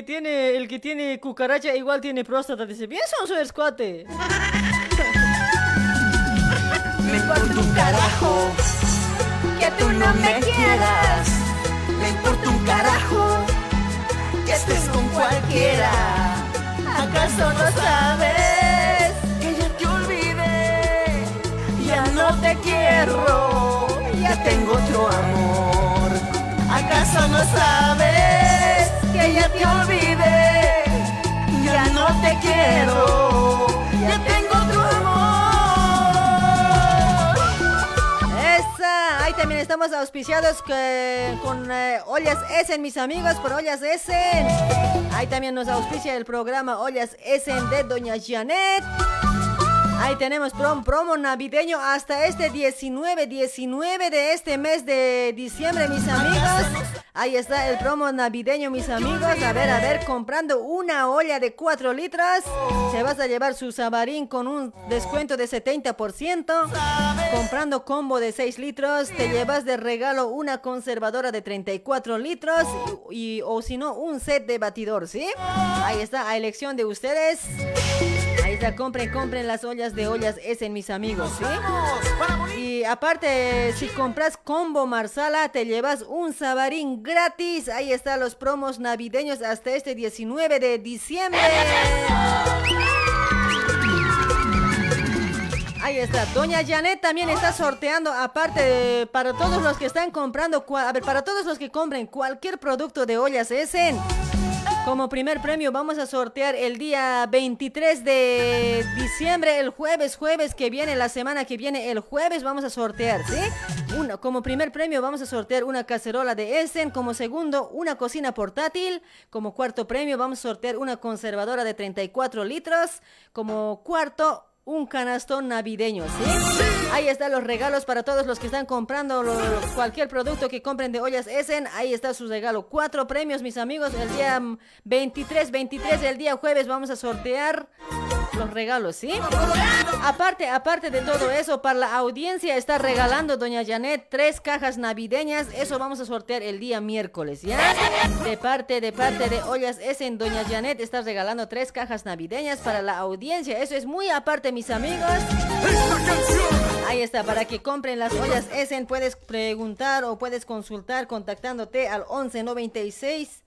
que tiene, el que tiene cucaracha igual tiene próstata. Dice, bien son su cuate. Me importa un carajo que tú no me quieras. Me importa un carajo que estés con cualquiera. ¿Acaso no sabes que ya te olvidé? Ya no te quiero, ya tengo otro amor. ¿Acaso no sabes que ya te olvidé? Ya no te quiero, ya tengo otro amor. Esa, ahí también estamos auspiciados que- con eh, Ollas Essen, mis amigos, por Ollas Essen. Ahí también nos auspicia el programa Ollas Essen de Doña Janet. Ahí tenemos prom- promo navideño hasta este 19, 19 de este mes de diciembre, mis amigos. Ahí está el promo navideño, mis amigos. A ver, a ver, comprando una olla de 4 litros, te vas a llevar su sabarín con un descuento de 70%. Comprando combo de 6 litros, te llevas de regalo una conservadora de 34 litros y, o si no, un set de batidor, ¿sí? Ahí está, a elección de ustedes. Compren, compren las ollas de ollas Essen, mis amigos, ¿sí? Y aparte, si compras combo Marsala, te llevas un sabarín gratis. Ahí están los promos navideños hasta este 19 de diciembre. Ahí está, Doña Janet también está sorteando, aparte de- para todos los que están comprando, a ver, para todos los que compren cualquier producto de ollas Essen. Como primer premio vamos a sortear el día 23 de diciembre, el jueves, jueves que viene, la semana que viene, el jueves vamos a sortear, ¿sí? Una, como primer premio vamos a sortear una cacerola de Essen, como segundo una cocina portátil, como cuarto premio vamos a sortear una conservadora de 34 litros, como cuarto un canastón navideño, ¿sí? Ahí están los regalos para todos los que están comprando cualquier producto que compren de ollas Essen. Ahí está su regalo. Cuatro premios, mis amigos. El día mm, 23, 23, el día jueves vamos a sortear los regalos, ¿sí? Aparte, aparte de todo eso, para la audiencia está regalando doña Janet tres cajas navideñas. Eso vamos a sortear el día miércoles, ¿ya? De parte, de parte de Ollas Essen, doña Janet está regalando tres cajas navideñas para la audiencia. Eso es muy aparte, mis amigos. Ahí está, para que compren las ollas Essen puedes preguntar o puedes consultar contactándote al 1196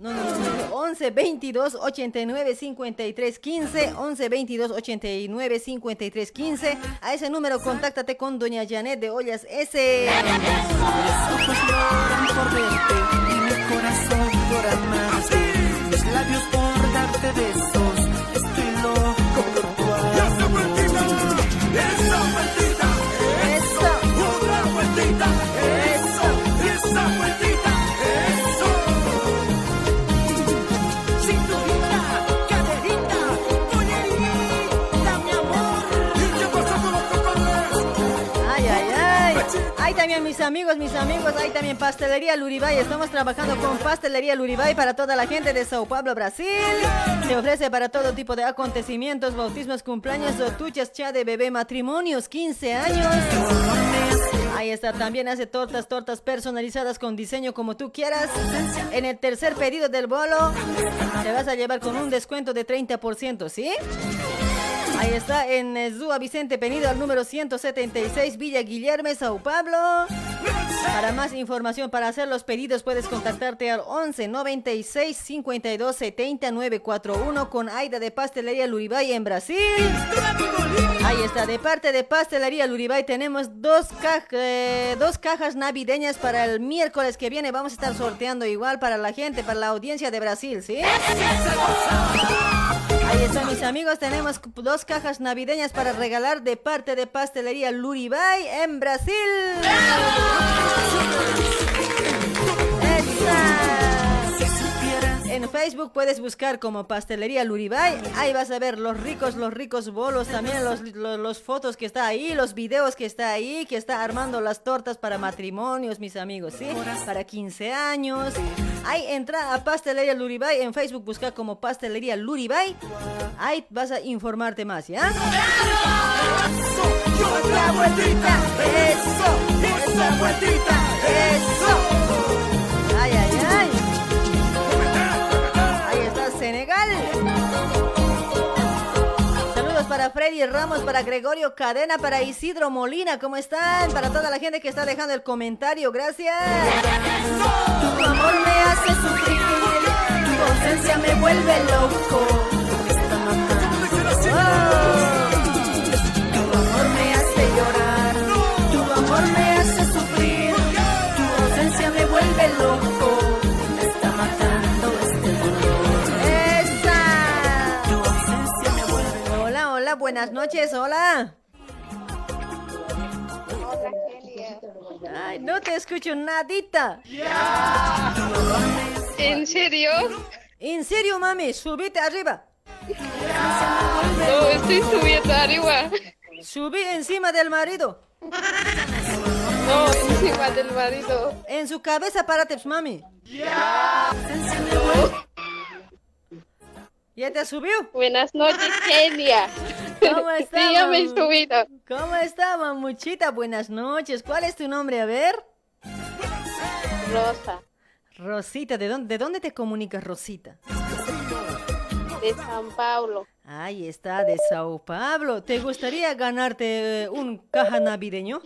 no, no, no, no, 11 22 89 53 15 11 22 89 53 15 a ese número contáctate con doña Janet de Ollas S. Por darte besos. También mis amigos, mis amigos, ahí también Pastelería Luribay. Estamos trabajando con Pastelería Luribay para toda la gente de Sao Paulo, Brasil. Se ofrece para todo tipo de acontecimientos, bautismos, cumpleaños, tuchas, cha de bebé, matrimonios, 15 años. Ahí está, también hace tortas, tortas personalizadas con diseño como tú quieras. En el tercer pedido del bolo, te vas a llevar con un descuento de 30%, ¿sí? Ahí está, en eh, Zúa Vicente Penido, al número 176, Villa Guillerme, Sao Pablo. Para más información, para hacer los pedidos, puedes contactarte al 11 96 52 70 941 con Aida de Pastelería Luribay en Brasil. Ahí está, de parte de Pastelería Luribay tenemos dos, eh, dos cajas navideñas para el miércoles que viene. Vamos a estar sorteando igual para la gente, para la audiencia de Brasil, ¿sí? Ahí están mis amigos, tenemos dos cajas navideñas para regalar de parte de Pastelería Luribay en Brasil. ¡Esa! En Facebook puedes buscar como Pastelería Luribay. Ahí vas a ver los ricos, los ricos bolos, también los, los, los fotos que está ahí, los videos que está ahí, que está armando las tortas para matrimonios, mis amigos, ¿sí? Para 15 años. Ahí entra a Pastelería Luribay. En Facebook busca como Pastelería Luribay. Ahí vas a informarte más, ¿ya? Vueltita, eso, vueltita, Senegal. Saludos para Freddy Ramos, para Gregorio Cadena, para Isidro Molina. ¿Cómo están? Para toda la gente que está dejando el comentario. Gracias. Tu amor me hace sufrir, tu ausencia me vuelve loco. Buenas noches, hola. Ay, no te escucho nadita. ¿En serio? ¿En serio, mami? Subite arriba. No, estoy subiendo arriba. Subí encima del marido. No, encima del marido. En su cabeza, párate, mami. ¿Ya te subió? Buenas noches, Kenia. ¿Cómo está, Sí, ya. ¿Cómo está, mamuchita? Buenas noches. ¿Cuál es tu nombre? A ver. Rosa, Rosita, ¿de dónde, de dónde te comunicas, Rosita? de San Paulo. Ahí está, de Sao Pablo. ¿Te gustaría ganarte un caja navideño?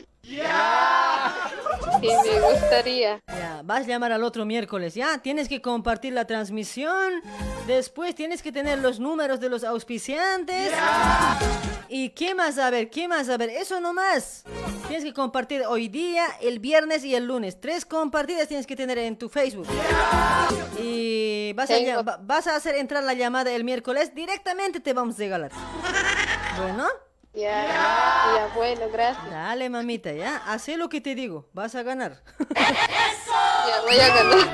Sí, me gustaría. Ya, vas a llamar al otro miércoles, ¿ya? Tienes que compartir la transmisión. Después tienes que tener los números de los auspiciantes. ¿Y qué más a ver? ¿Qué más a ver? Eso nomás. Tienes que compartir hoy día, el viernes y el lunes. Tres compartidas tienes que tener en tu Facebook. Y vas a, Tengo. vas a hacer entrar la llamada el miércoles. Directamente te vamos a regalar. Bueno. Ya, ya, bueno, gracias. Dale, mamita, ya. Haz lo que te digo. Vas a ganar. Ya voy a ganar.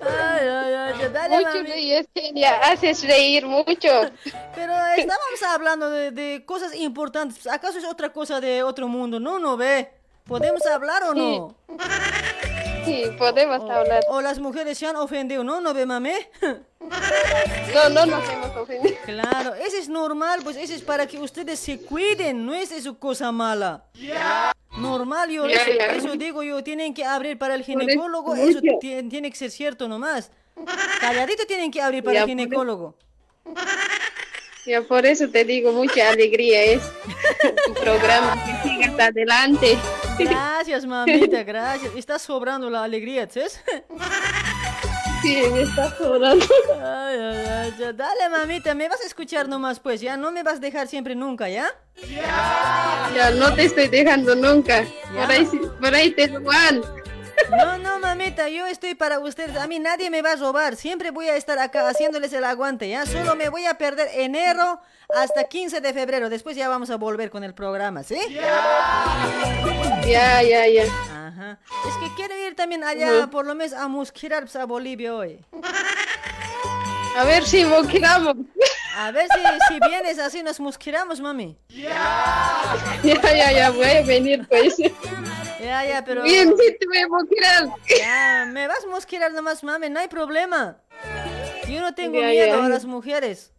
Ay, ay, ay, dale, Mucho reír, Kenia. Haces reír mucho. Pero estábamos hablando de, de cosas importantes. ¿Acaso es otra cosa de otro mundo? No, no ve. ¿Podemos hablar o no? Sí, podemos hablar. O las mujeres se han ofendido, ¿no? ¿No ve, mami? No, no nos hemos ofendido. Claro, eso es normal, pues eso es para que ustedes se cuiden, no es eso cosa mala. Normal, yo Ya, eso, ya. eso digo yo, tienen que abrir para el ginecólogo, eso ti- tiene que ser cierto nomás. Calladito tienen que abrir para el por ginecólogo. Ya por eso te digo, mucha alegría es tu programa, que sigas adelante. Gracias, mamita, gracias. Está sobrando la alegría, ¿sabes? Sí, me está sobrando. Ay, ay, ay, ya. Dale, mamita, me vas a escuchar nomás, pues, ya no me vas a dejar siempre nunca, ¿ya? Ya no te estoy dejando nunca. Ya. Por ahí, por ahí te roban. No, no, mamita, yo estoy para ustedes. A mí nadie me va a robar. Siempre voy a estar acá haciéndoles el aguante, ¿ya? Solo me voy a perder enero hasta 15 de febrero. Después ya vamos a volver con el programa, ¿sí? Ya, ya, ya. Ajá. Es que quiero ir también allá, por lo menos a Musquirar, pues, a Bolivia hoy. A ver si moquiramos. A ver si, si vienes así nos musquiramos, mami. Ya, ya, ya, voy a venir pues. Ya, ya, pero... Bien, sí te voy a moquirar. Ya, me vas a mosquirar nomás, mami, no hay problema. Yo no tengo Ya, miedo ya. a las mujeres.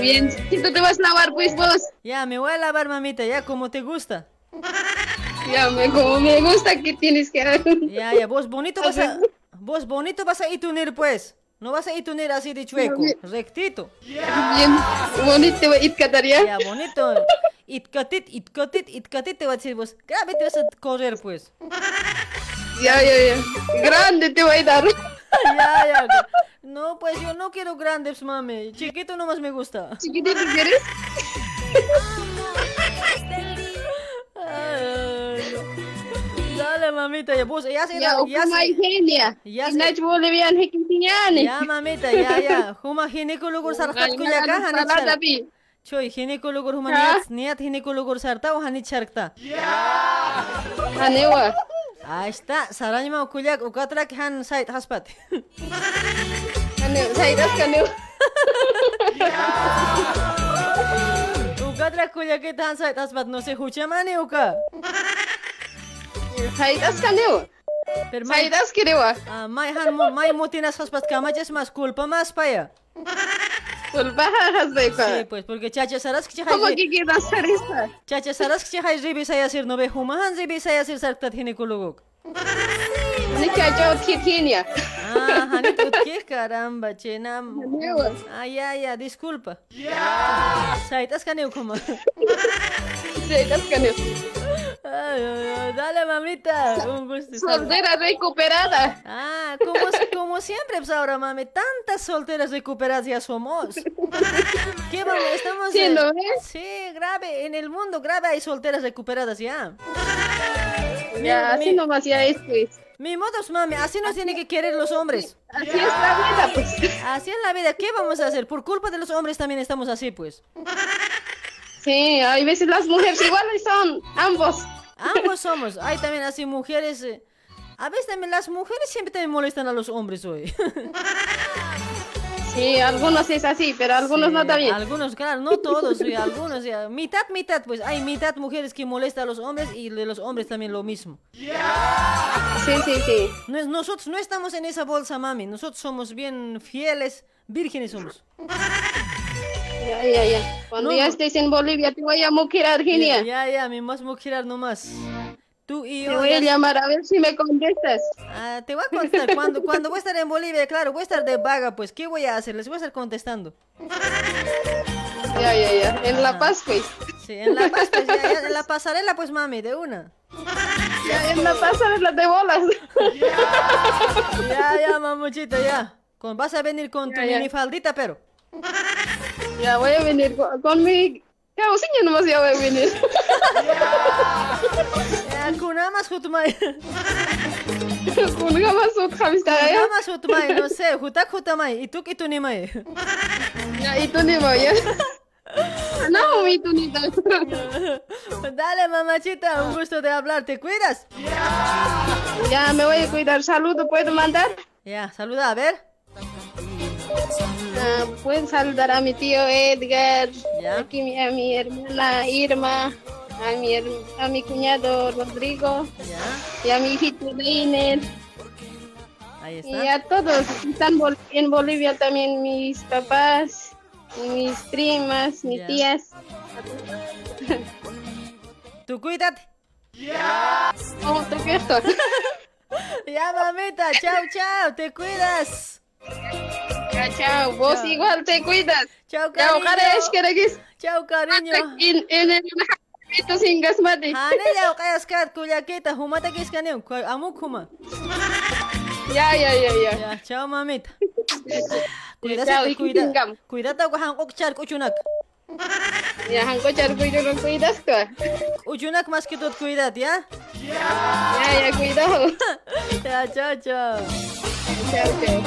Bien, si tú te vas a lavar pues vos. Ya, me voy a lavar, mamita, ya, como te gusta. Ya, me, como me gusta que tienes que hacer. Ya, ya, vos bonito vas a... Vos bonito vas a ir tunir, pues. No vas a ir tunir así de chueco, rectito. Bien, bonito, Itkataria. Ya, bonito. Itkatit, itkatit, itkatit te va a decir vos. Grave te vas a correr, pues. Ya, ya, ya. Grande te voy a dar. Ya, ya. No, pues yo no quiero grandes, mami. Chiquito nomás me gusta. ¿Chiquitito quieres? Ay, Dale, mamita, ya vos, ya se Ya, ya se- Igenia. Ya se- Inach bolivian hekitiñani. Ya, mamita, ya, ya. Huma ginecólogo sarhat Ay, kuya ka nagano hanit salada, char. pi. Choy, ginecólogo huma niat, niat ginecólogo sarta o hanit charkta. Anewa. Ahí está, saranyma kuyak ukatrak han sait haspat. Anewa, saidas kanewa. Ukatrak kuyak han sait haspat, no se hucha mani uka. Saidas kanewa. Pero Saidas kirewa. Ah, mai han mo, mai motinas haspat kamaches más culpa más paya. Kulbaha hasbeka. Sí, pues porque chacha saras que ¿Cómo hay que quieras sarista? Chacha saras que hay ribi saya sir no ve huma han ribi saya sir sarktat ginecólogo. Ni chacho titinia. Ah, hanit utke caramba, chenam. Anewa. Ah, ya, ya, disculpa. Saitas kaneu como. Saidas kanewa. Ay, dale, mamita. Un gusto. Soltera recuperada. Ah, como, como siempre, pues ahora, mami, tantas solteras recuperadas ya somos. ¿Qué vamos? Estamos. Sí, eh, ¿no ves? Sí, grave. En el mundo grave hay solteras recuperadas ya. Ya, así mi, nomás ya es pues. mi modos, mami, así nos tienen que querer los hombres. Así es la vida pues. Así es la vida. ¿Qué vamos a hacer? Por culpa de los hombres también estamos así, pues. Sí, hay veces las mujeres iguales son ambos. Ambos somos. Hay también así mujeres. eh, A veces también las mujeres siempre también molestan a los hombres hoy. Sí, algunos es así, pero algunos no también. Algunos, claro, no todos, sí, algunos, ya. mitad, mitad, pues hay mitad mujeres que molestan a los hombres y de los hombres también lo mismo. Sí, sí, sí. Nosotros no estamos en esa bolsa, mami, nosotros somos bien fieles, vírgenes somos. Ya, ya, ya. Cuando No, ya estés en Bolivia te voy a moquir Argenia. Ya, ya, mi más mujer nomás. Tú y yo. Te voy a ya- llamar a ver si me contestas. Ah, te voy a contestar. Cuando, cuando voy a estar en Bolivia, claro, voy a estar de vaga, pues, ¿qué voy a hacer? Les voy a estar contestando. Ya, ya, ya. En La Paz, pues. Sí, en la, Paz, pues, ya, ya, en la pasarela, pues, mami, de una. Ya, en La las de bolas. Ya, ya, mamuchita, ya. Con, vas a venir con tu Ya, ya. minifaldita, pero. Ya voy a venir con, con mi causiña nomás ya voy a venir. Ya, kunamas o jamista, ya. Kunamas hutmay, no sé, hutak hutamay. Y tú que tú ni may. Ya, y tú ni voy, ya. No, mi tunita. Dale, mamachita, un gusto de hablar. ¿Te cuidas? Ya, me voy a cuidar. Saludo, ¿puedo mandar? Ya, saluda, a ver. Ah, Pueden saludar a mi tío Edgar, Ya. aquí a mi hermana Irma, a mi, a mi cuñado Rodrigo, y a mi hijito Leiner, Ahí está. y a todos. Están bol- en Bolivia también mis papás, mis primas, mis Ya. tías. Tú cuídate. Oh, te pierdo. Ya, mamita, chao, chao, te cuidas. Chao, chao. Vos chao. igual te cuidas. Chao, cariño. Chao, cariño. Chao, cariño. Chao, cariño. Chao, cariño. Esto sin gas mate. Hane ya ukay askar kulya kita humata kis kane ukay amuk huma. Ya ya ya ya. Chao mamita. Cuidado cuidado. Cuidado ko hangok char kuchunak. Ya hangok char kuchunak cuidas ka. Ah. Kuchunak mas kitot cuidad ya. ¿ah? Ya ya cuidado. Ya chao chao. Chao, chao.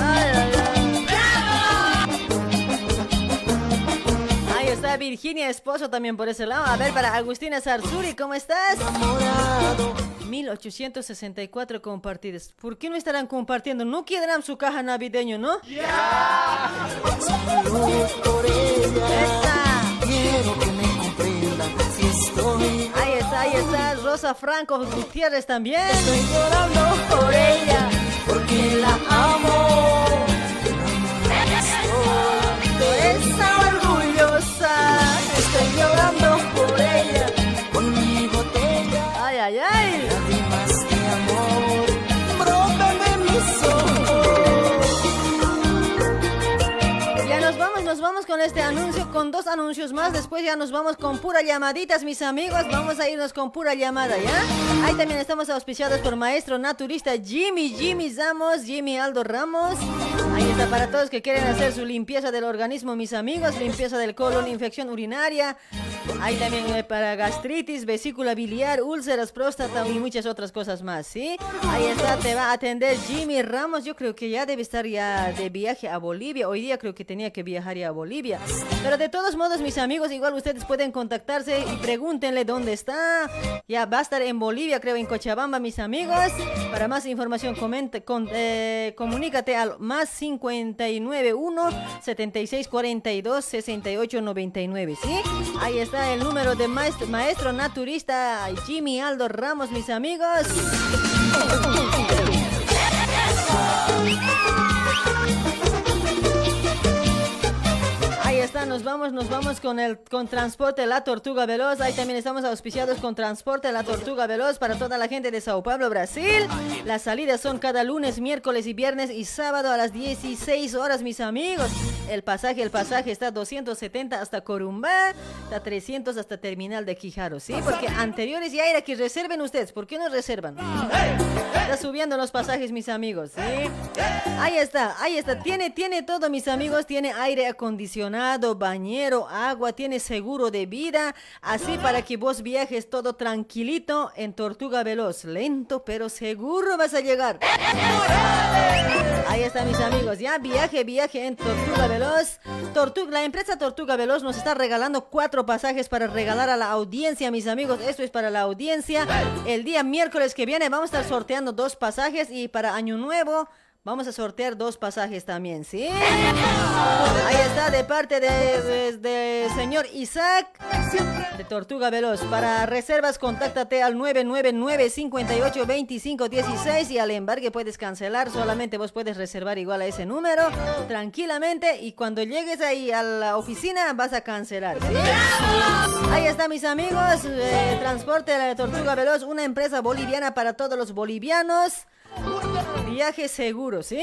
Ay, ay, ay. Ahí está Virginia Esposo también por ese lado. A ver, para Agustina Sarzuri, ¿cómo estás? 1864 compartidas. ¿Por qué no estarán compartiendo? No quedarán su caja navideño, ¿no? Que Rosa Franco Gutiérrez también. Estoy llorando por ella porque la amo. Estoy tan orgullosa. Estoy llorando por ella con mi botella. Ay, ay, ay. Lágrimas de amor brotan de mis ojos. Ya nos vamos, nos vamos con este anuncio, con dos anuncios más. Después ya nos vamos con pura llamaditas, mis amigos. Vamos a irnos con pura llamada, ¿ya? Ahí también estamos auspiciados por maestro naturista Jimmy, Jimmy Ramos, Jimmy Aldo Ramos. Ahí está para todos que quieren hacer su limpieza del organismo, mis amigos. Limpieza del colon, infección urinaria. Ahí también eh, para gastritis, vesícula biliar, úlceras, próstata y muchas otras cosas más, ¿sí? Ahí está, te va a atender Jimmy Ramos. Yo creo que ya debe estar ya de viaje a Bolivia. Hoy día creo que tenía que viajar a Bolivia. Pero de todos modos, mis amigos, igual ustedes pueden contactarse y pregúntenle dónde está. Ya va a estar en Bolivia, creo, en Cochabamba, mis amigos. Para más información, comente, con, eh, comunícate al más 591 7642 6899, ¿sí? Ahí está el número de maestro, maestro naturista Jimmy Aldo Ramos, mis amigos. Está, nos vamos, nos vamos con el con transporte La Tortuga Veloz. Ahí también estamos auspiciados con transporte La Tortuga Veloz para toda la gente de Sao Paulo, Brasil. Las salidas son cada lunes, miércoles y viernes y sábado a las 16 horas, mis amigos. El pasaje, el pasaje está 270 hasta Corumbá, está 300 hasta Terminal de Quijaro, ¿sí? Porque anteriores ya era que reserven ustedes. ¿Por qué no reservan? Está subiendo los pasajes, mis amigos, ¿sí? Ahí está, ahí está. Tiene, tiene todo, mis amigos. Tiene aire acondicionado, bañero, agua, tiene seguro de vida. Así para que vos viajes todo tranquilito en Tortuga Veloz. Lento, pero seguro vas a llegar. Ahí está, mis amigos. Ya, viaje, viaje en Tortuga Veloz. Tortuga, la empresa Tortuga Veloz nos está regalando cuatro pasajes para regalar a la audiencia, mis amigos. Esto es para la audiencia. El día miércoles que viene vamos a estar sorteando dos pasajes y para Año Nuevo. Vamos a sortear dos pasajes también, ¿sí? Ahí está, de parte de, de- de señor Isaac de Tortuga Veloz. Para reservas, contáctate al 999-582516 y al embarque puedes cancelar. Solamente vos puedes reservar igual a ese número tranquilamente y cuando llegues ahí a la oficina vas a cancelar, ¿sí? Ahí está, mis amigos. eh, Transporte de Tortuga Veloz, una empresa boliviana para todos los bolivianos. Viaje seguro, ¿sí?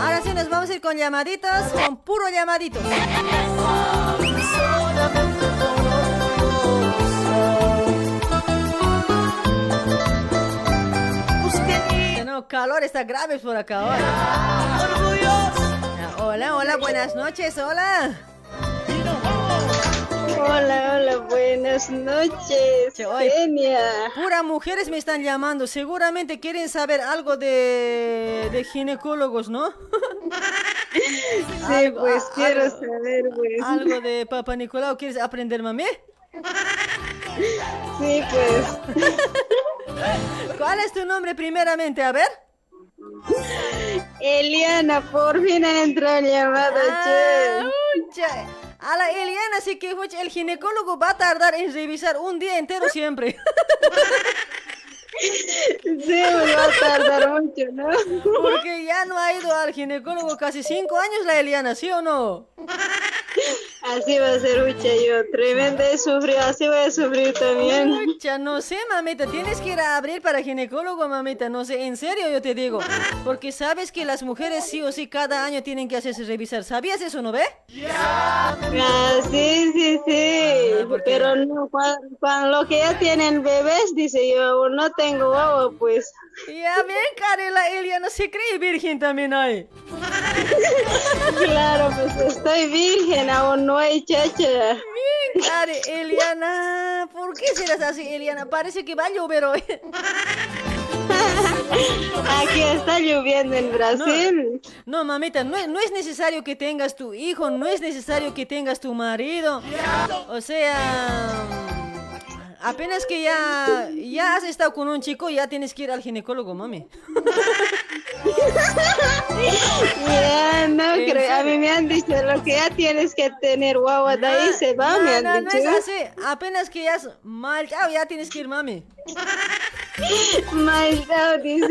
Ahora sí nos vamos a ir con llamaditos, con puro llamaditos. Tenemos calor, está grave por acá ahora. Hola, hola, buenas noches, hola. Hola, hola, buenas noches. Oye, Genia. Pura mujeres me están llamando. Seguramente quieren saber algo de, de ginecólogos, ¿no? Sí, pues quiero saber, pues. Algo de Papa Nicolau. ¿Quieres aprender, mami? Sí, pues. ¿Cuál es tu nombre primeramente? A ver. Eliana, por fin entró el llamado, Ah, ucha. A la Eliana sí que el ginecólogo va a tardar en revisar un día entero siempre. Sí, me va a tardar mucho, ¿no? Porque ya no ha ido al ginecólogo casi cinco años la Eliana, ¿sí o no? Así va a ser, Ucha, yo tremenda he sufrido, así voy a sufrir también. Ucha, no sé, mamita, tienes que ir a abrir para ginecólogo, mamita, no sé, en serio yo te digo. Porque sabes que las mujeres sí o sí cada año tienen que hacerse revisar. ¿Sabías eso, no ve? Ah, sí, sí, sí. Pero no, cuando, cuando lo que ya tienen bebés, dice yo, no tengo guagua, pues. Ya bien, Karen, la Eliana se cree virgen también ahí. Claro, pues estoy virgen, aún no hay chacha. Bien, Karen, Eliana. ¿Por qué serás así, Eliana? Parece que va a llover hoy. Aquí está lloviendo en Brasil. No, no, mamita, no, es- no es necesario que tengas tu hijo, no es necesario que tengas tu marido. O sea, apenas que ya, ya has estado con un chico, ya tienes que ir al ginecólogo, mami. Ya, no ¿En creo. A mí me han dicho lo que ya tienes que tener guagua, de ahí se va, no, me han no, no dicho. es así. Apenas que ya has mal, chao, ya tienes que ir, mami. Maldado, dices.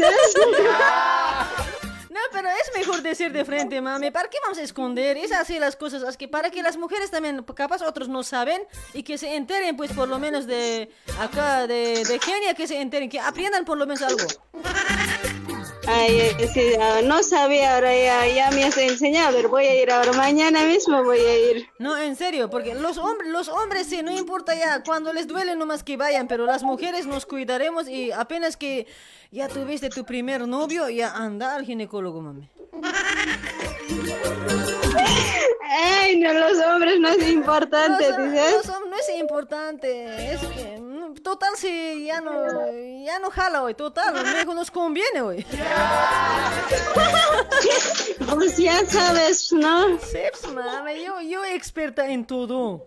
No, pero es mejor decir de frente, mami. ¿Para qué vamos a esconder? Es así las cosas. Es que para que las mujeres también, capaz otros no saben y que se enteren, pues por lo menos de acá, de, de genia, que se enteren, que aprendan por lo menos algo. Ay, sí, no sabía, ahora ya, ya me has enseñado. A ver, voy a ir ahora, mañana mismo voy a ir. No, en serio, porque los hombres, los hombres sí, no importa ya, cuando les duele nomás que vayan, pero las mujeres nos cuidaremos y apenas que ya tuviste tu primer novio, ya anda al ginecólogo, mami. Ay, no, los hombres no es importante, dices. no, son- no es importante, es que total si ya no ya no jala hoy, total, luego nos conviene hoy. Pues ya sabes, ¿no? Sí, pues, mami, yo, yo experta en todo.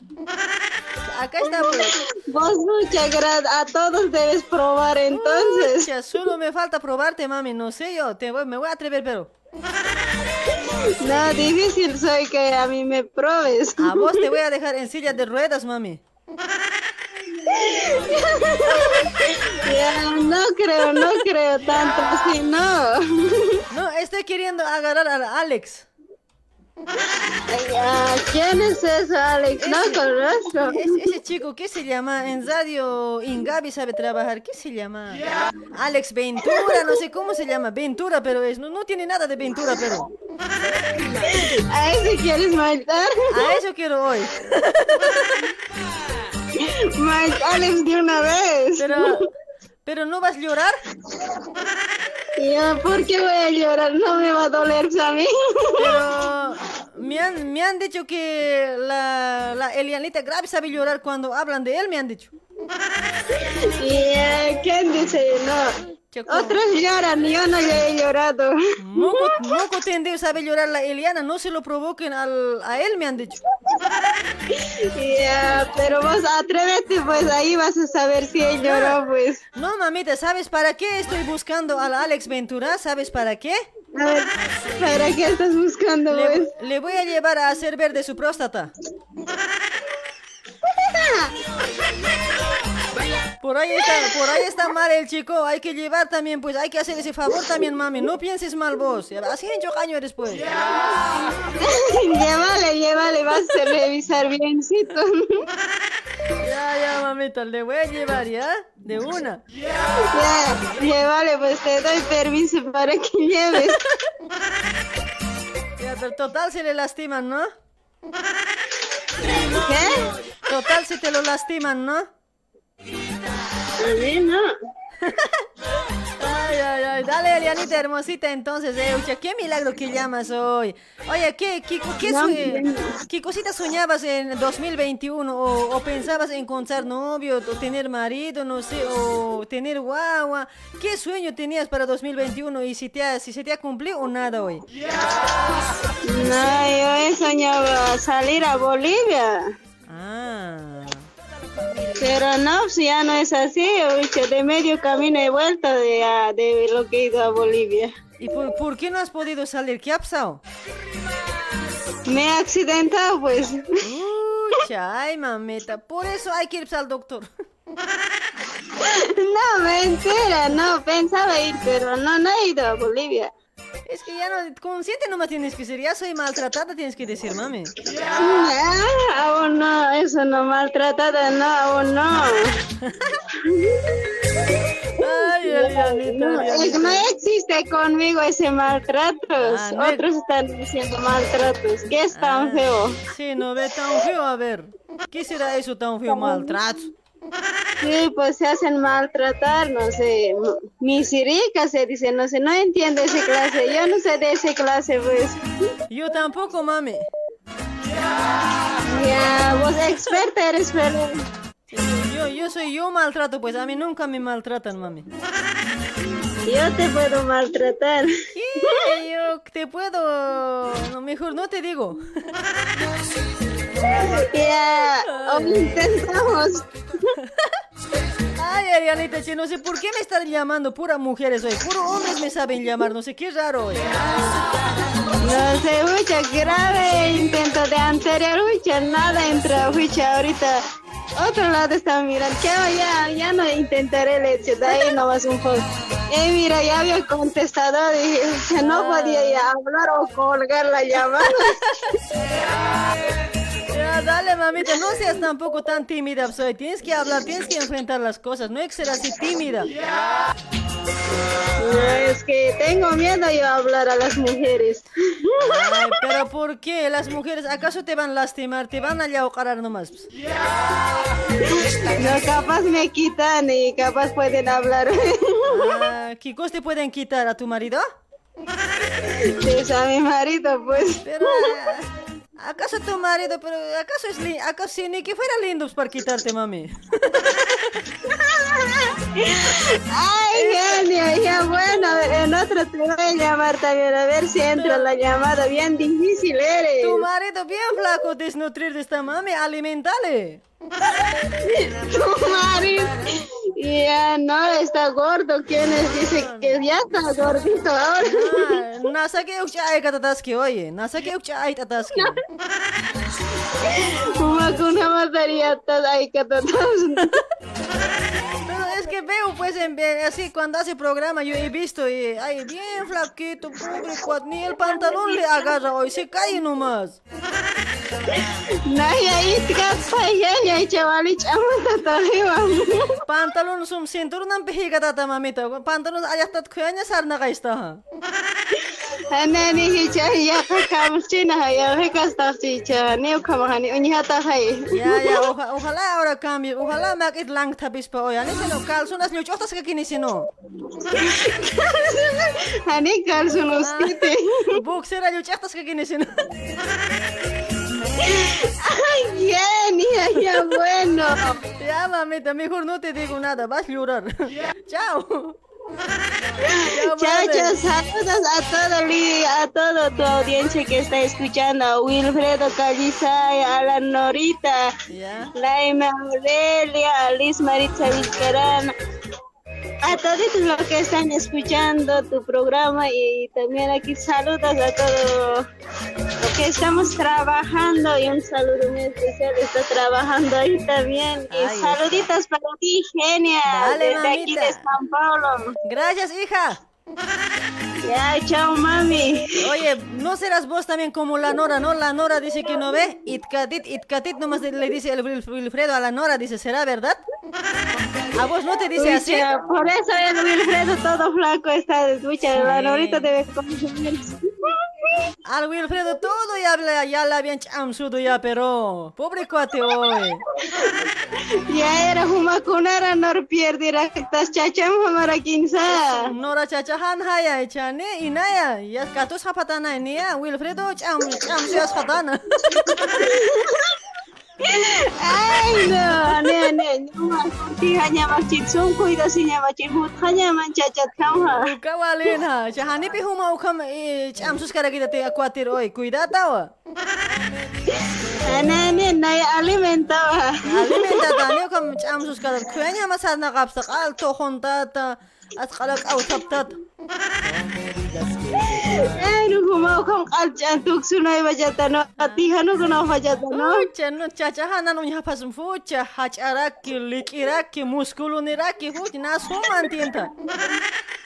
Acá está pues. Vos mucha gra- a todos debes probar entonces. Pucha, solo me falta probarte, mami, no sé yo, te voy- me voy a atrever, pero No, difícil soy que a mí me probes. a vos te voy a dejar en silla de ruedas, mami. No creo, no creo tanto así, no. No, estoy queriendo agarrar a Alex. Ah, ¿Quién es eso, Alex? No conozco. Es- ese chico, ¿qué se llama? En radio Ingabi sabe trabajar. ¿Qué se llama? Alex Ventura, no sé cómo se llama. Ventura, pero es, no, no tiene nada de Ventura, pero. ¿A ese quieres matar? A eso quiero hoy. Mike Alex de una vez. Pero, pero no vas a llorar. Ya, ¿por qué voy a llorar? No me va a doler a mí. Pero me han, me han dicho que la, la Elianita Grave sabe llorar cuando hablan de él, me han dicho. Ya, ¿quién dice? No. Otros lloran, yo no he llorado. Moco, moco tendido sabe llorar la Eliana, no se lo provoquen al, a él, me han dicho. Ya, pero vos atrévete, pues ahí vas a saber si él lloró, pues. No, mamita, ¿sabes para qué estoy buscando al Alex Ventura? ¿Sabes para qué? A ver, ¿para qué estás buscando, Le, pues? le voy a llevar a hacer verde su próstata. Por ahí está, por ahí está mal el chico, hay que llevar también, pues hay que hacer ese favor también, mami, no pienses mal vos, así en años después. llévale, llévale, vas a revisar biencito. Ya, ya, mamita, le voy a llevar, ¿ya? De una. Ya, llévale, pues te doy permiso para que lleves. Ya, pero total se le lastiman, ¿no? ¿Qué? Total se te lo lastiman, ¿no? Ay, ay, ay. Dale, Elianita hermosita, entonces, eh. ucha, qué milagro que llamas hoy. Oye, ¿qué, qué, qué, bien. qué cositas soñabas en 2021? O, o pensabas encontrar novio, o tener marido, no sé, o tener guagua? ¿Qué sueño tenías para 2021 y si, te ha- si se te ha cumplido o nada hoy? No, yo he soñado salir a Bolivia. Ah. Pero no, pues ya no es así, de medio camino he vuelto de, de lo que he ido a Bolivia. ¿Y por, por qué no has podido salir? ¿Qué ha pasado? Me he accidentado, pues. Ucha, ay, mamita. Por eso hay que ir al doctor. No, mentira, no, pensaba ir, pero no, no he ido a Bolivia. Es que ya no, consciente nomás tienes que ser. Ya soy maltratada, tienes que decir, mami. Ah, aún no, eso no, maltratada, no, aún no. Ay, ay, Anita, No, no existe conmigo ese maltratos. Ah, no- Otros están diciendo maltratos. ¿Qué es tan Ah, feo? Sí, no ve tan feo, a ver. ¿Qué será eso tan feo, maltrato? Sí, pues se hacen maltratar, no sé. Misirica se dice, no sé, no entiendo esa clase. Yo no sé de esa clase, pues. Yo tampoco, mami. Ya, vos experta eres, pero. Yo, yo soy yo maltrato, pues a mí nunca me maltratan, mami. Yo te puedo maltratar. ¿Qué? Yo te puedo... No, mejor no te digo. Ya, o intentamos. Ay, Arianita, che, no sé por qué me están llamando pura mujeres hoy. Puro hombres me saben llamar, no sé qué raro hoy. No sé, mucha grave intento de anterior, mucha nada entra, mucha ahorita. Otro lado está mirando, ya, ya no intentaré el hecho, de ahí nomás un poco. Eh, mira, ya había contestado, dije, "Ucha, no podía ya hablar o colgar la llamada. Ya, dale, mamita, no seas tampoco tan tímida, soy. Tienes que hablar, tienes que enfrentar las cosas, no hay que ser así tímida. No, es que tengo miedo yo a hablar a las mujeres. Ay, pero ¿por qué? Las mujeres, ¿acaso te van a lastimar? Te van a llaucarar nomás. No, capaz me quitan y capaz pueden hablar. Ah, ¿Qué cosas te pueden quitar a tu marido? Es a mi marido, pues. Pero, ah, ¿acaso tu marido, pero acaso es li- acaso si ni que fuera lindo para quitarte, mami? Ay, genio, ya bueno, en otro te voy a llamar también, a ver si entra la llamada, bien difícil eres. Tu marido bien flaco, desnutrir de esta mami, alimentale. Tu marido, ya no, está gordo, ¿quién es? Dice que ya está gordito ahora. Ah, Nasa que ukcha ay katataski, oye, nasa que ukcha ay tataski. Como que una mataría toda ahí que. Pero es que veo pues en, así cuando hace programa yo he visto y ay bien flaquito, pobre cuat, ni el pantalón le agarra hoy, se cae nomás. Nayayitqa payallay chavalich'aman tatapiwan. Pantalon sum cinturnan pijika tata mamita. Pantalon allaqtat kuyaña sarnaqaysta. Hanani hicha yaqa kamchina cewek niwkamahani uñihata hay. Ya ya oja, ojalá ahora cambie. Ojalá maqit lang tapispa oyani sino calzonas ñuch'otas kakini sino. Hani calzonostite. Ah. Boxera ñuch'otas kakini sino. Ay, genia, ya bueno. Ya mamita, mejor no te digo nada, vas a llorar. Chao. Chao, chao, saludos a todo, a todo tu audiencia que está escuchando, a Wilfredo Calizay, a la Norita, Laima Aurelia, a Liz Maritza Vizcarán, a todos los que están escuchando tu programa y también aquí saludos a todo lo que estamos trabajando y un saludo muy especial está trabajando ahí también y Ay, saluditos para ti, genia, Dale, desde aquí de San Paulo. Gracias, hija. Ya, chao, mami. Oye, ¿no serás vos también como la Nora, no? La Nora dice que no ve. Itkatit, itkatit, nomás le dice el Wil- Wilfredo a la Nora, dice, ¿será verdad? ¿A vos no te dice así? Pucha, Por eso el Wilfredo todo flaco está, escucha, la Sí. Norita debe consumir. Al Wilfredo todo ya, le- ya la habían chamsudo ya, pero... Pobre cuate hoy. Ya era humakunara nor pierdirá que estás chacham hamara kinsa. Nora chachahan haya echane inaya. Ya katos hapatana niya. Wilfredo cham chamsuyas hatana. Ay, no, nene, nyuma, kuti hanya machit sunku ida sinya machit hut hanya manchachat kawa. Kawalin ha, shahani pi huma ukam chamsus kara kita te akuatir oi, cuidata wa. Nene, naya alimenta wa. Alimenta ta, ni ukam chamsus kara kuenya masad na kapsa qal to khonta ta, asqalak aw sabtat. Awsaptata. Ay, como con calchan tuxunay bajatano, atihano kuno bajatano. Fucha, no chachahana no yapasum fucha, hacharaki, likiraki, musculuniraki, fucha, na suman tienta. Ya, nana, como ya tienda, sampai bichura.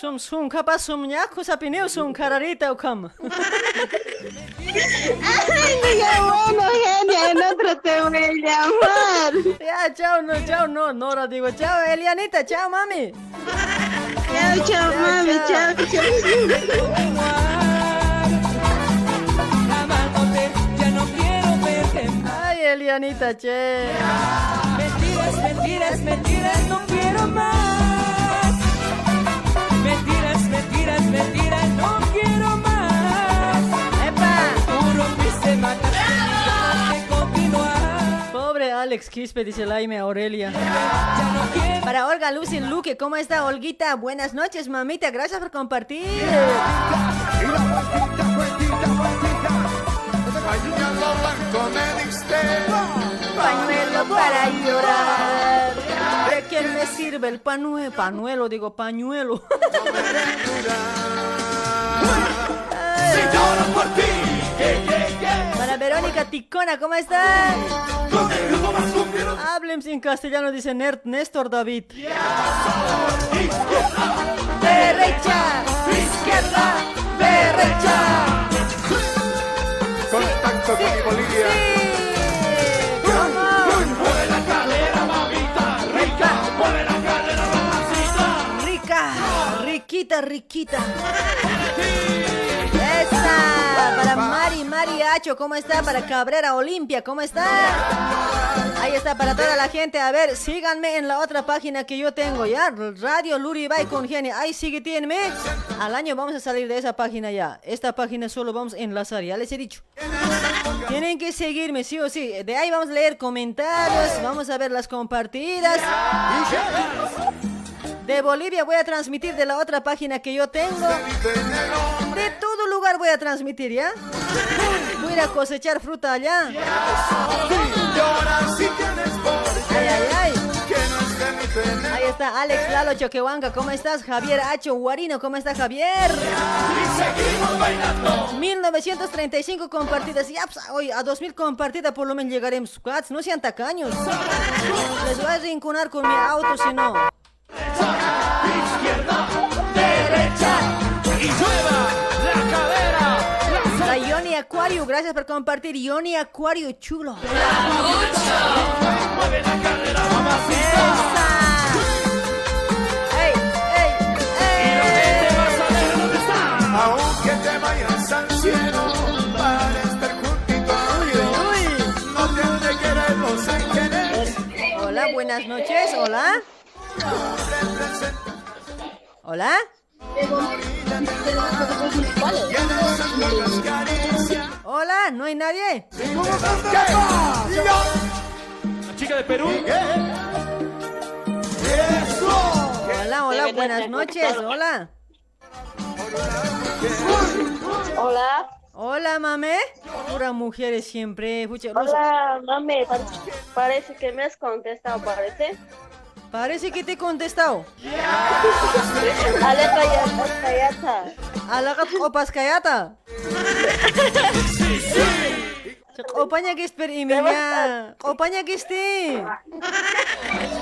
Sum sum kapa sum nyaku sapineu sum kararita ukam. Ay, diga bueno, genia, en otro te voy a llamar. Ya, chao, no, chao, no, Nora, digo, chao, Elianita, chao, mami. Chao, chao, mami, chao, Ya Elianita, che. Mentiras, mentiras, mentiras, no quiero más. Mentiras, mentiras, mentiras, no quiero más. ¡Epa! Tú de continuar. Pobre Alex Quispe, dice Laime Aurelia. Para Olga Lucy Luque, ¿cómo está Olguita? Buenas noches, mamita, gracias por compartir. Pañuelo para llorar. ¿De quién me sirve el pañuelo? Pañuelo, digo, pañuelo. Para Verónica Ticona, ¿cómo estás? Hablen sin castellano, dice Nerd Néstor David. Derecha, izquierda, derecha. Contacto con Bolivia. Mueve la cadera, mamita, rica. Mueve la cadera, mamacita. Rica, riquita, riquita. Esa, para Mari, Mari Hacho, ¿cómo está? Para Cabrera Olimpia, ¿cómo está? Ahí está, para toda la gente. A ver, síganme en la otra página que yo tengo, ¿ya? Radio Luribay con Genia. Ahí síguenme. Al año vamos a salir de esa página ya. Esta página solo vamos a enlazar, ya les he dicho. Tienen que seguirme, sí o sí. De ahí vamos a leer comentarios, vamos a ver las compartidas. De Bolivia voy a transmitir de la otra página que yo tengo. De todo lugar voy a transmitir, ¿ya? Voy a cosechar fruta allá. Ay, ay, ay. Ahí está Alex Lalo Choquehuanca, ¿cómo estás? Javier Hacho Guarino, ¿cómo está Javier? 1935 compartidas. Ya, pues, hoy a 2000 compartidas por lo menos llegaremos. No sean tacaños. Les voy a rinconar con mi auto si no. Izquierda, derecha. Y la cadera. La Yoni Acuario, gracias por compartir. Yoni Acuario, chulo. Mueve la cadera, mamacita. ¡Ey, ey, Y lo que te vas a ver dónde está. Aunque te vayas al cielo para estar juntito a Dios, no te han de querer los ángeles. Hola, buenas noches. Hola. Hola. Hola, ¿no hay nadie? La chica de Perú. Hola, hola, buenas noches. Hola. Hola. Hola, mame. Pura mujeres siempre. Hola, mami. pa- Parece que me has contestado, parece. Parece que te he contestado. Ale kayata, kayata. Alagat opas kayata. Opanya que esper iminya. Opanya que este.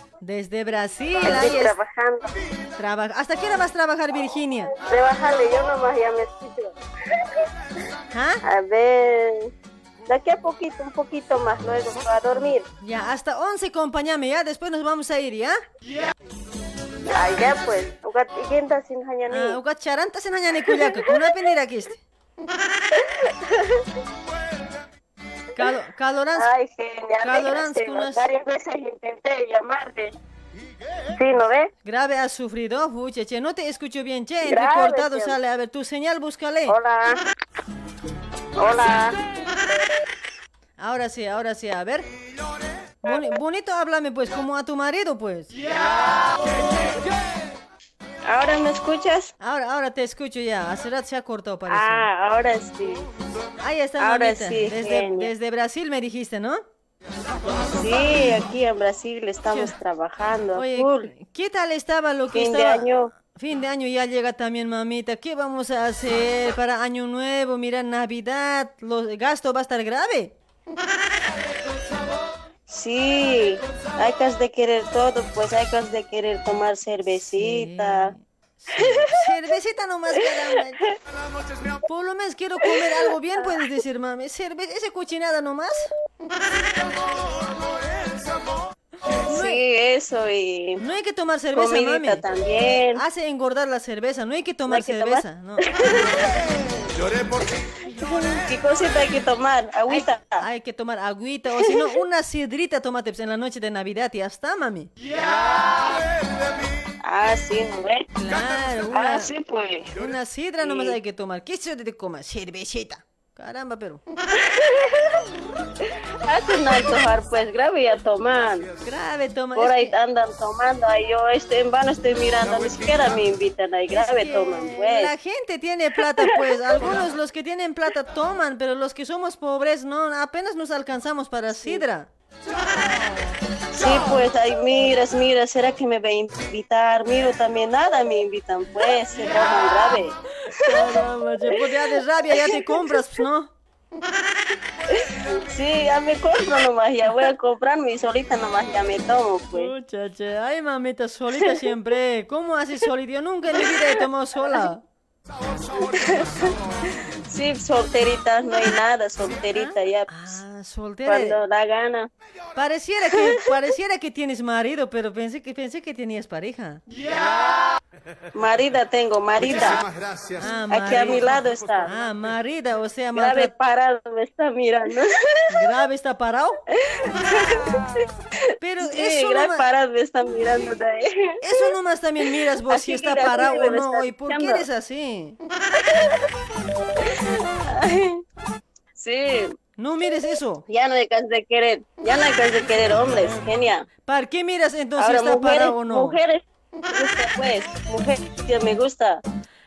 Desde Brasil. Estoy Ahí es. trabajando. Traba- ¿Hasta qué hora vas a trabajar, Virginia? Trabajale, yo nomás ya me escucho. ¿Ah? A ver, de aquí a poquito, un poquito más, luego a dormir. Ya, hasta 11, acompáñame, ¿ya? Después nos vamos a ir, ¿ya? Ay, ya pues, ugat ikinta sin Ah, hañani. ugat charanta sin hañani kuyaka, kuna penira kiste. Calo, Calorans. Ay, genial. Calorans, Sí, unas- Varias veces intenté llamarte. Sí, ¿no ves? Grave has sufrido, pucha, che, no te escucho bien, che, Grave, entrecortado che. sale, a ver, tu señal, búscale. Hola. Hola. Ahora sí, ahora sí, a ver. Boni- bonito, háblame, pues, como a tu marido, pues. ¿Ahora me escuchas? Ahora, ahora te escucho ya, hace rato se ha cortado, parece. Ah, ahora sí. Ahí está, ahora mamita. sí, desde, desde Brasil me dijiste, ¿no? Sí, aquí en Brasil estamos trabajando. Oye. ¿qué tal estaba lo que Fin de año. Fin de año ya llega también, mamita. ¿Qué vamos a hacer para año nuevo? Mira, Navidad, los gasto va a estar grave. Sí, hay que de querer todo, pues hay que de querer tomar cervecita. Cervecita nomás, caramba. Por lo menos quiero comer algo bien, puedes decir, mami. Cerveza, esa cochinada nomás. Sí, eso y No hay que tomar cerveza, mami. también. Hace engordar la cerveza, no hay que tomar hay que cerveza. No. ¿Qué cosita hay que tomar? Agüita. Hay, hay que tomar agüita o si no, una sidrita tómate pues, en la noche de Navidad y ya está, mami. Ah, sí, ¿no ves? Claro, una, Ah, sí, pues. una sidra nomás hay que tomar. ¿Qué se te comas? Cervecita. Caramba, pero. Hacen antojar, pues, grave y a tomar. Grave, toma. Por es ahí que- andan tomando, ahí yo estoy en vano estoy mirando, ni siquiera me invitan ahí, grave toman, pues. La gente tiene plata, pues. Algunos los que tienen plata toman, pero los que somos pobres no, apenas nos alcanzamos para sidra. Sí, pues, ahí miras, miras, ¿será que me va a invitar? Miro también, nada me invitan, pues, se toman grave. Caramba, pues ya de rabia ya te compras, pues, ¿no? Sí, ya me compro nomás, ya voy a comprarme y solita nomás ya me tomo, pues. Muchacha, ay mamita, solita siempre. ¿Cómo haces solita? Yo nunca en mi vida he tomado sola. Sí, solterita, no hay nada, solterita ya, pues, Ah, soltera. cuando da gana. Pareciera que, pareciera que tienes marido, pero pensé que, pensé que tenías pareja. Marida tengo, marida. gracias. Ah, Aquí a mi marida. lado está. Ah, marida, o sea, Grave maltrat- parado me está mirando. grave está parado. Pero Sí, eso grave nomás, parado me está mirando de ahí. eso nomás también miras vos si Así está mira, parado o no. está ¿Y por qué eres así? Sí, No mires eso. ya no hay caso de querer, ya no hay caso de querer hombres, genial. ¿Para qué miras entonces si Ahora está mujeres, parado o no? mujeres, me gusta, pues, mujeres que me gusta.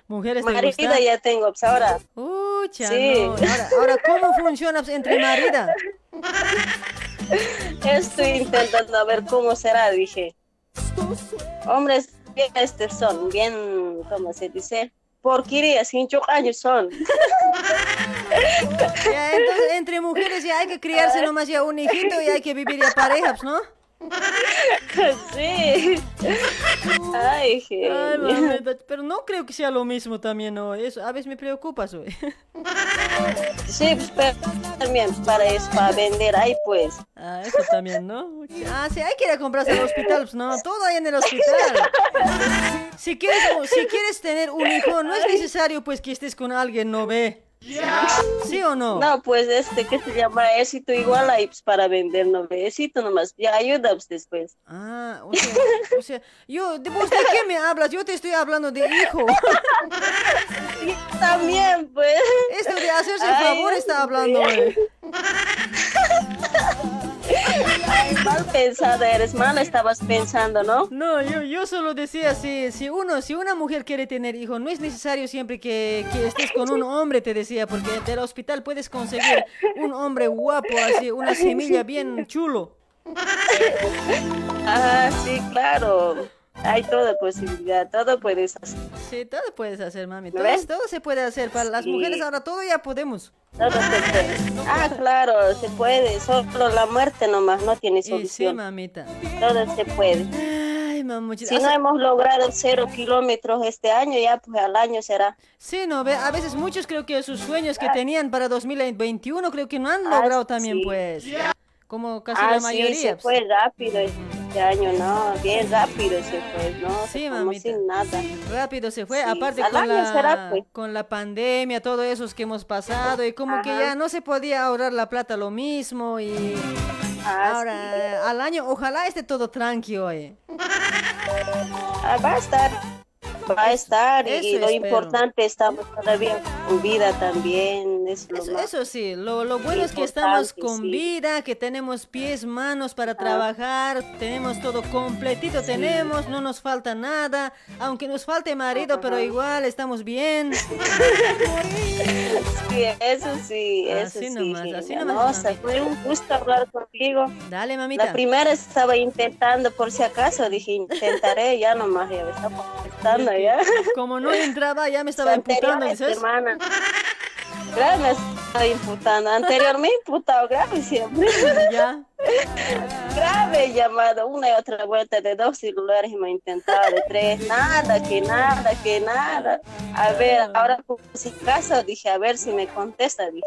Mujeres Marida ya tengo, pues ahora. Ucha, Sí. no. Ahora, ahora, ¿cómo funciona entre marida? Estoy intentando a ver cómo será, dije. Hombres bien este son, bien, ¿cómo se dice? Porquerías, sin años son. Ya, entonces, entre mujeres ya hay que criarse nomás ya un hijito y hay que vivir ya parejas, ¿no? Sí. Ay, Ay, mamita, pero no creo que sea lo mismo también, ¿no? Eso a veces me preocupa. Sí, pues, pero también para eso, para vender ahí, pues. Ah, eso también, ¿no? Ah, sí, hay que ir a comprarse al hospital, pues no, todo ahí en el hospital. Si quieres, si quieres tener un hijo, no es necesario pues que estés con alguien, ¿no ve? ¿Sí o no? No, pues este, ¿qué se llama? Éxito igual ahí, pues para vender, no ve. Éxito nomás, ya ayuda después. Ah, o sea, o sea, yo, ¿de vos de qué me hablas? Yo te estoy hablando de hijo. También, pues. Esto de hacerse el Ay, favor está hablando, mal pensada eres, mal estabas pensando, ¿no? No, yo, yo solo decía, si, si uno, si una mujer quiere tener hijo, no es necesario siempre que, que estés con un hombre, te decía, porque del hospital puedes conseguir un hombre guapo, así, una semilla bien chulo. Ah, sí, claro. Hay toda posibilidad, todo puedes hacer. Sí, todo puedes hacer, mami. ¿Me Todo, ves? todo se puede hacer. Para las Sí. mujeres ahora todo ya podemos. Todo se puede. Ah, claro, se puede. Solo la muerte nomás no tiene Y sí, solución. mamita. Todo se puede. Ay, mamuchita. Si no hemos logrado cero kilómetros este año, ya pues al año será. Sí, no, a veces muchos creo que sus sueños que tenían para 2021 creo que no han Ah, logrado también, sí. pues. Como casi ah, la sí, mayoría. se pues. fue rápido. Este año, ¿no? Bien rápido se fue, ¿no? Sí, Se sin nada. Rápido se fue, Sí, aparte al con año la, será, pues. con la pandemia, todo eso que hemos pasado y como que ya no se podía ahorrar la plata lo mismo y Ah, ahora al año ojalá esté todo tranquilo, oye. Ah, va a estar, va a estar y eso lo espero. importante estamos todavía con vida también, es lo Eso, más eso sí, lo, lo bueno es que estamos con sí. vida, que tenemos pies, manos para trabajar, tenemos todo completito, tenemos, no nos falta nada, aunque nos falte marido, pero igual estamos bien. Sí, eso sí, eso Así sí. nomás, así No, nomás, o sea, fue un gusto hablar contigo. Dale, mamita. La primera estaba intentando, por si acaso, dije, intentaré, ya nomás, ya me estaba contestando, ya. Como no entraba, ya me estaba imputando, ¿dices? semana. Grave me estaba imputando. Anterior me he imputado grave siempre. Ya. Grave llamado una y otra vuelta de dos celulares me ha intentado de tres. Nada, que nada, que nada. A ver, ahora si caso dije, a ver si me contesta, dije.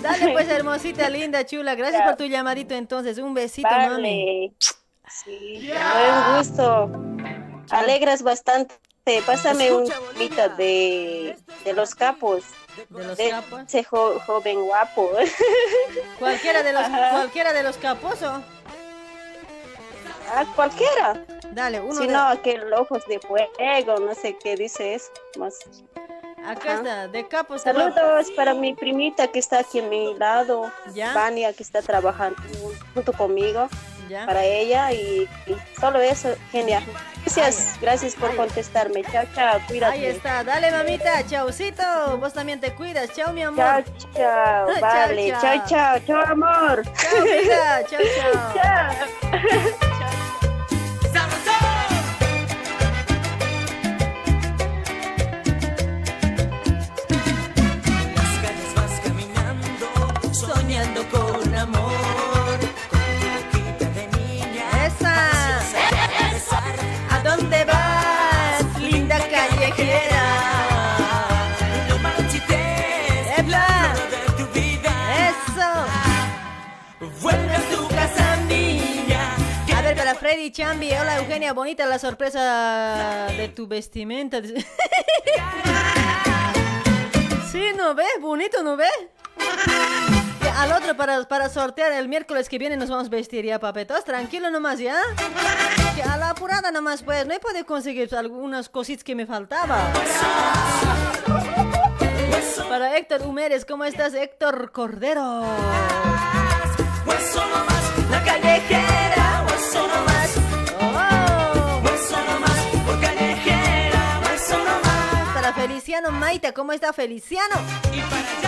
Dale pues, hermosita, linda, chula. Gracias por tu llamadito entonces. Un besito, Vale. mami. Sí, buen gusto. Alegras bastante. Pásame un poquito de, de los capos. ¿De los de capos? Ese jo- joven guapo. Cualquiera de los, Ajá. cualquiera de los capos, ¿o? Ah, cualquiera. Dale, uno Si de- no, aquel ojos de fuego, no sé qué dice eso. Más. Acá Ajá. está, de capos. Saludos para mi primita que está aquí a mi lado, ¿Ya? Vania, que está trabajando junto conmigo, ¿Ya? para ella y, y solo eso, genial. Gracias, gracias por contestarme. Chao, chao, cuídate. Ahí está, dale mamita, chaucito. Vos también te cuidas, chao mi amor. Chao, chao, vale, chao, chao, chao, amor. Chao, chao, chao. Chao. Freddy Chambi, hola Eugenia, bonita la sorpresa de tu vestimenta. Sí, ¿no ves? Bonito, ¿no ves? Al otro para, para sortear el miércoles que viene nos vamos a vestir ya, papetos. Tranquilo nomás, ¿ya? A la apurada nomás, pues. No he podido conseguir algunas cositas que me faltaban. Para Héctor Humérez, ¿cómo estás, Héctor Cordero? La callejera, Feliciano Maita, ¿cómo está Feliciano?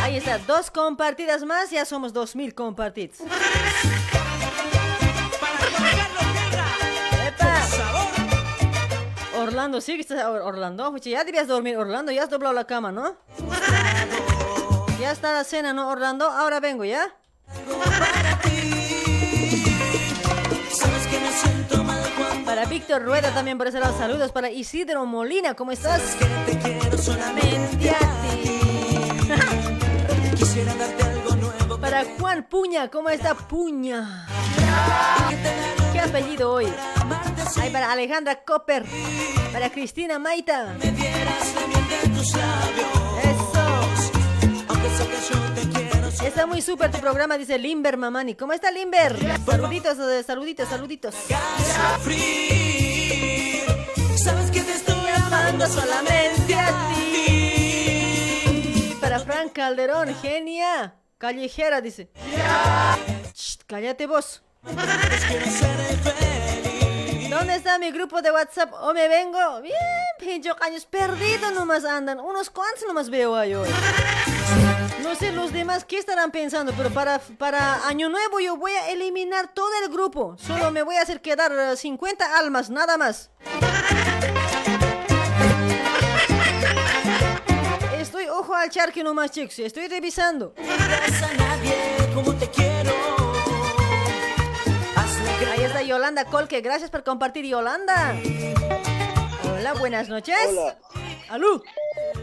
Ahí está, dos compartidas más, ya somos dos mil compartidos. Orlando, sí que estás Or- Orlando, ya debías dormir, Orlando, ya has doblado la cama, ¿no? Ya está la cena, ¿no, Orlando? Ahora vengo, ¿ya? Para Víctor Rueda también por ese lado, saludos. Para Isidro Molina, ¿cómo estás? te quiero solamente a ti. Quisiera darte algo nuevo. Para Juan Puña, ¿cómo está Puña? ¿Qué apellido hoy? Ay, para Alejandra Copper. Para Cristina Maita. Está muy súper tu programa, dice Limber Mamani. ¿Cómo está Limber? Saluditos, eh, saluditos, saluditos. Sabes que te estoy amando solamente a ti. Para Frank Calderón, genia. Callejera, dice. Shh, cállate vos. ¿Dónde está mi grupo de WhatsApp? ¿O me vengo? Bien, pincho años perdidos nomás andan. Unos cuantos nomás veo ahí hoy. No sé los demás qué estarán pensando, pero para, para Año Nuevo yo voy a eliminar todo el grupo. Solo me voy a hacer quedar eh, 50 almas, nada más. Estoy ojo al charque nomás, chicos. Estoy revisando. Ahí está Yolanda Colque. Gracias por compartir, Yolanda. Hola, buenas noches. Hola. ¡Alú!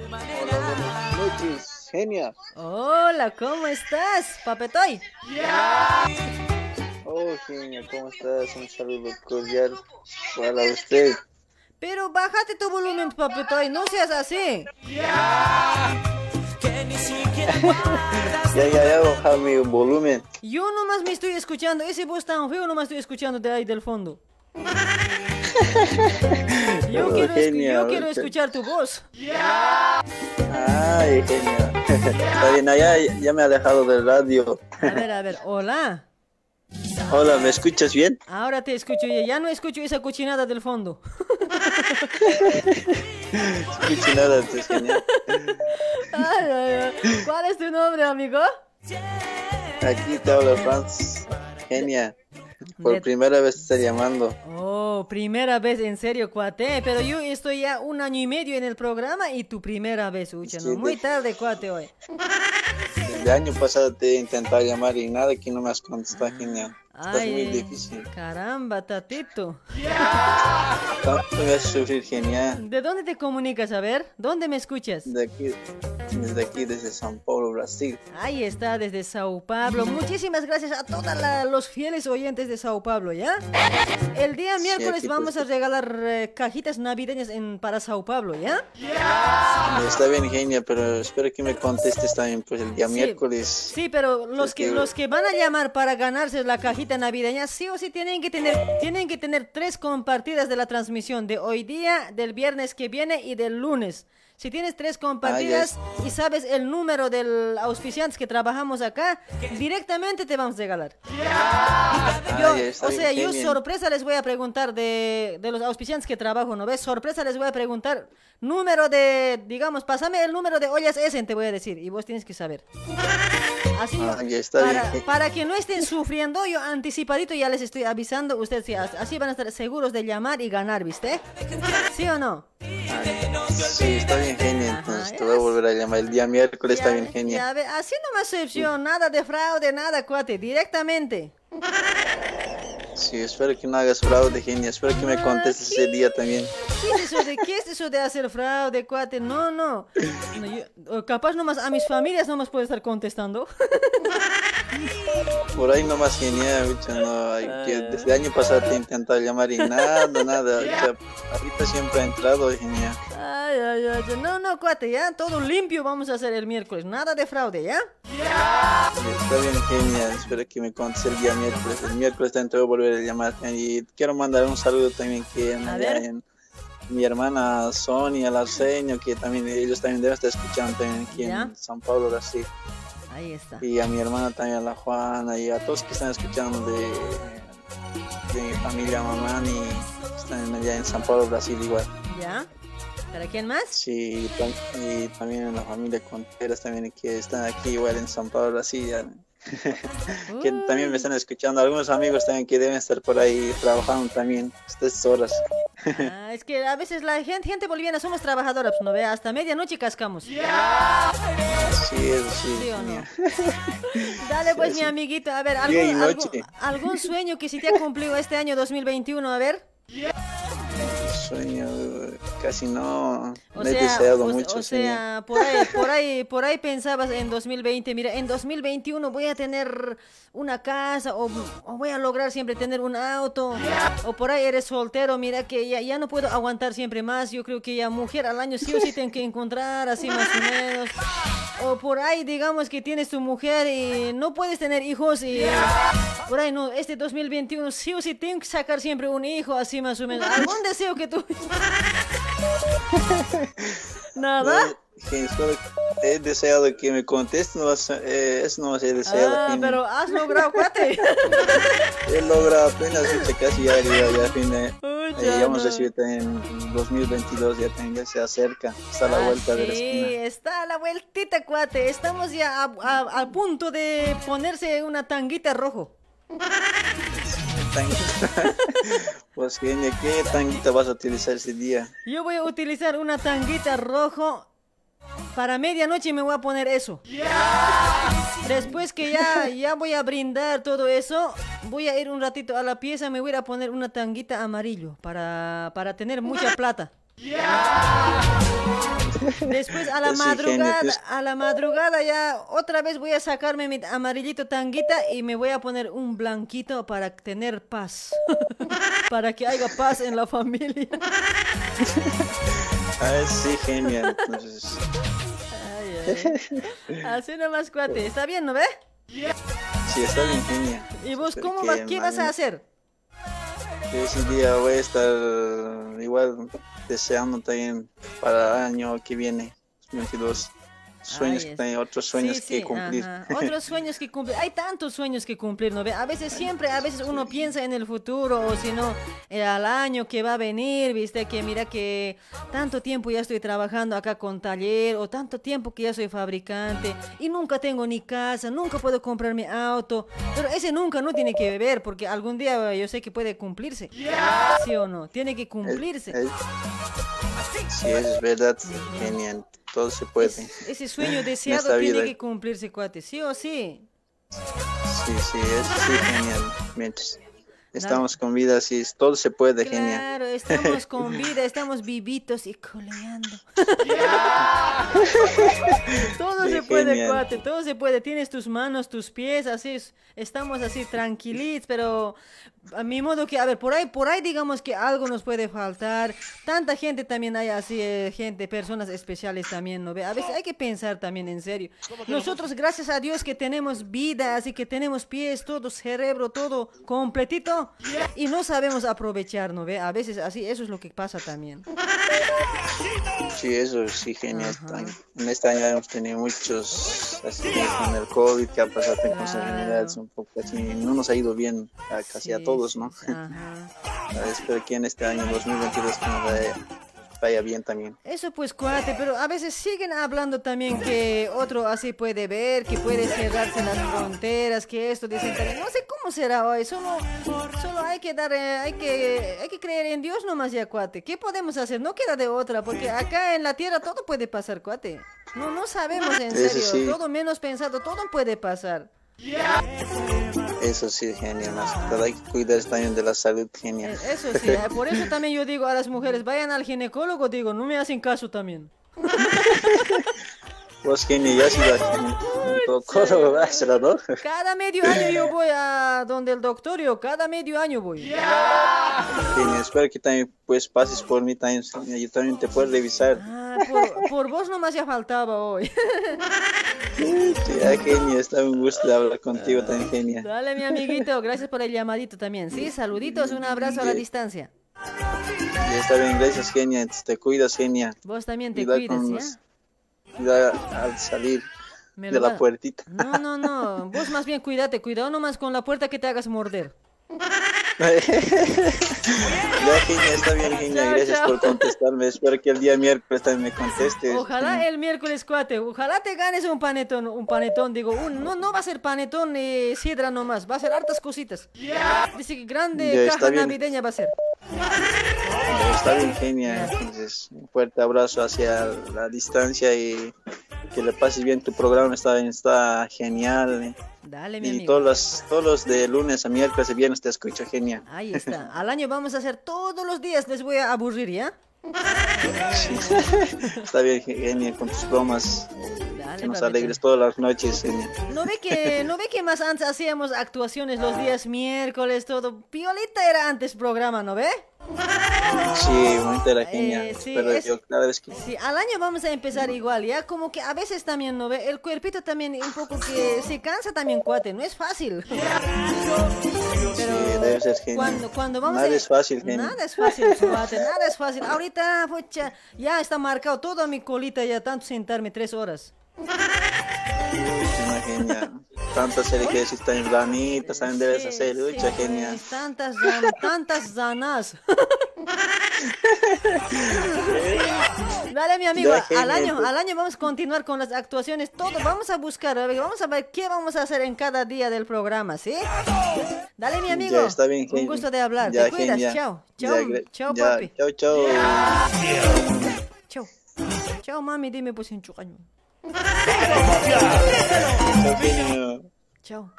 Buenas noches, genia. Hola, ¿cómo estás, papetoy? Oh, genia, ¿cómo estás? Un saludo cordial para usted. Pero bájate tu volumen, papito, y no seas así. Ya, ya, ya, baja mi volumen. Yo nomás me estoy escuchando, ese voz tan feo nomás estoy escuchando de ahí del fondo. Yo, Oh, quiero, yo escuchar tu voz. Ay, genia. Está bien, ya, ya me he alejado del radio. A ver, a ver, hola. Hola, ¿me escuchas bien? Ahora te escucho, ya ya no escucho esa cochinada del fondo. Escucho nada, es genial. Ay, ay, ay. ¿Cuál es tu nombre, amigo? Aquí te habla Franz. Genia. Por De- primera vez te estoy llamando. Oh, primera vez, en serio, cuate. Pero yo estoy ya un año y medio en el programa y tu primera vez, ucha, ¿no? Sí, Muy de- tarde, cuate, hoy. El año pasado te he intentado llamar y nada que no me has contestado, genial. Ay, muy difícil. Caramba, tatito. Tanto me hace sufrir, genial. ¿De dónde te comunicas? A ver, ¿dónde me escuchas? De aquí, desde aquí, desde San Paulo, Brasil. Ahí está, desde Sao Paulo. Muchísimas gracias a todos los fieles oyentes de Sao Paulo, ¿ya? El día miércoles vamos a regalar eh, cajitas navideñas en, para Sao Paulo, ¿ya? Está bien, genia, pero espero que me contestes también pues el día Sí. miércoles. Sí, pero los que, que- los que van a llamar para ganarse la cajita navideña, sí o sí tienen que tener, tienen que tener tres compartidas de la transmisión de hoy día, del viernes que viene y del lunes. Si tienes tres compartidas y sabes el número del auspiciante que trabajamos acá, directamente te vamos a regalar. Yo, Ah, o bien, sea, yo sorpresa les voy a preguntar de, de los auspiciantes que trabajo, ¿no ves? Sorpresa les voy a preguntar número de, digamos, pásame el número de ollas Essen, te voy a decir, y vos tienes que saber. Así yo- Ah, está para, bien. para que no estén sufriendo, yo anticipadito ya les estoy avisando, ustedes sí, as- así van a estar seguros de llamar y ganar, ¿viste? ¿Sí o no? Sí, está bien, genia. Entonces te voy a volver a llamar el día miércoles, está bien, genia. Ya así nomás excepción, nada de fraude, nada, cuate, directamente. Sí, espero que no hagas fraude, genia. Espero que me contestes ese día también. ¿Qué es eso de, qué es eso de hacer fraude, cuate? No, no. No, yo- capaz nomás a mis familias nomás puedo estar contestando. Por ahí nomás, genia. bicho, no, que desde el año pasado te he intentado llamar y nada, nada. O sea, ahorita siempre ha entrado, genia. Ay, ay, ay. No, no, cuate, ya. Todo limpio vamos a hacer el miércoles. Nada de fraude, ¿ya? Está bien, genia. Espero que me contestes el día miércoles. El miércoles también te voy a volver a llamar. Y quiero mandar un saludo también que A en mi hermana Sonia, el Arsenio, que también ellos también deben estar escuchando también aquí ¿Ya? en San Pablo, Brasil. Ahí está. Y a mi hermana también, a la Juana, y a todos que están escuchando de, de mi familia Mamani, están allá en San Paulo, Brasil igual. ¿Ya? ¿Para quién más? Sí, y tam- y también en la familia Contreras también que están aquí igual en San Paulo, Brasil. ya. que también me están escuchando, algunos amigos también que deben estar por ahí trabajando también estas horas. Ah, es que a veces la gente, gente boliviana somos trabajadoras, ¿no ve? Hasta medianoche cascamos. Sí, eso sí. ¿Sí o no? Dale pues, Sí, mi amiguito, a ver, algún, algún, algún sueño que si te ha cumplido este año 2021, a ver. Sueño, casi no, O no he sea, deseado o, mucho. o sea, por ahí, por ahí, por ahí pensabas en 2020, mira, en 2021 voy a tener una casa o, o voy a lograr siempre tener un auto o por ahí eres soltero, mira que ya, ya no puedo aguantar siempre más, yo creo que ya mujer al año sí o sí tengo que encontrar así más o menos. O por ahí digamos que tienes tu mujer y no puedes tener hijos y por ahí no, este 2021 sí o sí tengo que sacar siempre un hijo así más o menos. ¿Algún deseo que tú... Nada? Solo he deseado que me conteste, no, eh, eso no he deseado. Ah, que me- pero has logrado, cuate. He logrado apenas, casi ya, ya, ya, fin de, Uy, eh, ya ya vamos a no. decir en 2022, ya, ya se acerca, está a la Ah, vuelta de la sí, esquina. está a la vueltita, cuate. Estamos ya a, a- a punto de ponerse una tanguita rojo. Tanguita. pues, genia, ¿qué tanguita vas a utilizar ese día? Yo voy a utilizar una tanguita rojo. Para medianoche me voy a poner eso. Después que ya, ya voy a brindar todo eso, voy a ir un ratito a la pieza, me voy a poner una tanguita amarillo para, para tener mucha plata. Después a la madrugada, a la madrugada ya otra vez voy a sacarme mi amarillito tanguita y me voy a poner un blanquito para tener paz. para que haya paz en la familia. Ah, sí, genial. Entonces, Ay, ay. Así nomás, cuate. ¿Está bien, no ve? sí, está bien, genial. ¿Y vos cómo? ¿Qué vas a mañana- Ese día voy a estar igual deseando también para el año que viene, 22. Sueños, Ay, que otros sueños Sí, que sí, cumplir. ajá. Otros sueños que cumplir. Hay tantos sueños que cumplir, ¿no? A veces siempre, a veces uno piensa en el futuro o si no, eh, al año que va a venir, viste, que mira que tanto tiempo ya estoy trabajando acá con taller o tanto tiempo que ya soy fabricante y nunca tengo ni casa, nunca puedo comprar mi auto. Pero ese nunca no tiene que ver porque algún día yo sé que puede cumplirse. ¿Sí o no? Tiene que cumplirse. Eh, Sí, es verdad, genial. Todo se puede. Ese sueño deseado tiene vida. que cumplirse, cuate, sí o sí. Sí, sí, es sí, genial. Mientras estamos con vida, sí, todo se puede, genial. Claro, estamos con vida, estamos vivitos y coleando. todo Sí, se puede, cuate, todo se puede. Tienes tus manos, tus pies, así, es- estamos así tranquilitos, pero a mi modo que, a ver, por ahí, por ahí digamos que algo nos puede faltar. Tanta gente también hay así, eh, gente, personas especiales también, ¿no ve? A veces hay que pensar también en serio. Nosotros, gracias a Dios que tenemos vida, así que tenemos pies, todo, cerebro, todo completito y no sabemos aprovechar, ¿no ve? A veces así, eso es lo que pasa también. Sí, eso sí, genial. En este año hemos tenido muchos, así con el COVID, que ha pasado con cosas enfermedades un poco así, no nos ha ido bien a casi a todos, ¿no? Ah, Espero que en este año 2022 que nos vaya, vaya bien también. Eso pues cuate, pero a veces siguen hablando también que otro así puede ver, que puede cerrarse las fronteras, que esto dicen también. No sé cómo será hoy, solo, solo hay que dar, eh, hay que, hay que creer en Dios nomás ya cuate. ¿Qué podemos hacer? No queda de otra, porque acá en la tierra todo puede pasar cuate. No, no sabemos en serio, sí. todo menos pensado, todo puede pasar. Eso sí, genial. Más que todo hay que cuidar también de la salud, genial. Eso sí, eh, por eso también yo digo a las mujeres, vayan al ginecólogo, digo, no me hacen caso también. Vos, genial, ya. Cada medio año yo voy a donde el doctor, yo cada medio año voy. Genial, espero que también pues pases por mí también, yo también te puedo revisar. Ah, por, por vos nomás ya faltaba hoy. Sí, ah, genial, está un gusto de hablar contigo también, genial. Dale, mi amiguito, gracias por el llamadito también. Sí, saluditos, un abrazo a la distancia. Ya está bien, gracias, genial. Te cuidas, genial. Vos también te Cuidado cuidas, ¿ya? los- Al salir de la puertita. No, no, no. Vos más bien cuídate, cuidado nomás con la puerta que te hagas morder. Ya, genial, está bien, genial. Chao, Gracias chao. por contestarme. Espero que el día miércoles también me contestes. Ojalá el miércoles cuate, ojalá te ganes un panetón, un panetón, digo, un- no, no va a ser panetón ni sidra nomás, va a ser hartas cositas. Dice que grande Ya, caja bien. navideña va a ser. Está bien, genial. Entonces, un fuerte abrazo hacia la distancia y que le pases bien tu programa. Está, está genial. Dale, mi Y amigo. todos los, todos los de lunes a miércoles y viernes te escucho genial. Ahí está. Al año vamos a hacer todos los días, les voy a aburrir, ¿ya? Está bien, genial, con tus bromas. Dale, que nos papito. alegres todas las noches, genial. ¿No ve que, no ve que más antes hacíamos actuaciones los días miércoles, todo? Piolita era antes programa, ¿no ve? Sí, era genial. Eh, sí, Pero es- yo cada vez que... Sí, al año vamos a empezar igual, ¿ya? Como que a veces también, ¿no ve? El cuerpito también un poco que se cansa también, cuate, no es fácil. Sí, debe ser genial. Cuando, cuando vamos Nada a... es fácil, genial. Nada es fácil, cuate, nada es fácil. Ahorita, pucha, ya está marcado toda mi colita, ya tanto sentarme tres horas. Una genial. Tantas ejercicios también bonitas, también debes hacer. Ucha, genial. Tantas, zan- tantas zanas. Dale, mi amigo, al año, pues. al año vamos a continuar con las actuaciones, todo, vamos a buscar, vamos a ver qué vamos a hacer en cada día del programa, ¿sí? Dale, mi amigo, Ya, está bien, un gusto de hablar, Ya, te cuidas, chao, chao, chao, papi. Chao, chao. Chao, chao, mami, dime pues en chucaño. Chao. Chao.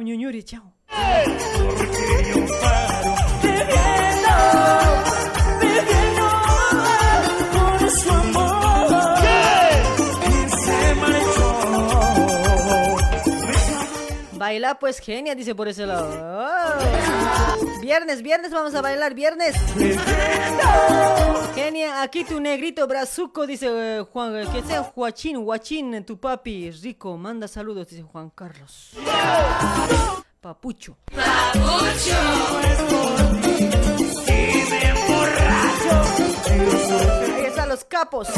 Ñuñuri, chao. Baila pues genia, dice por ese lado. Viernes, viernes vamos a bailar, viernes. Genia, aquí tu negrito brazuco, dice eh, Juan, eh, que sea Juachín, Guachín, tu papi, rico, manda saludos, dice Juan Carlos. Papucho. Ahí están los capos.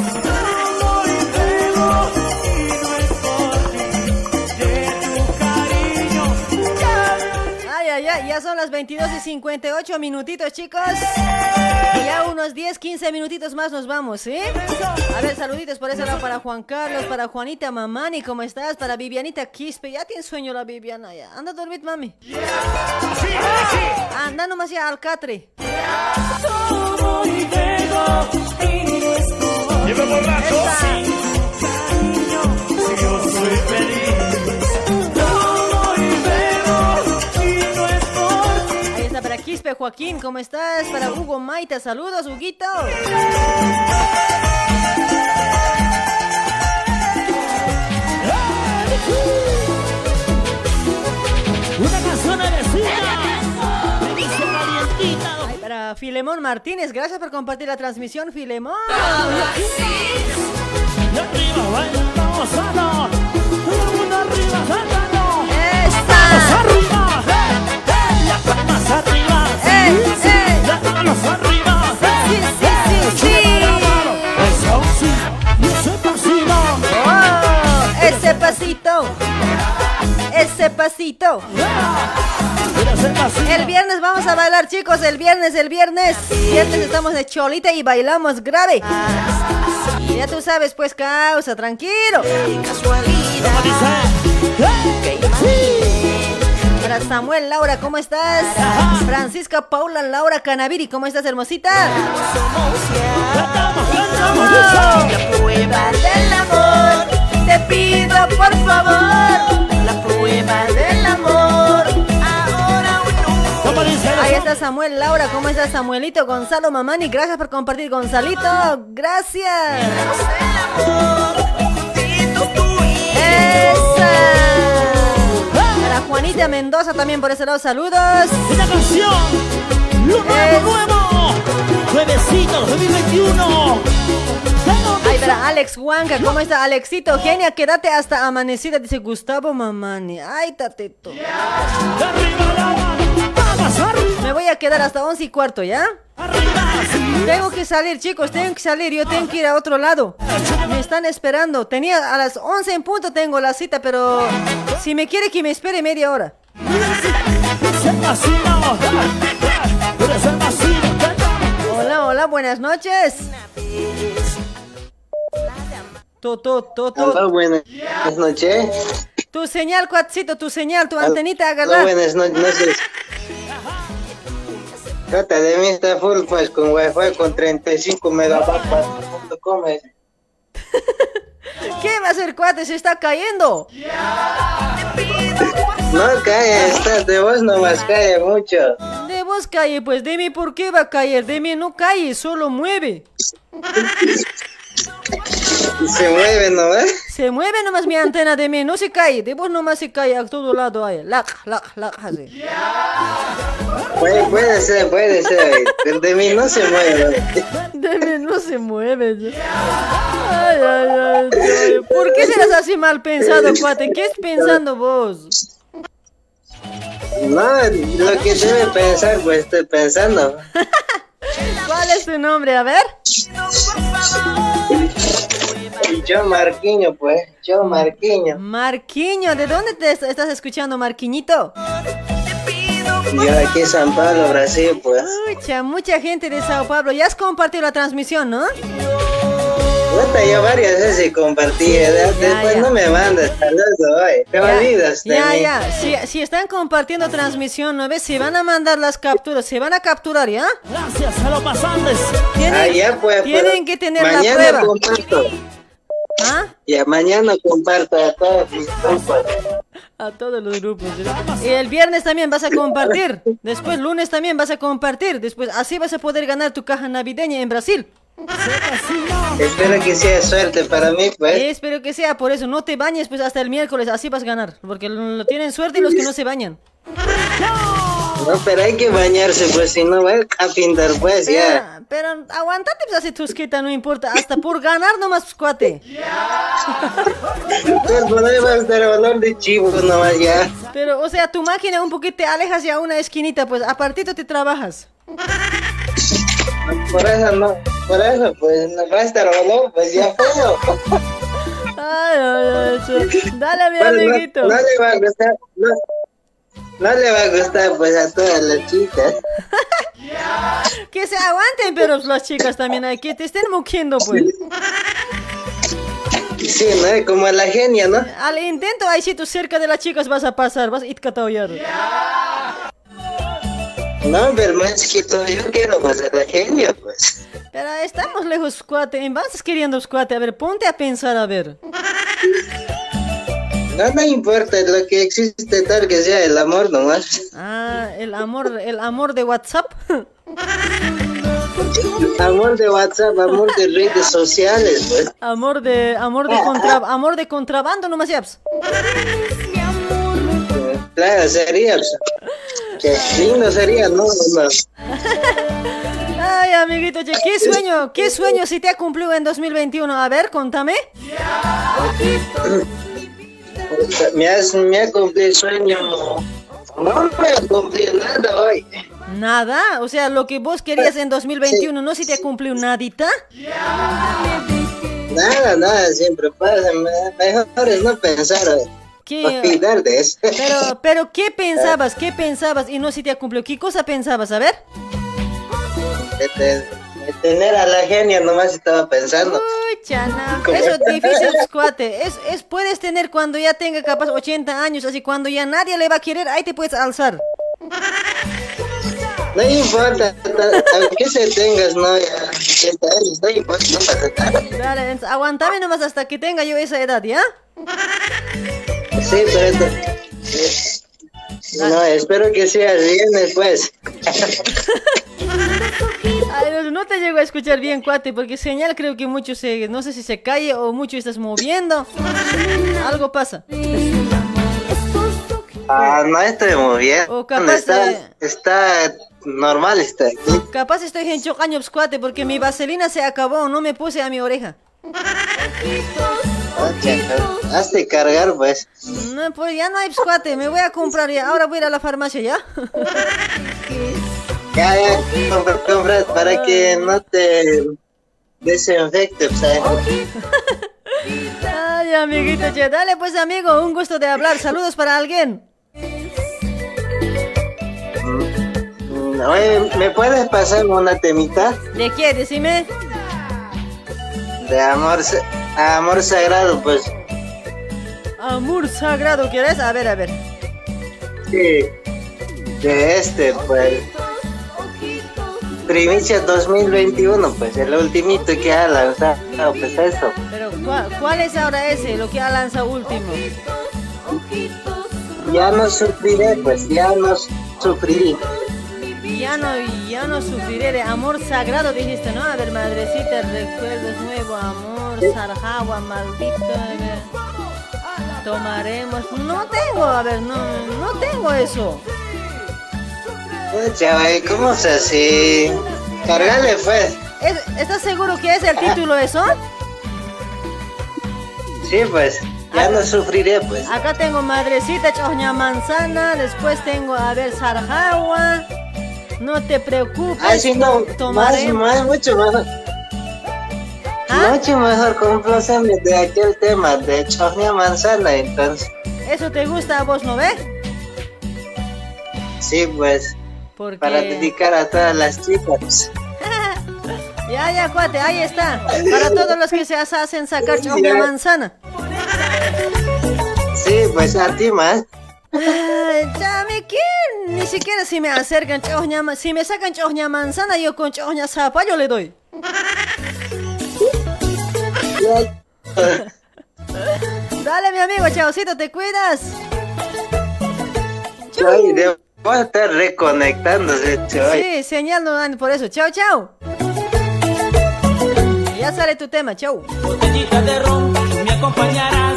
Ay, ya son las 22 y 58 minutitos, chicos. Y ya unos 10, 15 minutitos más nos vamos, ¿sí? A ver, saluditos por eso lado para Juan Carlos, para Juanita Mamani, ¿cómo estás? Para Vivianita Quispe, ya tiene sueño la Viviana ya. Anda a dormir, mami. Anda nomás ya al catre. Lleva borracho. Quispe Joaquín, ¿cómo estás? Para Hugo Maita, saludos, Huguito. Una canción vecina. Ay, para Filemón Martínez, gracias por compartir la transmisión, Filemón. Arriba. Pasito. Ese pasito. El viernes vamos a bailar, chicos. El viernes, el viernes. Viernes estamos de cholita y bailamos grave. Ya tú sabes, pues, causa, tranquilo. Samuel Laura, ¿cómo estás? Francisca Paula Laura Canaviri, ¿cómo estás, hermosita? La prueba del amor, te pido por favor. La prueba del amor, ahora o. Ahí está Samuel Laura, ¿cómo estás, Samuelito? Gonzalo Mamani, gracias por compartir, Gonzalito. Gracias. Esa. Juanita Mendoza también por ese lado, saludos. Una canción. Lo nuevo, nuevo. Nuevecito, 2021. Ay, para Alex Huanca, ¿cómo está Alexito? Genia, quédate hasta amanecida, dice Gustavo Mamani. Ay, tateto. Me voy a quedar hasta once y cuarto, ¿ya? Tengo que salir, chicos, tengo que salir, yo tengo que ir a otro lado. Me están esperando. Tenía a las 11 en punto tengo la cita, pero si me quiere que me espere media hora. Hola, hola, buenas noches. To, to, to, to. Hola, buenas noches. Tu señal, cuatcito, tu señal, tu antenita, Hola, agarra. buenas no- noches. Trata de mí está full pues con wifi con 35 megabytes. ¿Cómo es? ¿Qué va a hacer, cuate? Se está cayendo. No cae, está de vos nomás cae mucho. De vos calle, pues de mí, ¿por qué va a caer? De mí no cae, solo mueve. Se mueve nomás. Se mueve nomás mi antena de mí, no se cae. De vos nomás se cae a todo lado. Ahí. Lac, lac, lac, así. Puede, puede ser, puede ser. De mí no se mueve. De mí no se mueve. Ay, ay, ay, ay. ¿Por qué serás así mal pensado, cuate? ¿Qué es pensando vos? No, lo que debe pensar, pues estoy pensando. ¿Cuál es tu nombre? A ver. Yo Marquiño, pues. Yo Marquiño. Marquiño, ¿de dónde te est- estás escuchando, Marquiñito? Yo aquí en San Pablo, Brasil, pues. Mucha, mucha gente de Sao Paulo. Ya has compartido la transmisión, ¿no? Puta, yo varias veces compartí. Después no me mandas saludos, ay. Te olvidas de Ya, mí. ya. Si, si están compartiendo transmisión, ¿no ves? Se van a mandar las capturas, se van a capturar, ¿ya? Gracias a los pasantes. Tienen, Ah, ya, pues, tienen que tener la prueba. comparto. ¿Ah? Ya, mañana comparto a todos mis compas. A todos los grupos. Y el viernes también vas a compartir. Después lunes también vas a compartir. Después así vas a poder ganar tu caja navideña en Brasil. Espero que sea suerte para mí, pues. Espero que sea por eso. No te bañes pues hasta el miércoles, así vas a ganar. Porque lo tienen suerte los que no se bañan. No, pero hay que bañarse, pues, si no va a pintar, pues, ya. Pero aguantate, pues, así tusquita, no importa. Hasta por ganar nomás, cuate. Pues, ahí va a estar olor de chivo nomás, ya. Pero, o sea, tu máquina un poquito te alejas ya a una esquinita, pues, a partito te trabajas. Por eso no, por eso, pues, no va a estar olor, pues, ya feo. Ay, ay, ay, Dale, mi Pues, no- amiguito. No, le va a gustar, no, no le va a gustar, pues, a todas las chicas. Que se aguanten, pero las chicas también hay que te estén mugiendo, pues. Sí, ¿no? Como la genia, ¿no? Al intento, ahí sí tú cerca de las chicas vas a pasar, vas a ir cataoyar. No, pero más que todo, yo quiero a la genia, pues. Pero estamos lejos, cuate. En vas queriendo, cuate. A ver, ponte a pensar, a ver. No, no importa lo que existe tal que sea el amor nomás. Ah, el amor, el amor de WhatsApp. Amor de WhatsApp, amor de redes sociales, pues. Amor de, amor de contra, amor de contrabando, nomás ya. pues. Claro, sería. pues, Qué lindo sería, ¿no? no. Ay, amiguito, che, ¿qué sueño, qué sueño si te ha cumplido en 2021? A ver, contame. Me, has, me ha cumplido el sueño. No me ha cumplido nada hoy. Nada, o sea, lo que vos querías en 2021, ¿no si te ha cumplido nadita? Nada, nada, siempre pasa. me- Mejor es no pensar, hoy. ¿Qué? olvidar de eso. Pero, pero, ¿qué pensabas? ¿Qué pensabas? Y no si te ha cumplido. ¿Qué cosa pensabas? A ver. De tener a la genia nomás estaba pensando. Uy. Eso es difícil, cuate. Es, es, puedes tener cuando ya tenga capaz 80 años, así cuando ya nadie le va a querer, ahí te puedes alzar. No importa, ta- aunque se tengas, no, ya, 80 años, no importa, no pasa nada. Dale, aguantame nomás hasta que tenga yo esa edad, ¿ya? Sí, pero No, espero que sea bien después. Ay, no- no te llego a escuchar bien, cuate, porque señal creo que mucho se, no sé si se cae o mucho estás moviendo. Algo pasa. Ah, no estoy muy bien. O capaz está, de- está normal, está aquí. Capaz estoy en años, cuate, porque mi vaselina se acabó, no me puse a mi oreja. Hazte cargar, pues. No, pues ya no hay cuate, me voy a comprar ya. Ahora voy a ir a la farmacia, ¿ya? Ya, ya, compra, compra, para que no te desinfecte, pues, ¿sabes? Ay, amiguito, che. Dale, pues, amigo, un gusto de hablar. Saludos para alguien. Mm, Oye, ¿me puedes pasar una temita ¿De qué? Decime. De amor, amor sagrado, pues? Amor sagrado, ¿quieres? A ver, a ver. Sí, de este, pues. Primicia 2021, pues, el ultimito que ha lanzado, pues eso. Pero, ¿cuál, cuál es ahora ese, lo que ha lanzado último? Ya no sufriré, pues, ya no sufriré. Ya no, ya no sufriré de amor sagrado, dijiste, ¿no? A ver, madrecita, recuerdos nuevo amor, sarjagua, maldito. Tomaremos. No tengo, a ver, no, no tengo eso. Chaval, ¿cómo se así? Cargale, pues. ¿Es- ¿Estás seguro que es el título eso? Sí, pues, ya no sufriré, pues. Acá tengo madrecita, choña manzana, después tengo, a ver, sarjagua. No te preocupes, Ah, sí, no, más, más, mucho mejor. Mucho mejor compláceme de aquel tema de Chornia Manzana, entonces. ¿Eso te gusta a vos, no ves? Sí, pues, Porque... para dedicar a todas las chicas. Ya, ya, cuate, ahí está. Para todos los que se hacen sacar choña manzana. Sí, pues a ti más. ¿Quién? Ni siquiera si me acercan choña ma- Si me sacan choña manzana, yo con choña zapallo le doy. Dale, mi amigo, chaucito, te cuidas. Ay, debo estar reconectándose, Choy. Sí, señal no dan por eso. Chao, chao. Ya sale tu tema, chau. Botellita de ron, me acompañarás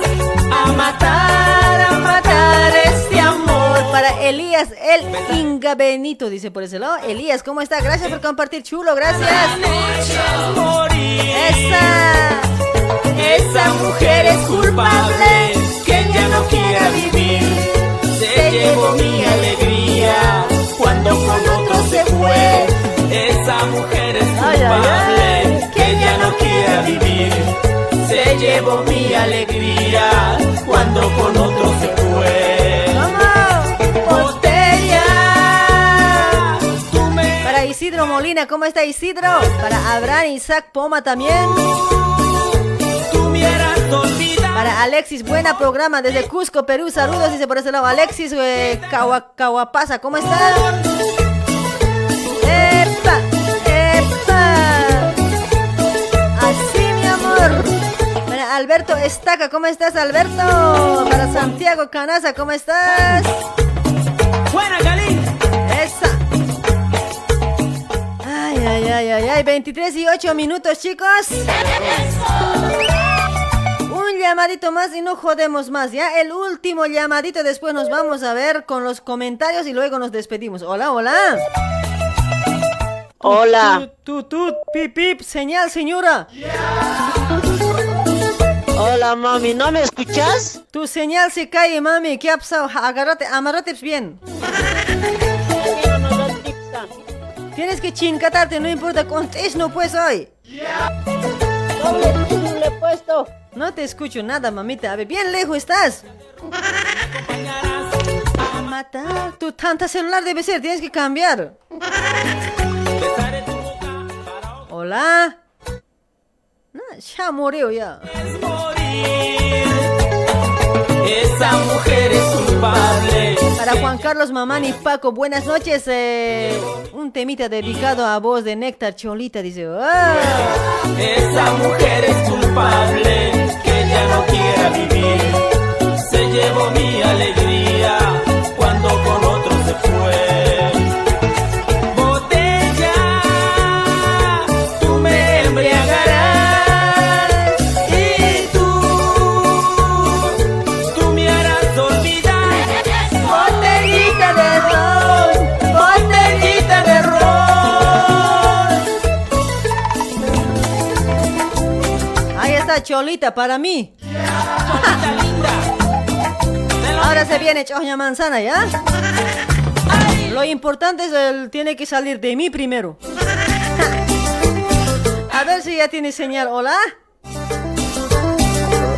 A matar, a matar. Para Elías, el Inga Benito, dice por ese lado. Elías, ¿cómo está? Gracias por compartir, chulo, gracias. Esa, esa mujer es culpable, que ya no quiera vivir. Se llevó mi alegría cuando con otro se fue. Esa mujer es culpable que ya no quiera vivir. Se llevó mi alegría cuando con otro se fue. Isidro Molina, ¿cómo está Isidro? Para Abraham Isaac Poma también. Para Alexis, buena programa desde Cusco, Perú. Saludos, dice por ese lado. Alexis eh, ¿cómo estás? ¡Epa! ¡Epa! Así, mi amor. Para Alberto Estaca, ¿cómo estás, Alberto? Para Santiago Canaza, ¿cómo estás? Buena, Galín. Ay, ay, ay, ay, ay. 23 y 8 minutos, chicos. Un llamadito más y no jodemos más, ¿ya? El último llamadito, después nos vamos a ver con los comentarios y luego nos despedimos. Hola, hola. Hola. Tu, tu, tu, pip, pip, señal, señora. Hola, mami, ¿no me escuchas? Tu señal se cae, mami. ¿Qué ha pasado? Agárrate, amarrate bien. Tienes que chincatarte, no importa cuánto es, no pues hoy. he puesto. No te escucho nada, mamita. A ver, bien lejos estás. Matar. Tu tanta celular debe ser, tienes que cambiar. Hola. No, ya murió ya. Esa mujer es culpable. Para Juan Carlos Mamani Paco, buenas noches. eh, un temita dedicado a voz de Néctar Cholita, dice. "Ah". Esa mujer es culpable que ya no quiera vivir. Se llevó mi alegría Cholita para mí. Ahora se viene Choña Manzana, ¿ya? Lo importante es el tiene que salir de mí primero. A ver si ya tiene señal. ¿Hola?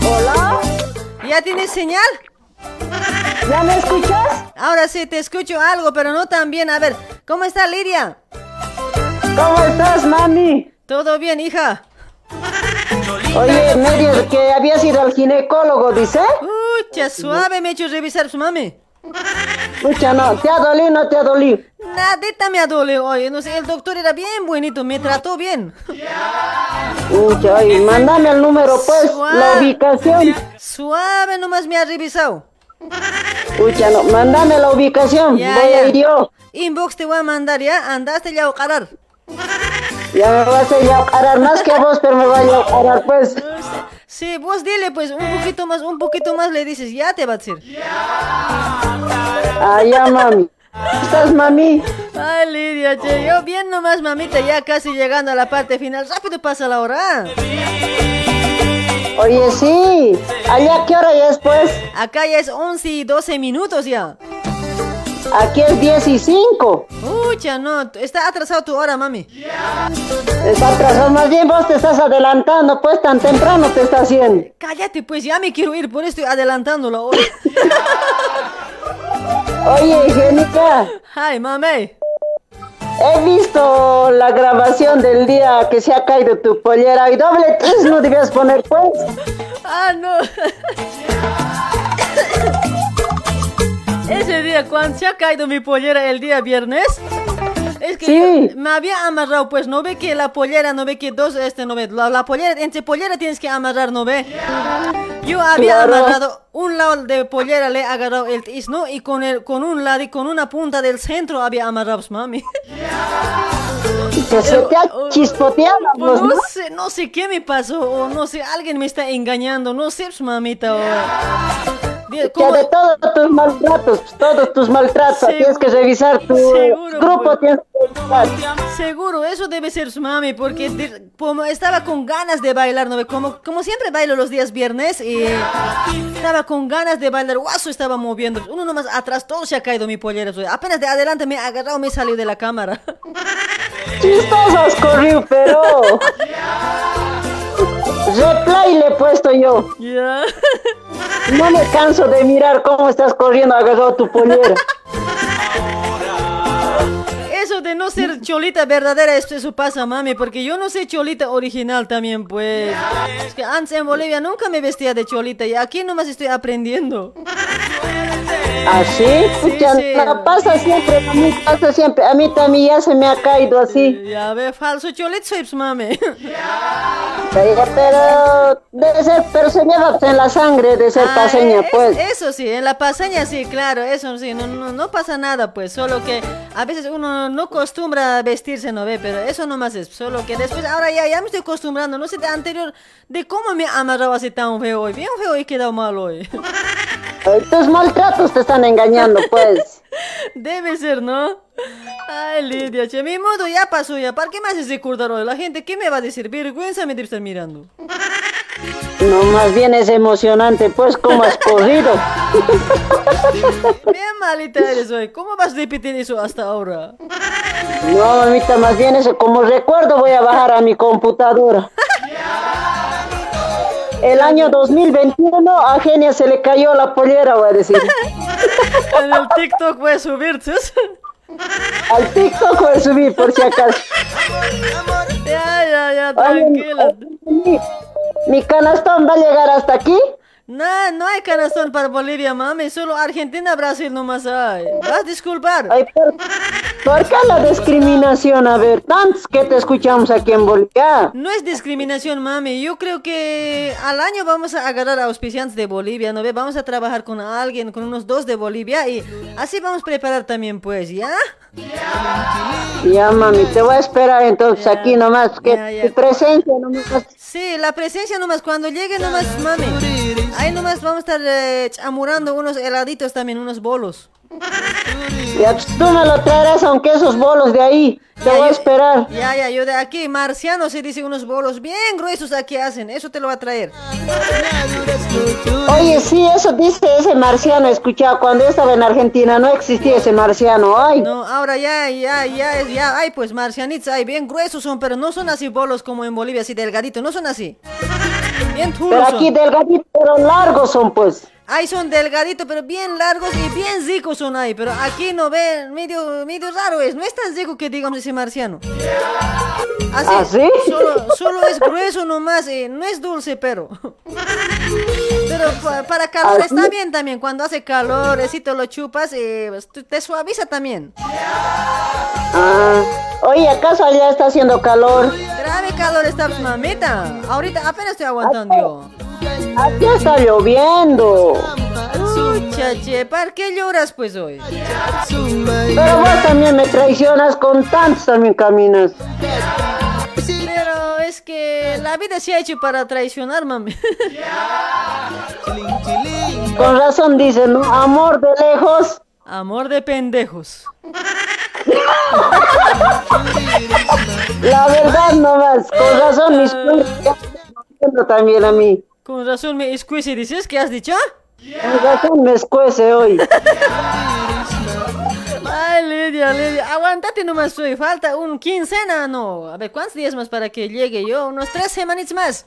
¿Hola? ¿Ya tienes señal? ¿Ya me escuchas? Ahora sí, te escucho algo, pero no tan bien. A ver, ¿cómo está Lidia? ¿Cómo estás, mami? ¿Todo bien, hija? Oye, medio que habías ido al ginecólogo, dice. Pucha, suave me he hecho revisar su mami. Pucha, no, ¿te ha dolido no te ha dolido? Nadita me ha dolido hoy. No sé, el doctor era bien buenito, me trató bien. Pucha, oye, mándame el número, pues, la ubicación. Suave nomás me ha revisado. Pucha, no, mándame la ubicación, Ya, voy ya. a ir yo. Inbox te voy a mandar, ¿ya? Andaste ya a parar. Ya me vas a ir a parar más que vos, pero me voy a parar, pues. Sí, vos dile pues un poquito más, un poquito más le dices, ya te va a decir. Ah, ya, mami. ¿Estás, mami? Ay, Lidia, che, yo bien nomás, mamita, ya casi llegando a la parte final. Rápido pasa la hora. Oye, sí. ¿Allá qué hora ya es, pues? Acá ya es 11 y 12 minutos ya. Aquí es 10 y 5. Pucha, no, está atrasado tu hora, mami. Está atrasado, más bien vos te estás adelantando, pues tan temprano te está haciendo. Cállate, pues ya me quiero ir, por eso estoy adelantando la hora. Oye, Jenica, Ay, mami. he visto la grabación del día que se ha caído tu pollera y doble tres no debías poner, pues. Ah, no. Ese día, cuando se ha caído mi pollera el día viernes, Es que Sí. yo- me había amarrado, pues no ve que la pollera, no ve que dos, este, no ve, la, la pollera, entre pollera tienes que amarrar, no ve. Yo había Claro. amarrado un lado de pollera, le he agarrado el tis, ¿no? Y con el, con un lado y con una punta del centro había amarrado, pues, mami. Que se te ha chispoteado, pues, No ¿no? sé, no sé qué me pasó, o no sé, alguien me está engañando, no sé, pues, mamita, o... Que de todos tus maltratos, todos tus maltratos, Seguro- tienes que revisar tu seguro, grupo, pues. tienes que. Seguro, eso debe ser su mami, porque de- como estaba con ganas de bailar, ¿no? Como, como siempre bailo los días viernes, y estaba con ganas de bailar, guaso estaba moviendo. Uno nomás atrás, todo se ha caído mi pollera. Apenas de adelante me ha agarrado, me salió de la cámara. Chistoso has corrido, pero... Replay le he puesto yo. Ya. No me canso de mirar cómo estás corriendo agarrado tu pollera. Eso de no ser cholita verdadera, eso, eso pasa, mami, porque yo no soy cholita original también, pues. Es que antes en Bolivia nunca me vestía de cholita y aquí nomás estoy aprendiendo. ¿Así? Pucha, sí. no, pasa siempre, a mí pasa siempre. A mí también ya se me ha caído así. Ya ve, falso cholito soy, pues, mami. Pero debe ser, pero se lleva en la sangre de ser Ah, paseña, es- pues. Eso sí, en la paseña sí, claro, eso sí, no, no, no pasa nada, pues, solo que a veces uno no acostumbra a vestirse, ¿no ve? Pero eso nomás es, solo que después, ahora ya, ya me estoy acostumbrando, no sé, de anterior, de cómo me ha amarrado así tan feo hoy, bien feo he quedado mal hoy. Tus maltratos te están engañando, pues. Debe ser, ¿no? Ay, Lidia, che, mi modo ya pasó ya, ¿para qué me haces recordar hoy? La gente, ¿qué me va a decir? Vergüenza me debe estar mirando. No, más bien es emocionante, pues, cómo has corrido. Bien malita eres hoy, ¿cómo vas a repetir eso hasta ahora? No, mamita, más bien eso, como recuerdo voy a bajar a mi computadora. El año 2021 a Genia se le cayó la pollera, voy a decir. En el TikTok voy a subir, ¿tus? Al TikTok voy a subir, por si acaso. Ya, ya, ya, Oye, tranquila. Mi, mi canastón va a llegar hasta aquí. No, no hay canastón para Bolivia, mami. Solo Argentina, Brasil nomás hay. Vas a disculpar. Ay, ¿por, por qué la discriminación? A ver, tantos que te escuchamos aquí en Bolivia. No es discriminación, mami. Yo creo que al año vamos a agarrar a auspiciantes de Bolivia, ¿no ve? Vamos a trabajar con alguien, con unos dos de Bolivia y así vamos a preparar también, pues, ¿ya? Ya, mami, te voy a esperar entonces aquí nomás. Que ya, ya. tu presencia nomás. Sí, la presencia nomás, cuando llegue nomás, mami. Ahí nomás vamos a estar eh, chamurando unos heladitos también, unos bolos. Ya, tú me lo traerás, aunque esos bolos de ahí. Te voy a esperar. Ya, ya, yo de aquí, marciano, se dice unos bolos bien gruesos aquí hacen. Eso te lo va a traer. Oye, sí, eso dice ese marciano. He escuchado cuando yo estaba en Argentina, no existía ese marciano. Ay, No, ahora ya, ya, ya, ya, hay pues marcianitos, hay bien gruesos son, pero no son así bolos como en Bolivia, así delgaditos, no son así. Bien pero aquí son. delgaditos, pero largos son, pues. Ahí son delgaditos, pero bien largos y bien ricos son ahí, pero aquí no ven, medio, medio raro es, no es tan rico que digamos ese marciano. Así, ¿Ah, sí? Solo, solo es grueso nomás, eh, no es dulce, pero... Para calor ¿Ah, está bien también, cuando hace calor, así te lo chupas, eh, pues, te- suaviza también. Ah, oye, ¿acaso allá está haciendo calor? Grave calor está pues, mamita. Ahorita apenas estoy aguantando yo. Aquí está lloviendo. Chache, ¿para qué lloras pues hoy? Pero vos también me traicionas con tantos también caminas. Es que la vida se ha hecho para traicionar, mami. Con razón dicen, ¿no? Amor de lejos. Amor de pendejos. La verdad nomás. Con razón mis doliendo también a mí. Con razón me escuece, dices, ¿qué has dicho? Con razón me escuece hoy. Ay, Lidia, Lidia, aguántate nomás hoy. Falta un quincena, no. A ver, ¿cuántos días más para que llegue yo? Unos tres semanitas más.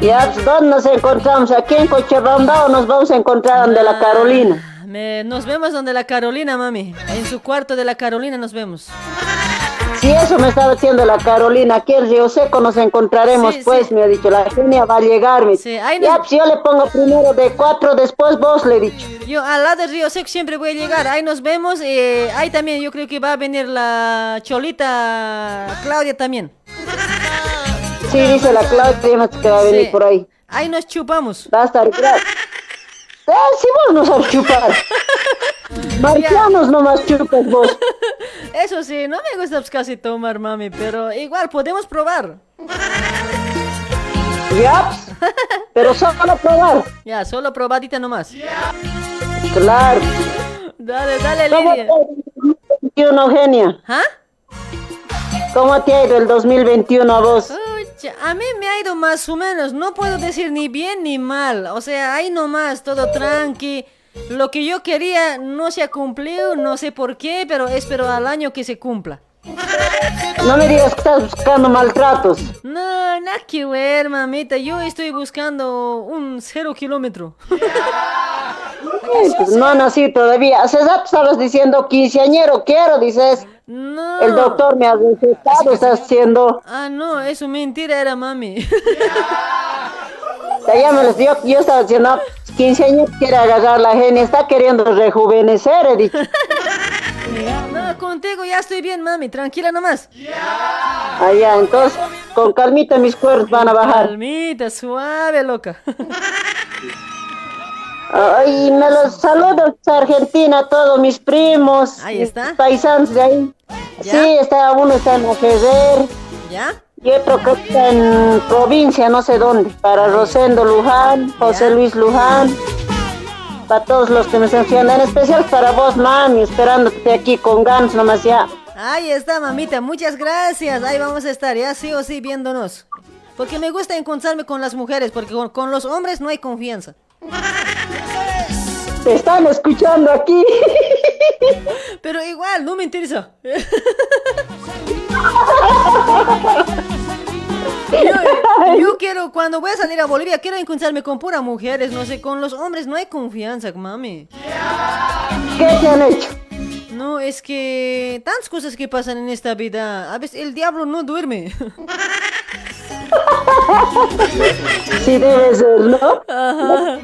Ya, ¿dónde nos encontramos? ¿Aquí en Cochabamba o nos vamos a encontrar donde la Carolina? Me- nos vemos donde la Carolina, mami. En su cuarto de la Carolina nos vemos. Sí, eso me estaba diciendo la Carolina. Aquí en Río Seco nos encontraremos, Sí, pues, sí. me ha dicho. La genia va a llegar. me dice. ahí Ya, nos- pues yo le pongo primero de cuatro, después vos, le he dicho. Yo al lado del Río Seco siempre voy a llegar. Ahí nos vemos. eh, ahí también yo creo que va a venir la Cholita Claudia también. Sí, dice la Claudia que va a venir Sí. por ahí. Ahí nos chupamos. Va a estar Ah, sí, vos no sabes chupar. Marcianos nomás chupas vos. Eso sí, no me gusta pues, casi tomar, mami, pero igual podemos probar. Ya, pero solo probar. Ya, solo probadita nomás. Claro. Dale, dale, ¿Cómo Lidia. te ha ido el 2021, Genia? ¿Ah? ¿Cómo te ha ido el 2021 a vos? A mí me ha ido más o menos, no puedo decir ni bien ni mal, o sea, ahí nomás, todo tranqui. Lo que yo quería no se ha cumplido, no sé por qué, pero espero al año que se cumpla. No me digas que estás buscando maltratos. No, nada que ver, mamita, yo estoy buscando un cero kilómetro. Pues no nací todavía. Hace rato estabas diciendo quinceañero quiero, dices. No. El doctor me ha recetado, estás haciendo. Ah, no, eso mentira era mami. Los dio, yo estaba diciendo, no, quinceañero quiere agarrar la genia, está queriendo rejuvenecer, he dicho. No, contigo ya estoy bien, mami, tranquila nomás. Allá, entonces, con calmita mis cuernos van a bajar. Calmita, suave, loca. Ay, me los saludos a Argentina, todos mis primos. Ahí está. Paisanos de ahí. ¿Ya? Sí, está, uno está en Ajezer. ¿Ya? Y otro que está en provincia, no sé dónde. Para Rosendo Luján, José Luis Luján. Para todos los que me siguiendo. En especial para vos, mami, esperándote aquí con ganas nomás ya. Ahí está, mamita, muchas gracias. Ahí vamos a estar, ya sí o sí viéndonos. Porque me gusta encontrarme con las mujeres, porque con, con los hombres no hay confianza. Te están escuchando aquí. Pero igual, no me interesa. Yo, yo quiero, cuando voy a salir a Bolivia, quiero encontrarme con puras mujeres, no sé, con los hombres no hay confianza, mami. ¿Qué te han hecho? No, es que tantas cosas que pasan en esta vida. A veces el diablo no duerme. Sí debe ser, ¿no? Ajá.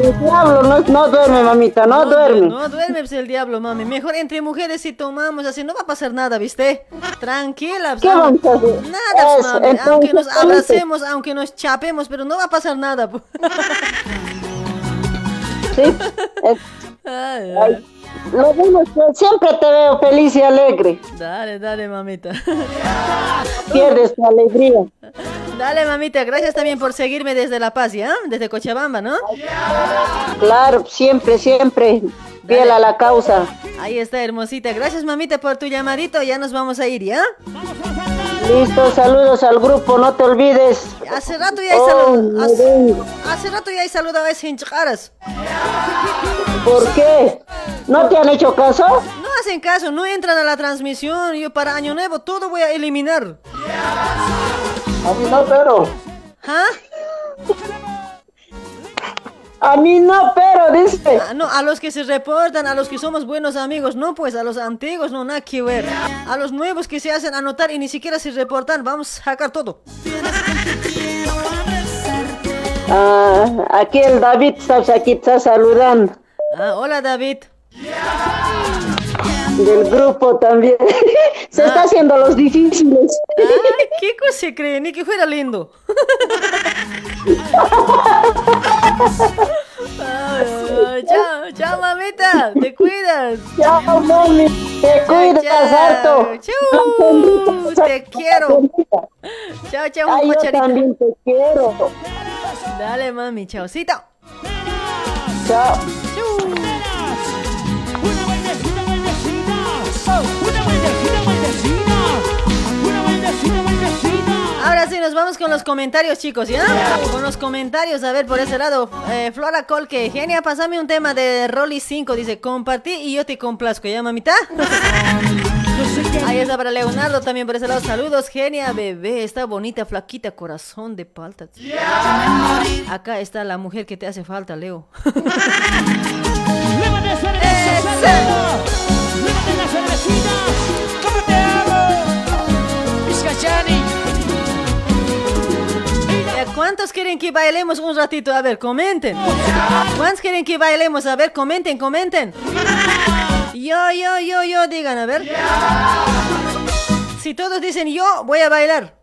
El diablo no, no duerme, mamita, no, duerme. No duerme pues, el diablo, mami. Mejor entre mujeres si tomamos así, no va a pasar nada, ¿viste? Tranquila. pues, ¿Qué vamos a hacer? Nada, pues, Eso, mami. entonces, Aunque nos ¿cómo abracemos, aunque nos chapemos, pero no va a pasar nada. pues. Sí. es- Ay, ay, Lo bueno es que siempre te veo feliz y alegre. Dale, dale, mamita. Pierdes tu alegría. Dale, mamita. Gracias también por seguirme desde La Paz, ¿ya? Desde Cochabamba, ¿no? Claro, siempre, siempre. Fiel a la causa. Ahí está, hermosita. Gracias, mamita, por tu llamadito. Ya nos vamos a ir, ¿ya? Listo, saludos al grupo, no te olvides. Hace rato ya hay Oh, saludado. me Hace, hace rato ya hay saludado a hincharas. ¿Por qué? ¿No te han hecho caso? No hacen caso, no entran a la transmisión. Yo para Año Nuevo todo voy a eliminar. A mí no, pero. ¿Ah? A mí no, pero dice. Ah, no, a los que se reportan, a los que somos buenos amigos, no, pues a los antiguos no, nada que ver. A los nuevos que se hacen anotar y ni siquiera se reportan, vamos a sacar todo. Ah, aquí el David está, aquí está saludando. Ah, hola David. Del grupo también. Se está haciendo los difíciles. Ay, ¿qué cosa se cree? Ni que fuera lindo. Ay, chao, chao mamita, te cuidas. Chao, mami, te cuidas chao. harto. Chau, te quiero. Chao, chao, Ay, yo también te quiero. Dale, mami, chaucito. Chao. Ahora nos vamos con los comentarios, chicos, ¿ya? Con los comentarios, a ver, por ese lado. Eh, Flora Colque, genia, pasame un tema de Rolly 5, dice, compartí y yo te complazco, ¿ya, mamita? Ahí está para Leonardo también por ese lado. Saludos, genia, bebé. Está bonita, flaquita, corazón de palta. Acá está la mujer que te hace falta, Leo. ¿Cuántos quieren que bailemos un ratito? A ver, comenten. ¿Cuántos quieren que bailemos? A ver, comenten, comenten. Yo, yo, yo, yo, digan, a ver. Si todos dicen yo, voy a bailar.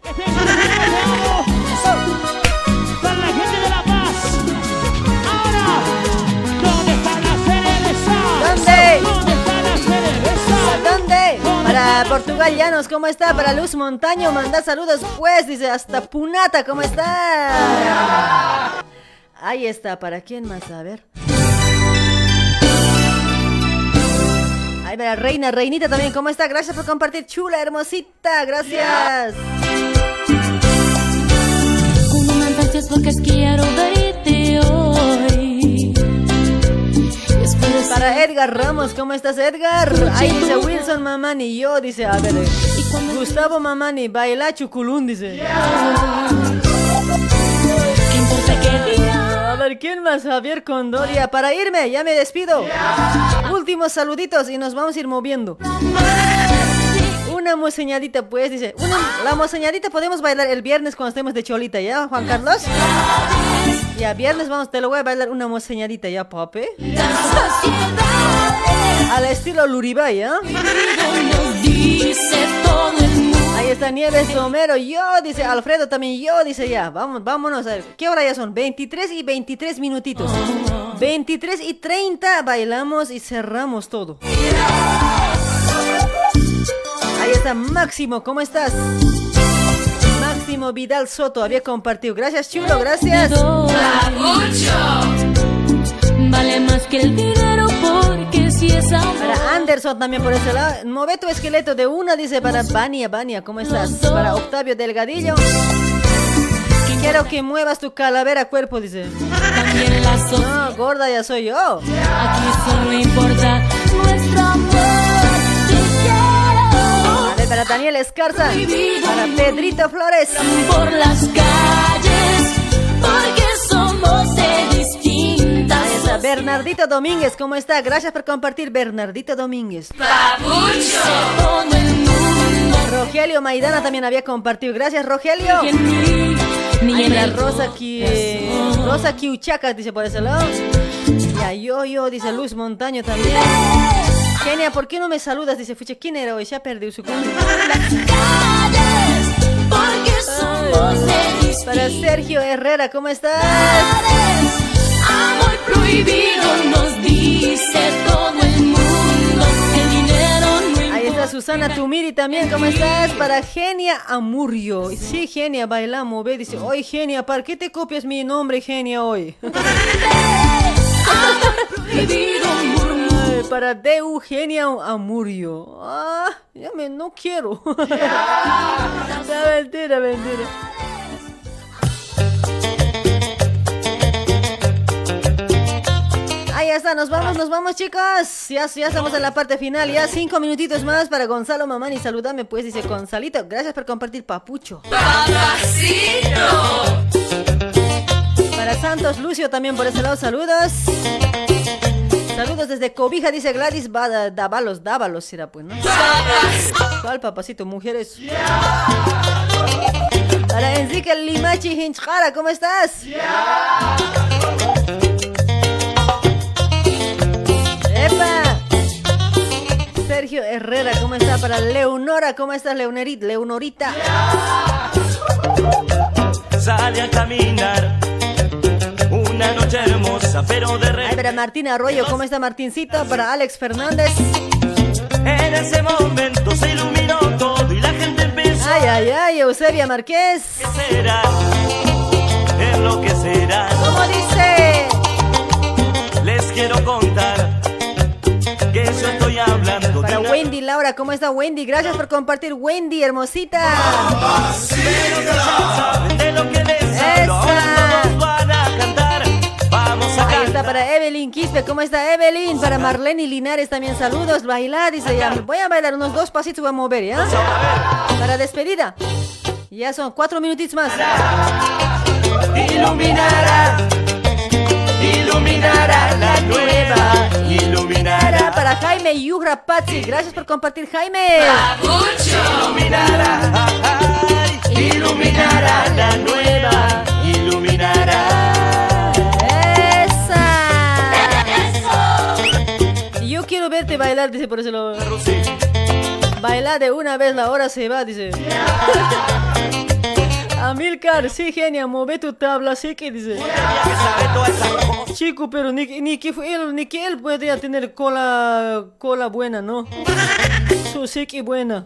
¿dónde? ¿Dónde? Para Portugal ¿cómo está? Para Luz Montaño, manda saludos pues, dice, hasta Punata, ¿cómo está? Ahí está, ¿para quién más? A ver. Ahí para Reina, Reinita también, ¿cómo está? Gracias por compartir, chula, hermosita, gracias. Como me Para Edgar Ramos, ¿cómo estás Edgar? Ahí dice Wilson Mamani, yo dice, a ver, eh, Gustavo Mamani, baila chuculún, dice. A ver, ¿quién más? Javier Condoria. Para irme, ya me despido. Últimos saluditos y nos vamos a ir moviendo. Una moseñadita, pues, dice. Una, la moseñadita podemos bailar el viernes cuando estemos de cholita, ¿ya, Juan Carlos? Ya, viernes vamos, te lo voy a bailar una moseñadita, ¿ya, papi? Al estilo Luribay, ¿ya? Ahí está Nieves Homero, yo, dice Alfredo también, yo, dice ya, vamos, vámonos a ver, ¿qué hora ya son? 23 y 23 minutitos. 23 y 30 bailamos y cerramos todo. Ahí está Máximo, ¿cómo estás? Máximo Vidal Soto había compartido. Gracias, chulo, gracias. Vale más que el dinero porque si es. Para Anderson también por ese lado. Move tu esqueleto de una, dice para Vania, Vania, ¿cómo estás? Para Octavio Delgadillo. Quiero que muevas tu calavera cuerpo, dice. No, gorda ya soy yo. Aquí solo importa nuestro amor. A para Daniel Escarza. Para Pedrito Flores. Por las calles porque somos de distintas. Bernardito Domínguez, ¿cómo está? Gracias por compartir, Bernardito Domínguez. Mundo. Rogelio Maidana también había compartido. Gracias, Rogelio. Ni Rosa Ki... Rosa Kiuchacas, dice por ese lado. Ya, yo, yo, dice Luz Montaño también. Genia, ¿por qué no me saludas? Dice Fuche, ¿quién era hoy? Ya perdió su distintas. Para Sergio Herrera, ¿cómo estás? Amor prohibido nos dice todo el mundo. El dinero no Ahí está Susana Tumiri también, ¿cómo estás? Para Genia Amurio. Sí, Genia, bailamos, ve. Dice, oye, Genia, ¿para qué te copias mi nombre, Genia, hoy? prohibido Para de Eugenia Amurio. Ah, ya me, no quiero. Ya, mentira, mentira. Ahí está, nos vamos, nos vamos chicos. Ya, ya estamos en la parte final. Ya cinco minutitos más para Gonzalo Mamani. Saludame pues, dice Gonzalito. Gracias por compartir papucho. Para Santos Lucio también por ese lado, saludos. Saludos desde Cobija, dice Gladys Ba- Dávalos, Dávalos, será pues, ¿no? ¿Cuál papacito? Mujeres. Para Enrique Limachi Hinchara, ¿cómo estás? ¡Epa! Sergio Herrera, ¿cómo está? Para Leonora, ¿cómo estás, Leonerit, Leonorita? Sale a caminar una noche hermosa, pero de Ay, para Martín Arroyo, ¿cómo está Martincito? Para Alex Fernández. En ese momento se iluminó todo y la gente empezó Ay, ay, ay, Eusebia Márquez. a será, enloquecerá. ¿Cómo dice? Les quiero contar que yo estoy hablando Para de Wendy Laura, ¿cómo está Wendy? Gracias por compartir, Wendy, hermosita. de lo que les hablo. Está para Evelyn Quispe, ¿cómo está Evelyn? Para Marlene Linares también saludos, bailar, dice ya. Voy a bailar unos dos pasitos, voy a mover, ¿ya? Para despedida. Ya son cuatro minutitos más. Iluminará, iluminará la nueva, iluminará. Para Jaime Yugra Pazzi, gracias por compartir, Jaime. Iluminará, iluminará la nueva, iluminará. Bailar, dice por eso lo... Baila de una vez, la hora se va, dice. Amilcar, sí, genia, mueve tu tabla, sí que dice. Chico, pero ni, ni que él, ni que él podría tener cola, cola buena, ¿no? Su sí que buena.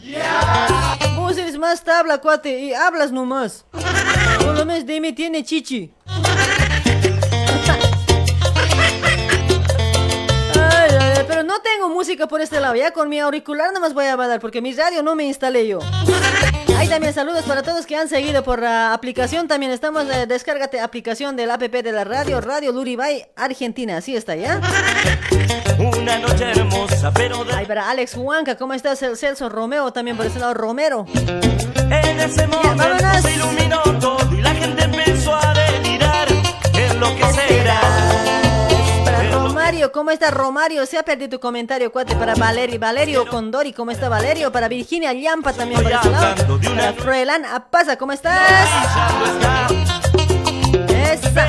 Vos eres más tabla, cuate, y hablas nomás. Por lo menos de mí tiene chichi. Tengo música por este lado. Ya con mi auricular nomás voy a bailar porque mi radio no me instalé yo. Ahí también saludos para todos que han seguido por la aplicación. También estamos, eh, descárgate aplicación del app de la radio, Radio Luribay, Argentina. Así está, ¿ya? Una noche hermosa, pero de... Ahí para Alex Huanca, ¿cómo estás? El Celso Romeo también por ese lado, Romero. En ese momento se iluminó todo y la gente empezó a delirar. Es lo que será. Para Romario, ¿cómo está Romario? Se ha perdido tu comentario, cuate. Para Valerio, Valerio Condori, ¿cómo está Valerio? Para Virginia Llampa también por ese lado. Para Froelán Apaza, ¿cómo estás? Esa.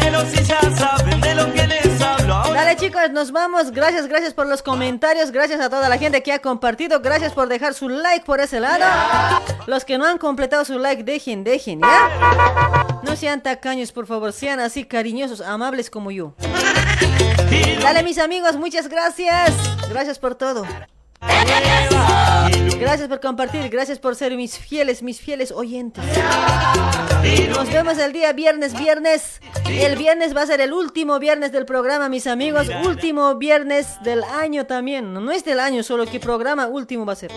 Chicos, nos vamos. Gracias, gracias por los comentarios. Gracias a toda la gente que ha compartido. Gracias por dejar su like por ese lado. Los que no han completado su like, dejen, dejen, ¿ya? No sean tacaños, por favor. Sean así cariñosos, amables como yo. Dale mis amigos, muchas gracias. Gracias por todo. Gracias por compartir, gracias por ser mis fieles, mis fieles oyentes. Nos vemos el día viernes, viernes. El viernes va a ser el último viernes del programa, mis amigos. Último viernes del año también. No es del año, solo que programa último va a ser.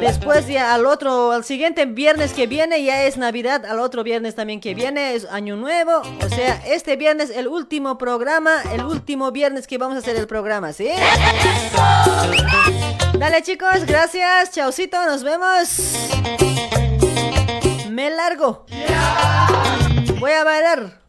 Después ya al otro, al siguiente viernes que viene ya es Navidad. Al otro viernes también que viene es Año Nuevo. O sea, este viernes el último programa, el último viernes que vamos a hacer el programa, ¿sí? Dale chicos, gracias. Chaucito, nos vemos. Me largo. Voy a bailar.